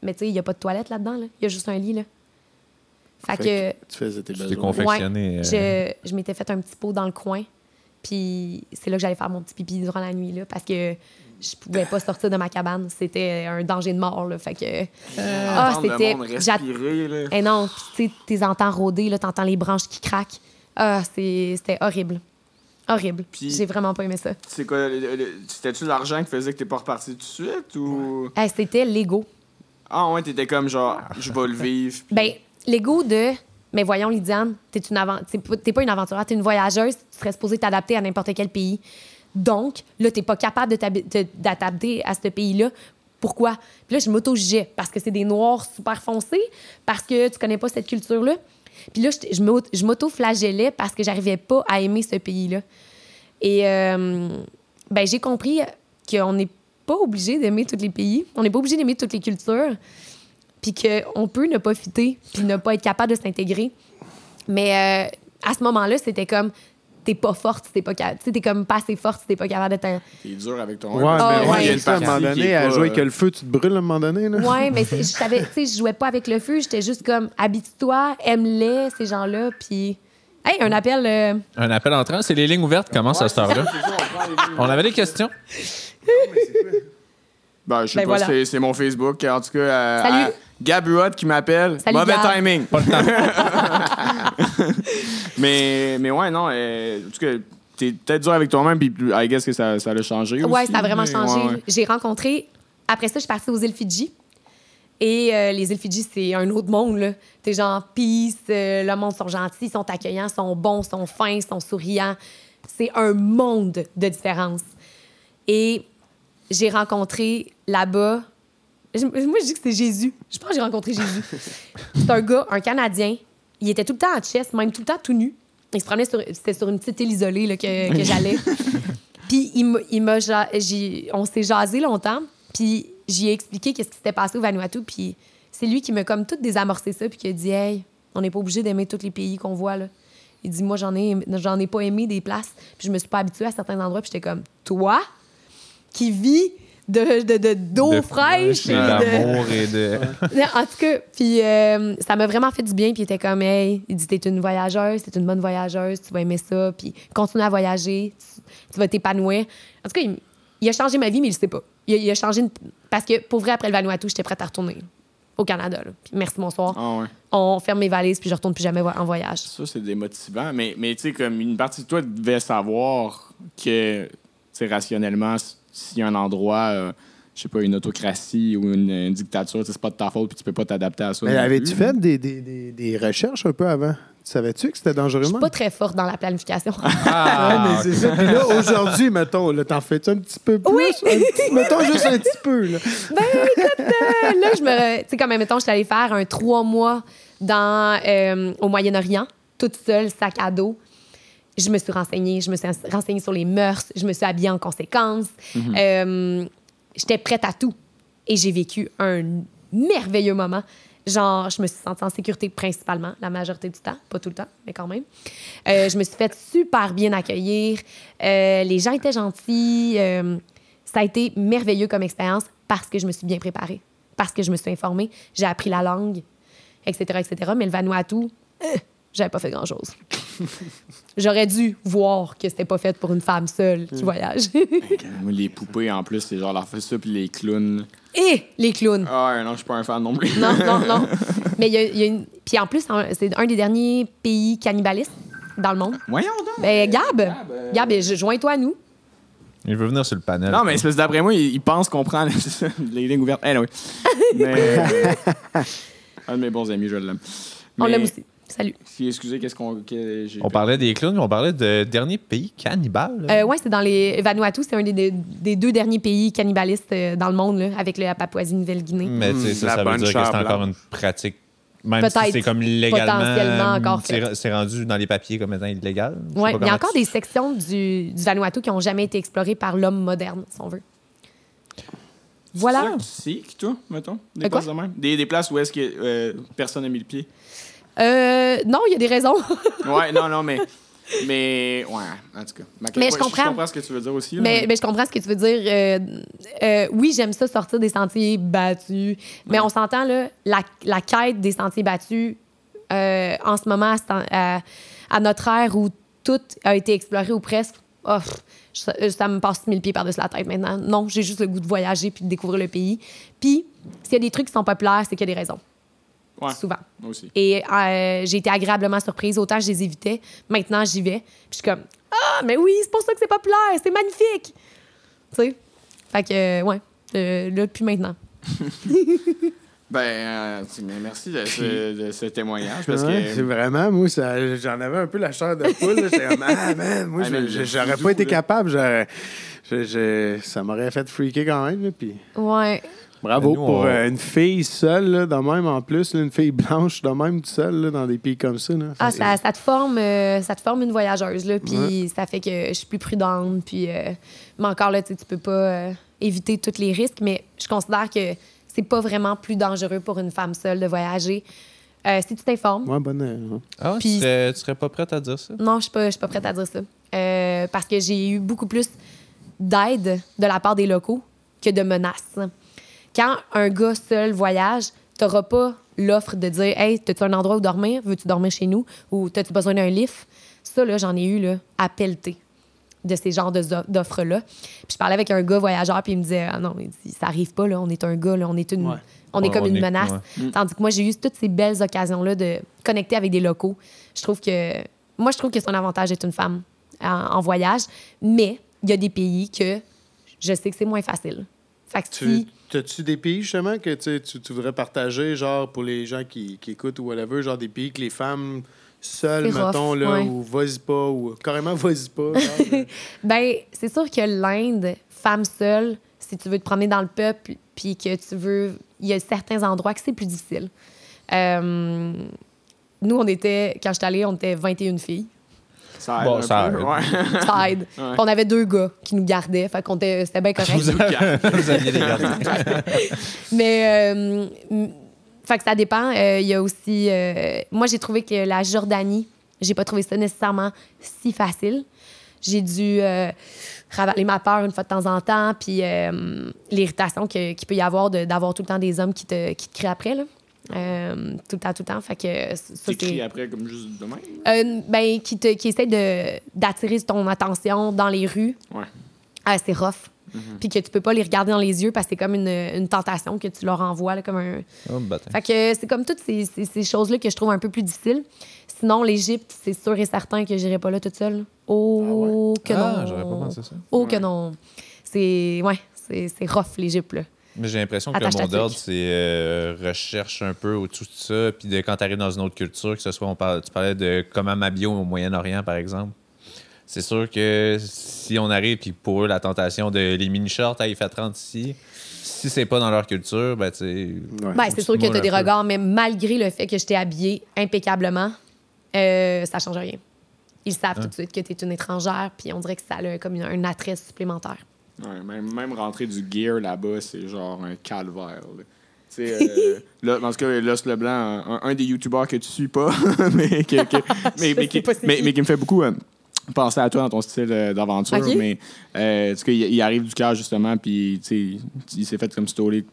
Mais tu sais, il y a pas de toilette là-dedans, là. Il y a juste un lit, là. Fait, Fait que, Tu faisais tes Tu t'es besoins. euh, je, je m'étais fait un petit pot dans le coin, puis c'est là que j'allais faire mon petit pipi durant la nuit, là, parce que je pouvais pas sortir de ma cabane. C'était un danger de mort, là. Fait que... ah, Entendre le c'était... là. Eh non, tu sais, t'es entends rôder, là, t'entends les branches qui craquent. Ah, c'est- c'était horrible. Horrible. J'ai vraiment pas aimé ça. C'est quoi, c'était-tu l'argent qui faisait que t'es pas reparti tout de suite ou? Eh, c'était l'ego. Ah ouais, t'étais comme genre, je vais le vivre. Ben, l'ego de. Mais voyons, Lydiane, t'es une pas- une aventurière, t'es une voyageuse, tu serais supposée t'adapter à n'importe quel pays. Donc, là, t'es pas capable de d'adapter à ce pays-là. Pourquoi? Puis là, je m'auto-jugeais parce que c'est des noirs super foncés, parce que tu connais pas cette culture-là. Puis là, je m'auto-flagellais parce que j'arrivais pas à aimer ce pays-là. Et euh, ben, j'ai compris qu'on n'est pas obligé d'aimer tous les pays, on n'est pas obligé d'aimer toutes les cultures, puis qu'on peut ne pas fitter, puis ne pas être capable de s'intégrer. Mais euh, à ce moment-là, c'était comme, t'es pas forte, si t'es pas capable. T'es comme pas assez forte, si t'es pas capable de t'in- T'es dur avec ton. Ouais, Ah, mais ouais. il y a une à un moment partie donné, à jouer avec euh, le feu, tu te brûles à un moment donné. Là. Ouais, mais je savais, tu sais, je jouais pas avec le feu, j'étais juste comme, habitue-toi, aime-les, ces gens-là, puis. Hey, un appel. euh, Un appel entrant, c'est les lignes ouvertes commencent à cette heure-là. On avait des questions? Ben, je sais Ben pas, voilà. c'est- c'est mon Facebook. En tout cas, euh, Salut. à- Gab Huot qui m'appelle. Mauvais Gab. timing. Pas le temps. mais, mais ouais, non. euh, en tout cas, t'es peut-être dur avec toi-même, puis I guess que ça, ça l'a changé. Ouais, aussi, ça a vraiment changé. ouais, ouais. J'ai rencontré. Après ça, je suis partie aux îles Fidji. Et euh, les îles Fidji, c'est un autre monde. là. T'es genre peace, euh, le monde sont gentils, sont accueillants, sont bons, sont fins, sont souriants. C'est un monde de différence. Et j'ai rencontré là-bas. Je- Moi, je dis que c'est Jésus. Je pense que j'ai rencontré Jésus. C'est un gars, un Canadien. Il était tout le temps en chest, même tout le temps tout nu. Il se promenait sur. C'était sur une petite île isolée là, que, que j'allais. Puis il m'a- il m'a j'ai- on s'est jasé longtemps, puis j'y ai expliqué qu'est-ce qui s'était passé au Vanuatu, puis c'est lui qui m'a comme tout désamorcé ça, puis qui a dit Hey, on n'est pas obligé d'aimer tous les pays qu'on voit là. Il dit moi j'en ai j'en ai pas aimé des places, puis je me suis pas habituée à certains endroits, puis j'étais comme toi qui vis de de- de- d'eau De- fraîche, Et d'amour et de. en tout cas, puis euh, ça m'a vraiment fait du bien. Puis il était comme, hey, il dit, t'es une voyageuse, t'es une bonne voyageuse, tu vas aimer ça, puis continue à voyager, tu, tu vas t'épanouir. En tout cas, il, il a changé ma vie, mais il le sait pas. Il a, il a changé une- parce que pour vrai, après le Vanuatu, j'étais prête à retourner au Canada. là. Puis merci, bonsoir. Ah ouais. On ferme mes valises, puis je retourne plus jamais en voyage. Ça, c'est démotivant. Mais, mais tu sais, comme une partie de toi devait savoir que, tu sais, rationnellement, s- s'il y a un endroit, euh, je sais pas, une autocratie ou une, une dictature, c'est pas de ta faute puis tu peux pas t'adapter à ça. Mais avais-tu fait des, des, des, des recherches un peu avant? Savais-tu que c'était Je dangereusement? suis pas très forte dans la planification. Ah, Ouais, mais c'est ça. Puis là, aujourd'hui, mettons, là, t'en fais-tu un petit peu plus? Oui. Un petit- mettons juste un petit peu, là. Ben, écoute, euh, là, je me. Tu sais, comme, mettons, je suis allée faire un trois mois dans, euh, au Moyen-Orient, toute seule, sac à dos. Je me suis renseignée, je me suis renseignée sur les mœurs, je me suis habillée en conséquence. Euh, J'étais prête à tout. Et j'ai vécu un merveilleux moment. Genre, je me suis sentie en sécurité principalement, la majorité du temps, pas tout le temps, mais quand même. Euh, je me suis fait super bien accueillir. Euh, les gens étaient gentils. Euh, ça a été merveilleux comme expérience parce que je me suis bien préparée, parce que je me suis informée, j'ai appris la langue, etc., etc. Mais le Vanuatu, j'avais pas fait grand-chose. J'aurais dû voir que c'était pas fait pour une femme seule qui voyage. Moi, Les poupées, en plus, c'est genre leur fait ça, puis les clowns. Et les clowns. Ah ouais, non, je suis pas un fan non plus. Non, non, non. Mais il y a, il y a une... Puis en plus, c'est un des derniers pays cannibalistes dans le monde. Voyons donc. Ben, Gab, euh, Gab, je- joins-toi à nous. Il veut venir sur le panel. Non, mais c'est parce que d'après moi, ils pensent qu'on prend les lignes ouvertes. Anyway. Mais. euh, un de mes bons amis, je l'aime. On l'aime aussi. Salut. Si, excusez, qu'est-ce qu'on. que j'ai On parlait des clowns, mais on parlait de dernier pays cannibale. Euh, ouais, c'est dans les Vanuatu, c'est un des, des- des deux derniers pays cannibalistes euh, dans le monde, là, avec la Papouasie-Nouvelle-Guinée. mais tu sais, Hmm, ça, la ça veut bonne dire que chair c'est encore une pratique Même si Peut-être c'est comme légalement. potentiellement encore c'est- rendu dans les papiers comme étant illégal. Je sais Ouais, pas il y a encore tu- des sections du, du Vanuatu qui n'ont jamais été explorées par l'homme moderne, si on veut. Voilà. C'est qui, toi, mettons? Des De quoi? places de même? Des, des places où est-ce que euh, personne n'a mis le pied. Euh, non, il y a des raisons. Ouais, non, non, mais. Mais, ouais, en tout cas. Ma- Mais je comprends. Je comprends ce que tu veux dire aussi. là, mais, mais je comprends ce que tu veux dire. Euh, euh, oui, j'aime ça sortir des sentiers battus. Mais on s'entend, là, la, la quête des sentiers battus, euh, en ce moment, à, notre ère où tout a été exploré ou presque, oh, ça me passe mille pieds par-dessus la tête maintenant. Non, j'ai juste le goût de voyager puis de découvrir le pays. Puis, s'il y a des trucs qui sont populaires, c'est qu'il y a des raisons. Ouais, Souvent. moi aussi. Et euh, j'ai été agréablement surprise. Autant je les évitais, maintenant j'y vais. Puis je suis comme Ah, mais oui, c'est pour ça que c'est populaire, c'est magnifique. Tu sais? Fait que, euh, ouais, euh, là, depuis maintenant. Ben, euh, merci de ce, de ce témoignage parce Ouais, que. c'est vraiment, moi, j'en avais un peu la chair de poule. J'étais comme, ah, man, moi, Ah, j'aurais pas été là. capable. ça m'aurait fait freaker quand même. là, puis Ouais. Bravo Nous, pour on- euh, une fille seule, là, de même en plus, là, une fille blanche de même toute seule là, dans des pays comme ça. Là. Ah, ça, ça te forme, euh, ça te forme une voyageuse, là. Puis ça fait que je suis plus prudente. Puis, euh, mais encore là, tu peux pas euh, éviter tous les risques. Mais je considère que c'est pas vraiment plus dangereux pour une femme seule de voyager. Euh, si tu t'informes, Ouais, bonne. Ah, tu, serais, tu serais pas prête à dire ça? Non, je suis pas, je suis pas prête à dire ça. Euh, parce que j'ai eu beaucoup plus d'aide de la part des locaux que de menaces. Quand un gars seul voyage, t'auras pas l'offre de dire Hey, as-tu un endroit où dormir? Veux-tu dormir chez nous? Ou as-tu besoin d'un lift? Ça, là, j'en ai eu là, à pelleter de ces genres d'offres-là. Puis je parlais avec un gars voyageur, puis il me disait Ah non, il dit, ça arrive pas, là, on est un gars, là, on est, une, Ouais. on est Ouais, comme on une est- menace. ouais. Tandis que moi, j'ai eu toutes ces belles occasions-là de connecter avec des locaux. Je trouve que. Moi, je trouve que c'est un avantage d'être une femme en, en voyage, mais il y a des pays que je sais que c'est moins facile. Fait que si. Tu, as-tu des pays, justement, que tu, tu, tu voudrais partager, genre, pour les gens qui, qui écoutent ou whatever, genre des pays que les femmes seules, rough, mettons, là, ouais. ou vas-y pas, ou carrément vas-y pas. genre, euh, Ben, c'est sûr que l'Inde, femme seule, si tu veux te promener dans le peuple, puis que tu veux. Il y a certains endroits que c'est plus difficile. Euh, nous, on était. Quand je suis allée, on était 21 filles. Ça aide Bon, un ça peu. aide. Ouais. Ça aide. Ouais. Puis On avait deux gars qui nous gardaient, fait qu'on était, c'était bien correct. Vous, vous aviez des gardiens. Mais, euh, fait que ça dépend. Euh, Il y a aussi. euh, moi, j'ai trouvé que la Jordanie, j'ai pas trouvé ça nécessairement si facile. J'ai dû euh, ravaler ma peur une fois de temps en temps, puis euh, l'irritation que- qu'il peut y avoir de- d'avoir tout le temps des hommes qui te, qui te crient après, là. Euh, tout le temps, tout le temps. Fait que ça, Tu cries c'est. après comme juste demain. Euh, ben, qui, te, qui essaie de- d'attirer ton attention dans les rues. Ouais. Ah, c'est rough. Puis que tu peux pas les regarder dans les yeux parce que c'est comme une, une tentation que tu leur envoies, là, comme un, Oh, bâtard. fait que c'est comme toutes ces, ces- ces choses-là que je trouve un peu plus difficiles. Sinon, l'Égypte, c'est sûr et certain que j'irai pas là toute seule. Oh, que Ah, non. j'aurais pas pensé ça. Oh, que non. C'est, ouais, c'est, c'est rough, l'Égypte, là. Mais j'ai l'impression que le mot d'ordre, c'est euh, recherche un peu au-dessus de ça. Puis de, quand tu arrives dans une autre culture, que ce soit, on parle, tu parlais de comment m'habiller au Moyen-Orient, par exemple. C'est sûr que si on arrive, puis pour eux, la tentation de les mini-shorts, il fait 30 ici, si c'est pas dans leur culture, ben, tu sais. ouais. Ben, c'est sûr que tu as des peu. regards, mais malgré le fait que je t'ai habillée impeccablement, euh, ça change rien. Ils savent tout de suite que tu es une étrangère, puis on dirait que ça a comme une- un attrait supplémentaire. Ouais, même, même rentrer du gear là-bas, c'est genre un calvaire. là. Euh, là, dans ce cas, Lost Leblanc, un, un des youtubeurs que tu suis pas, mais, que- que- mais, Je mais sais qui, pas mais, qui. me fait beaucoup euh, penser à toi dans ton style euh, d'aventure. Ok. Mais euh, il, arrive du cœur justement, puis il s'est fait comme stoler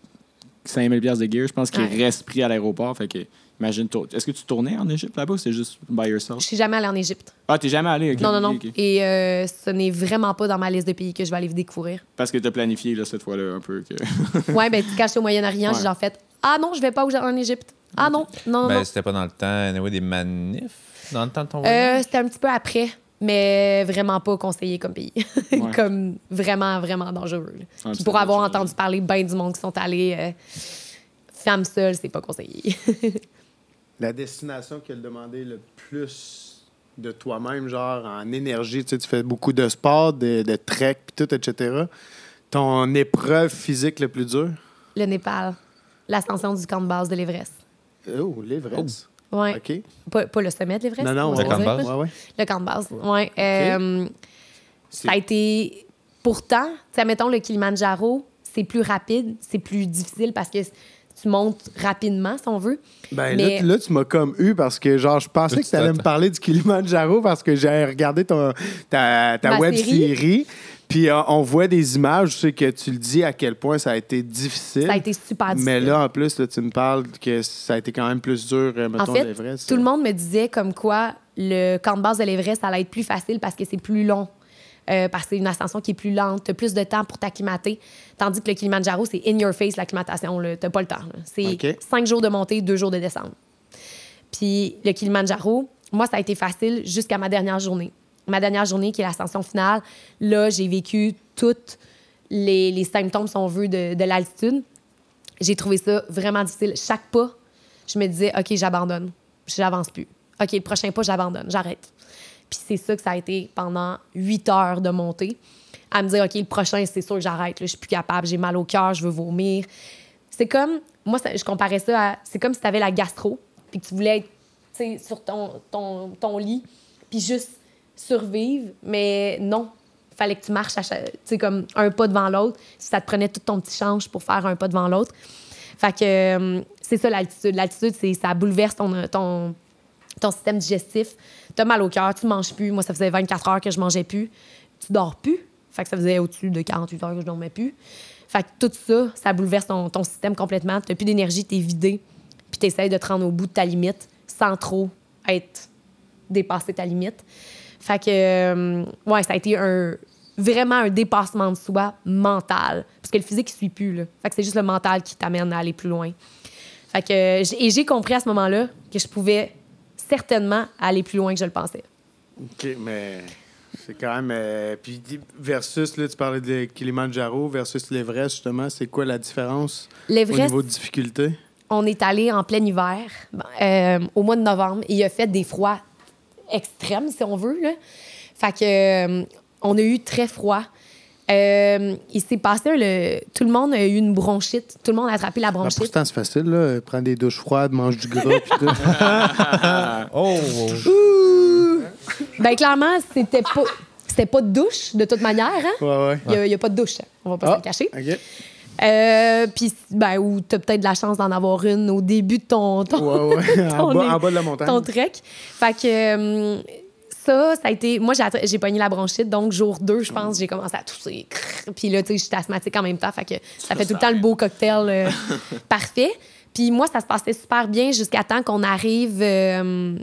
5000 pièces de gear. Je pense qu'il Ouais. reste pris à l'aéroport. Fait que, imagine, est-ce que tu tournais en Égypte là-bas ou c'est juste by yourself? Je suis jamais allée en Égypte. Ah, t'es jamais allé? ok, non, non, non. Et euh, ce n'est vraiment pas dans ma liste de pays que je vais aller découvrir. Parce que t'as planifié là, cette fois-là un peu. Que... Ouais, ben, quand j'étais au Moyen-Orient, Ouais. j'ai genre fait Ah non, je vais pas en Égypte. Ah non, non, non. Ben, c'était pas dans le temps, anyway, des manifs, dans le temps de ton voyage? Euh, C'était un petit peu après, mais vraiment pas conseillé comme pays. Ouais. comme vraiment, vraiment dangereux. Ah, pour avoir changé. entendu parler bien du monde qui sont allés, euh, femme seule, c'est pas conseillé. La destination qui a demandé le plus de toi-même, genre en énergie, tu sais, tu fais beaucoup de sport, de, de trek, puis tout, etc. Ton épreuve physique le plus dur? Le Népal, l'ascension du camp de base de l'Everest. Oh, l'Everest. Ouais. OK. Pas, pas le sommet de l'Everest. Non, non, on Le camp de base. Ouais, ouais. Le camp de base. Ouais. Euh, ça a été. Pourtant, tu sais, mettons le Kilimanjaro, c'est plus rapide, c'est plus difficile parce que tu montes rapidement, si on veut. Ben Mais- là, tu- là, tu m'as comme eu parce que genre je pensais Là, que tu allais me parler du Kilimanjaro parce que j'ai regardé ton, ta, ta web série. série. Puis euh, on voit des images, je sais que tu le dis à quel point ça a été difficile. Ça a été super difficile. Mais là, en plus, là, tu me parles que ça a été quand même plus dur, euh, mettons, En fait, l'Everest. tout le monde me disait comme quoi le camp de base de l'Everest, ça allait être plus facile parce que c'est plus long. Euh, parce que c'est une ascension qui est plus lente, tu as plus de temps pour t'acclimater. Tandis que le Kilimanjaro, c'est in your face l'acclimatation. Tu n'as pas le temps. là. C'est cinq jours de montée, deux jours de descente. Puis le Kilimanjaro, moi, ça a été facile jusqu'à ma dernière journée. Ma dernière journée, qui est l'ascension finale, là, j'ai vécu tous les, symptômes, si on veut, de, de l'altitude. J'ai trouvé ça vraiment difficile. Chaque pas, je me disais, OK, j'abandonne. J'avance plus. OK, le prochain pas, j'abandonne. J'arrête. Puis c'est ça que ça a été pendant huit heures de montée. À me dire, OK, le prochain, c'est sûr que j'arrête. Je suis plus capable. J'ai mal au cœur. Je veux vomir. C'est comme, moi, je comparais ça à, c'est comme si tu avais la gastro, puis que tu voulais être, sur ton lit, puis juste survivre, mais non. Fallait que tu marches, à chaque- comme un pas devant l'autre. Ça te prenait tout ton petit change pour faire un pas devant l'autre. Fait que euh, c'est ça l'altitude. L'altitude, c'est ça bouleverse ton, ton, ton système digestif. T'as mal au cœur, tu manges plus. Moi, ça faisait 24 heures que je mangeais plus. Tu dors plus. Fait que ça faisait au-dessus de 48 heures que je dormais plus. Fait que tout ça, ça bouleverse ton, ton système complètement. T'as plus d'énergie, t'es vidé. Puis t'essayes de te rendre au bout de ta limite sans trop être dépassé ta limite. Fait que, euh, ouais, ça a été un, vraiment un dépassement de soi mental. Parce que le physique, il suit plus, là. Fait que c'est juste le mental qui t'amène à aller plus loin. Fait que, euh, et j'ai compris à ce moment-là que je pouvais certainement aller plus loin que je le pensais. OK, mais c'est quand même... euh, puis versus, là, tu parlais de Kilimanjaro versus l'Everest, justement, c'est quoi la différence au niveau de difficulté? on est allé en plein hiver, euh, au mois de novembre, et il a fait des froids extrêmes, si on veut. Là. Fait que, euh, on a eu très froid. Euh, il s'est passé le. Tout le monde a eu une bronchite. Tout le monde a attrapé la Ah, bronchite. pourtant, c'est facile, là. Prends des douches froides, mange du gras, puis tout. Oh! Ben clairement, c'était pas. C'était pas de douche, de toute manière. Hein? ouais, ouais. Il n'y a, pas de douche. hein. On va pas se Ah, le cacher. OK. Euh, Puis, ben, ou tu as peut-être de la chance d'en avoir une au début de ton, ton, Ouais, ouais. En ton bas, é- en bas de la montagne. ton trek. Fait que euh, ça, ça a été. Moi, j'ai pogné la bronchite, donc jour 2, je pense, j'ai commencé à tousser. Puis là, tu sais, j'étais asthmatique en même temps. Fait que ça fait tout le temps le beau cocktail euh, parfait. Puis moi, ça se passait super bien jusqu'à temps qu'on arrive. euh,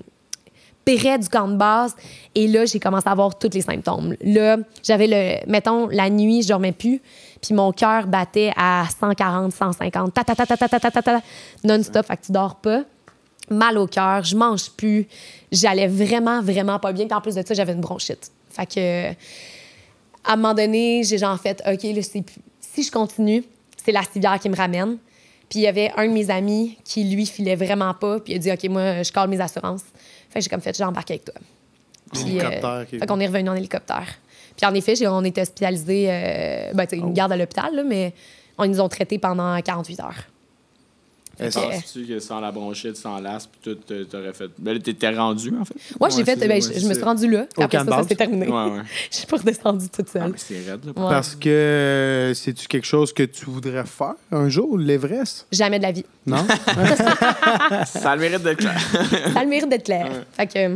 près du camp de base. Et là, j'ai commencé à avoir tous les symptômes. Là, j'avais le. Mettons, la nuit, je dormais plus. Puis mon cœur battait à 140, 150, ta ta ta ta ta ta ta, ta non-stop. Fait que tu dors pas. Mal au cœur, je mange plus. J'allais vraiment, vraiment pas bien. Puis en plus de ça, j'avais une bronchite. Fait que, à un moment donné, j'ai genre fait, OK, si je continue, c'est la civière qui me ramène. Puis il y avait un de mes amis qui, lui, filait vraiment pas. Puis il a dit, OK, moi, je colle mes assurances. Fait que j'ai comme fait, j'embarque avec toi. Puis, euh, fait qu'on est revenu en hélicoptère. Puis en effet, on était hospitalisés, euh, ben, sais, Oh. une garde à l'hôpital, là, mais on ils nous ont traités pendant 48 heures. Est-ce- que- Penses-tu que sans la bronchite, sans l'asthme, tout, t'a- t'aurais fait. Ben là, t'étais rendu, en fait? Moi, j'ai fait, ben, je, je me suis rendue là. Au Après ça, ça s'est terminé. Ouais, ouais. Je suis pas redescendue toute Ah, seule. c'est raide, là. Ouais. Parce que euh, c'est-tu quelque chose que tu voudrais faire un jour, l'Everest? Jamais de la vie. Non? Ça a le mérite d'être clair. Ça a le mérite d'être clair. Fait que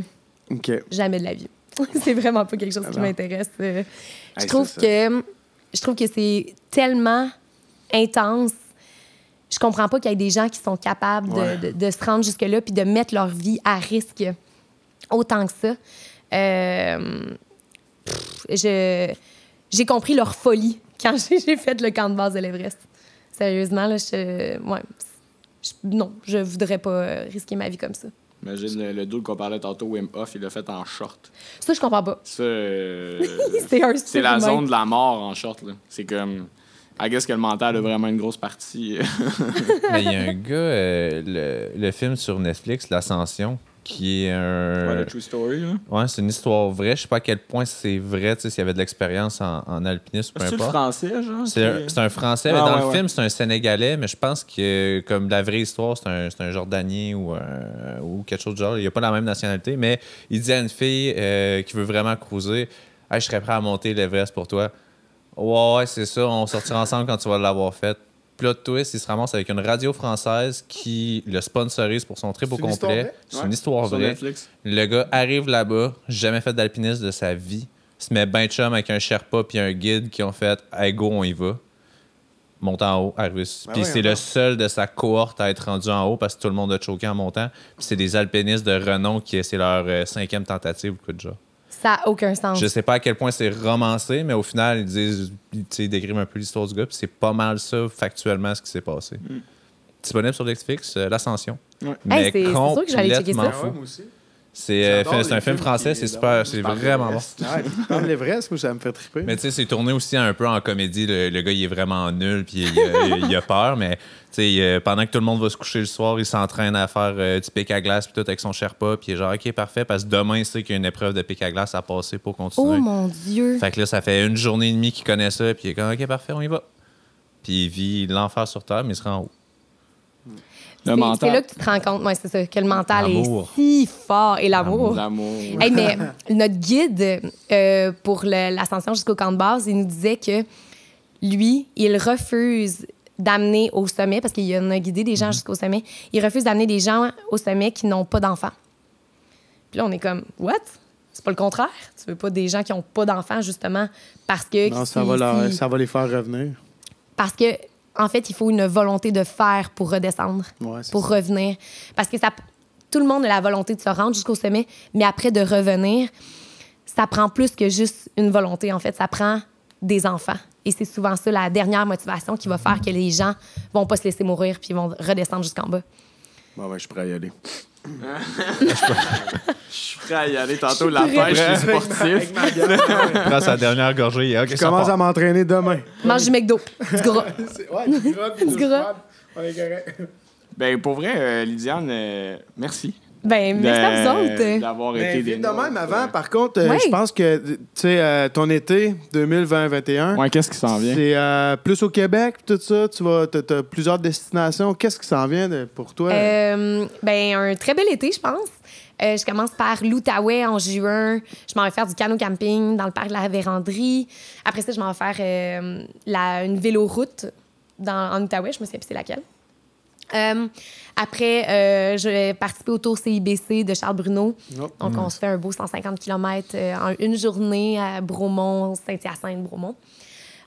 OK. jamais de la vie. c'est vraiment pas quelque chose qui Alors. m'intéresse. Euh, Je trouve que je trouve que c'est tellement intense. Je comprends pas qu'il y ait des gens qui sont capables de, Ouais. de- de se rendre jusque-là puis de mettre leur vie à risque autant que ça. Euh, pff, je- j'ai compris leur folie quand j'ai fait le camp de base de l'Everest. Sérieusement, là, je, ouais, je- non, je voudrais pas risquer ma vie comme ça. Imagine le, le dude qu'on parlait tantôt, Wim Hof, il l'a fait en short. Ça, je comprends pas. Ça, euh, C'est un c'est la zone de la mort en short. là. C'est comme. I guess que le mental a vraiment une grosse partie. Mais il y a un gars, euh, le, le film sur Netflix, L'Ascension, qui est un. Ouais, la true story, là. Ouais, c'est une histoire vraie. Je sais pas à quel point c'est vrai, tu sais, s'il y avait de l'expérience en, en alpinisme, peu C'est le importe. français, genre? C'est un, c'est un Français, Ah, mais dans ouais, le ouais. film, c'est un Sénégalais, mais je pense que, comme la vraie histoire, c'est un, c'est un Jordanien ou, un- ou quelque chose du genre. Il n'a pas la même nationalité, mais il dit à une fille euh, qui veut vraiment cruiser Hey, Je serais prêt à monter l'Everest pour toi. Ouais, ouais, c'est ça, on sortira ensemble quand tu vas l'avoir fait. Plot twist, il se ramasse avec une radio française qui le sponsorise pour son trip au complet. C'est Ouais, une histoire Sur vraie. Netflix. Le gars arrive là-bas, jamais fait d'alpinisme de sa vie, se met ben chum avec un Sherpa puis un guide qui ont fait Hey go, on y va. Monte en haut, arrive. Ben puis c'est le seul de sa cohorte à être rendu en haut parce que tout le monde a choqué en montant. Puis c'est des alpinistes de renom qui c'est leur euh, cinquième tentative ou quoi de genre. Ça n'a aucun sens. Je sais pas à quel point c'est romancé, mais au final, ils disent, tu sais, ils décrivent un peu l'histoire du gars, puis c'est pas mal ça, factuellement, ce qui s'est passé. Disponible sur Netflix, euh, L'Ascension. Ouais. Mais Hey, c'est- sûr que j'allais checker ça. fou. moi aussi. C'est euh, c'est un film français, c'est super, c'est vraiment bon. parle l'Everest, moi, ça me fait triper. Mais tu sais, c'est tourné aussi un peu en comédie. Le, le gars, il est vraiment nul, puis il, a- il a peur, mais tu sais, euh, pendant que tout le monde va se coucher le soir, il s'entraîne à faire euh, du pic à glace, puis tout avec son Sherpa, puis il est genre, OK, parfait, parce que demain, il sait qu'il y a une épreuve de pic à glace à passer pour continuer. Oh mon Dieu. Fait que là, ça fait une journée et demie qu'il connaît ça, puis il est comme, OK, parfait, on y va. Puis il vit l'enfer sur Terre, mais il se rend en haut. Le C'est- mental. C'est là que tu te rends compte, ouais, c'est ça, que le mental est si fort. Et l'amour. L'amour. Hey, mais notre guide euh, pour le- l'ascension jusqu'au camp de base, il nous disait que lui, il refuse d'amener au sommet, parce qu'il en a guidé des gens Mhm. jusqu'au sommet, il refuse d'amener des gens au sommet qui n'ont pas d'enfants. Puis là, on est comme, what? C'est pas le contraire? Tu veux pas des gens qui n'ont pas d'enfants, justement, parce que... Non, ça si- va, leur- si- ça va les faire revenir. Parce que, en fait, il faut une volonté de faire pour redescendre Ouais, pour ça. revenir. Parce que ça, tout le monde a la volonté de se rendre jusqu'au sommet, mais après de revenir, ça prend plus que juste une volonté, en fait. Ça prend des enfants. Et c'est souvent ça, la dernière motivation qui va faire que les gens vont pas se laisser mourir puis vont redescendre jusqu'en bas. Bon, ouais, je suis prêt à y aller. Je suis prêt à y aller tantôt. La prêt. pêche, je suis sportif. Prends sa dernière gorgée, OK, Je ça commence part. à m'entraîner demain. Mange du McDo, du gras. Ouais, du gras, puis Du gras. On est correct. Ben, pour vrai, euh, Lydiane, euh, merci. Ben, merci à vous autres. D'avoir Mais été des de même, avant, par contre, euh, Ouais. je pense que, tu sais, euh, ton été 2020-21, Ouais, qu'est-ce qui s'en vient? c'est euh, plus au Québec, tout ça. Tu vas, t'as, t'as plusieurs destinations. Qu'est-ce qui s'en vient de- pour toi? Euh, ben, un très bel été, je pense. Euh, je commence par l'Outaouais en juin. Je m'en vais faire du canot camping dans le parc de la Vérandrie. Après ça, je m'en vais faire euh, la, une véloroute dans, en Outaouais. Je me sais plus c'est laquelle. Euh, après, euh, je vais participer au Tour CIBC de Charles Bruno. Oh. Donc, on se fait un beau 150 km en une journée à Bromont, Saint-Hyacinthe, Bromont.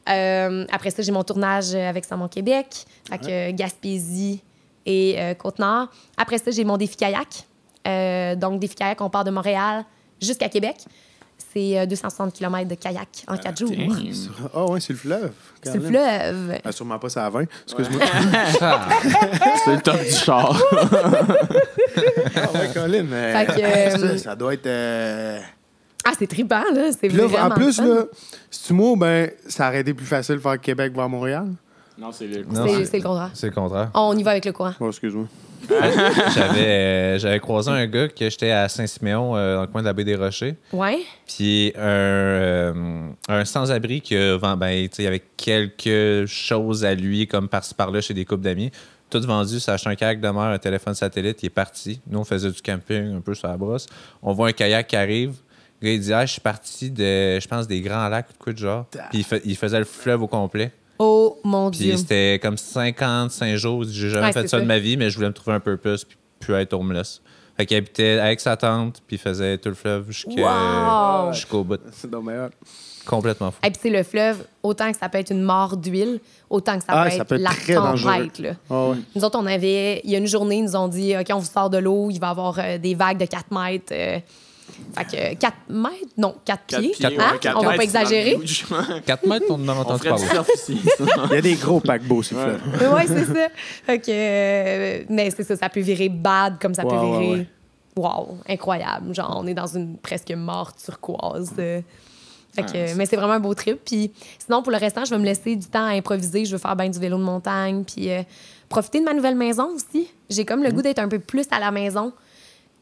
Euh, après ça, j'ai mon tournage avec Salmon Québec, euh, Gaspésie et euh, Côte-Nord. Après ça, j'ai mon défi kayak. Euh, donc, défi kayak, on part de Montréal jusqu'à Québec. C'est euh, 260 km de kayak en quatre jours. Ah, ouais, c'est le fleuve. C'est le fleuve. Ah, sûrement pas, ça à 20. Excuse-moi. C'est le top du char. ah, ouais, Colin. mais- Fait que, euh, ça, ça doit être. euh, Ah, c'est trippant, là. C'est Puis là, vraiment en plus, fun. là, si tu moi, ben, ça aurait été plus facile de faire Québec vers Montréal. Non, c'est le c'est contraire. C'est le contraire. On y va avec le courant. Oh, excuse-moi. J'avais euh, j'avais croisé un gars que j'étais à Saint-Siméon, euh, dans le coin de la baie des Rochers. Ouais. Puis un, euh, un sans-abri qui ben, il y avait quelque chose à lui, comme par-ci par-là, chez des couples d'amis. Tout vendu, ça a acheté un kayak de mer, un téléphone satellite, il est parti. Nous, on faisait du camping un peu sur la brosse. On voit un kayak qui arrive. Le gars, il dit Ah, je suis parti de, je pense, des Grands Lacs ou de quoi de genre. Puis il, fa- il faisait le fleuve au complet. Oh mon Dieu. Puis c'était comme 55 jours. J'ai jamais Ouais, fait ça de ma vie, mais je voulais me trouver un purpose, puis plus être homeless. Fait qu'il habitait avec sa tante, puis faisait tout le fleuve Wow! jusqu'au bout. C'est dommage. Complètement fou. Et puis, c'est le fleuve, autant que ça peut être une mort d'huile, autant que ça, Ah, peut, ça être peut être la très dangereux. tempête. Là. Ah. Nous autres, on avait. Il y a une journée, ils nous ont dit OK, on vous sort de l'eau, il va y avoir euh, des vagues de 4 mètres. euh, fait que 4 mètres? Non, 4 pieds. Quatre pieds, Hein? ouais, quatre on va pas exagérer. huge. 4 mètres, on en a entendu parler. Il y a des gros paquebots, c'est fleuve. oui, c'est ça. Fait que, euh, mais c'est ça, ça peut virer bad comme ça peut Ouais, ouais, virer. ouais. Wow, incroyable. Genre, on est dans une presque mort turquoise. euh. Fait que, c'est- mais c'est vraiment un beau trip. Puis sinon, pour le restant, je vais me laisser du temps à improviser. Je veux faire bien du vélo de montagne. Puis euh, profiter de ma nouvelle maison aussi. J'ai comme le Mm. goût d'être un peu plus à la maison.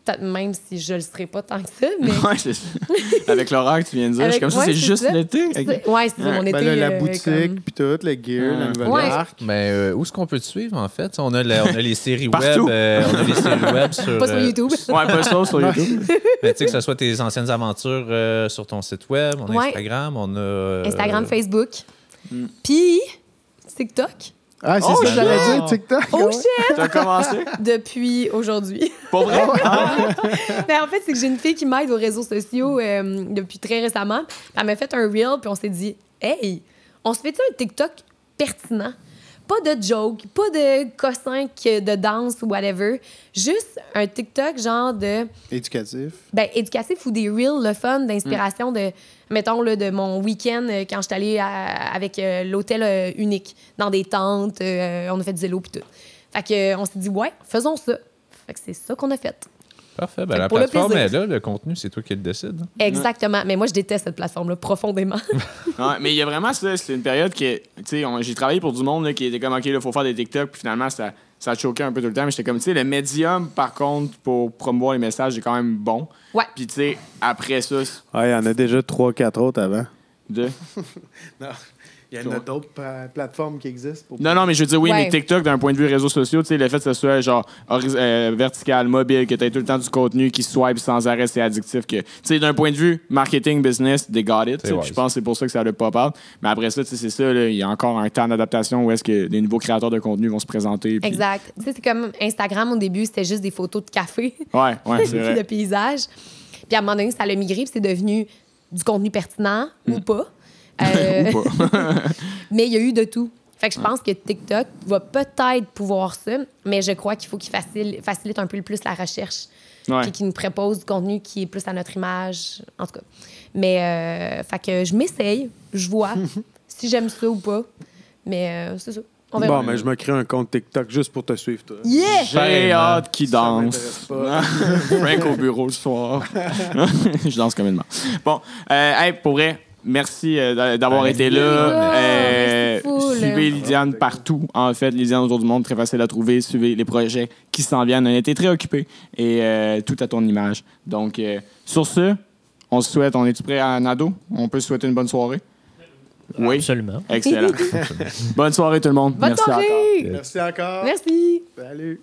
Peut-être même si je le serais pas tant que ça, mais. Ouais, c'est ça. Avec l'horaire que tu viens de dire, je suis Avec- comme ça, ouais, c'est c'est juste l'été. Ouais, c'est mon été. Ben là, la euh, boutique, comme- puis tout, le gear, la nouvelle Ouais. marque. Ben, euh, où est-ce qu'on peut te suivre, en fait? On a, la- on a les séries web. Euh, on a les séries web sur. Pas sur euh, YouTube. Ouais, pas ça sur YouTube. ben, tu sais, que ce soit tes anciennes aventures euh, sur ton site web, on a Ouais. Instagram, on a. euh, Instagram, Facebook. Hmm. Puis, TikTok. Ah, c'est Oh, ça que j'allais dire, TikTok. Oh ouais. shit! T'as commencé? Depuis aujourd'hui. Pas vrai? Ah. Mais en fait, c'est que j'ai une fille qui m'aide aux réseaux sociaux euh, depuis très récemment. Elle m'a fait un reel, puis on s'est dit, hey, on se fait un TikTok pertinent? Pas de joke, pas de cossin de danse ou whatever. Juste un TikTok genre de Éducatif. ben, éducatif ou des reels, le fun, d'inspiration de, mettons, là, de mon week-end euh, quand je suis allée à- avec euh, l'hôtel euh, unique, dans des tentes, euh, on a fait du zélo puis tout. Fait que, euh, on s'est dit, ouais, faisons ça. Fait que c'est ça qu'on a fait. Parfait. Ben, la le plateforme est là, le contenu, c'est toi qui le décides. hein. Exactement. Mais moi, je déteste cette plateforme-là profondément. Ouais, mais il y a vraiment ça, c'est une période que, tu sais, j'ai travaillé pour du monde là, qui était comme, OK, il faut faire des TikTok, puis finalement, ça, ça a choqué un peu tout le temps. Mais j'étais comme, tu sais, le médium, par contre, pour promouvoir les messages, est quand même bon. Ouais. Puis, tu sais, après ça, Ouais, il y en a déjà 3-4 autres avant. de? Il y en a d'autres plateformes qui existent. Pour... Non, non, mais je veux dire, oui, Ouais. mais TikTok, d'un point de vue réseaux sociaux, tu sais, le fait que ce soit genre euh, vertical, mobile, que tu aies tout le temps du contenu qui swipe sans arrêt, c'est addictif. que Tu sais, d'un point de vue marketing, business, they got it. Je pense que c'est pour ça que ça le pop out. Mais après ça, tu sais, c'est ça, il y a encore un temps d'adaptation où est-ce que les nouveaux créateurs de contenu vont se présenter. exact. Tu sais, c'est comme Instagram au début, c'était juste des photos de café, Ouais, ouais, c'est puis de vrai. paysages. Puis à un moment donné, ça l'a migré, puis c'est devenu du contenu pertinent ou pas. Euh. Mais il y a eu de tout. Fait que je pense que TikTok va peut-être pouvoir ça, mais je crois qu'il faut qu'il facilite un peu plus la recherche. Ouais. Puis qu'il nous propose du contenu qui est plus à notre image. En tout cas. Mais, euh, fait que je m'essaye, je vois si j'aime ça ou pas. Mais euh, c'est ça. On verra. Bon, mais je me crée un compte TikTok juste pour te suivre, toi. Yeah! J'ai hâte qu'il danse. Frank au bureau le soir. je danse comme une mort. Bon, euh, hey, pour vrai, merci euh, d'a- d'avoir été là. gars. Euh, suivez Lydiane partout. En fait, Lydiane autour du monde, très facile à trouver. Suivez les projets qui s'en viennent. On été très occupés et euh, tout à ton image. Donc, euh, sur ce, on se souhaite, on est-tu prêt à Nado? On peut se souhaiter une bonne soirée? Oui. Absolument. Excellent. bonne soirée tout le monde. Bonne merci soirée! encore. Merci encore. Merci! Salut.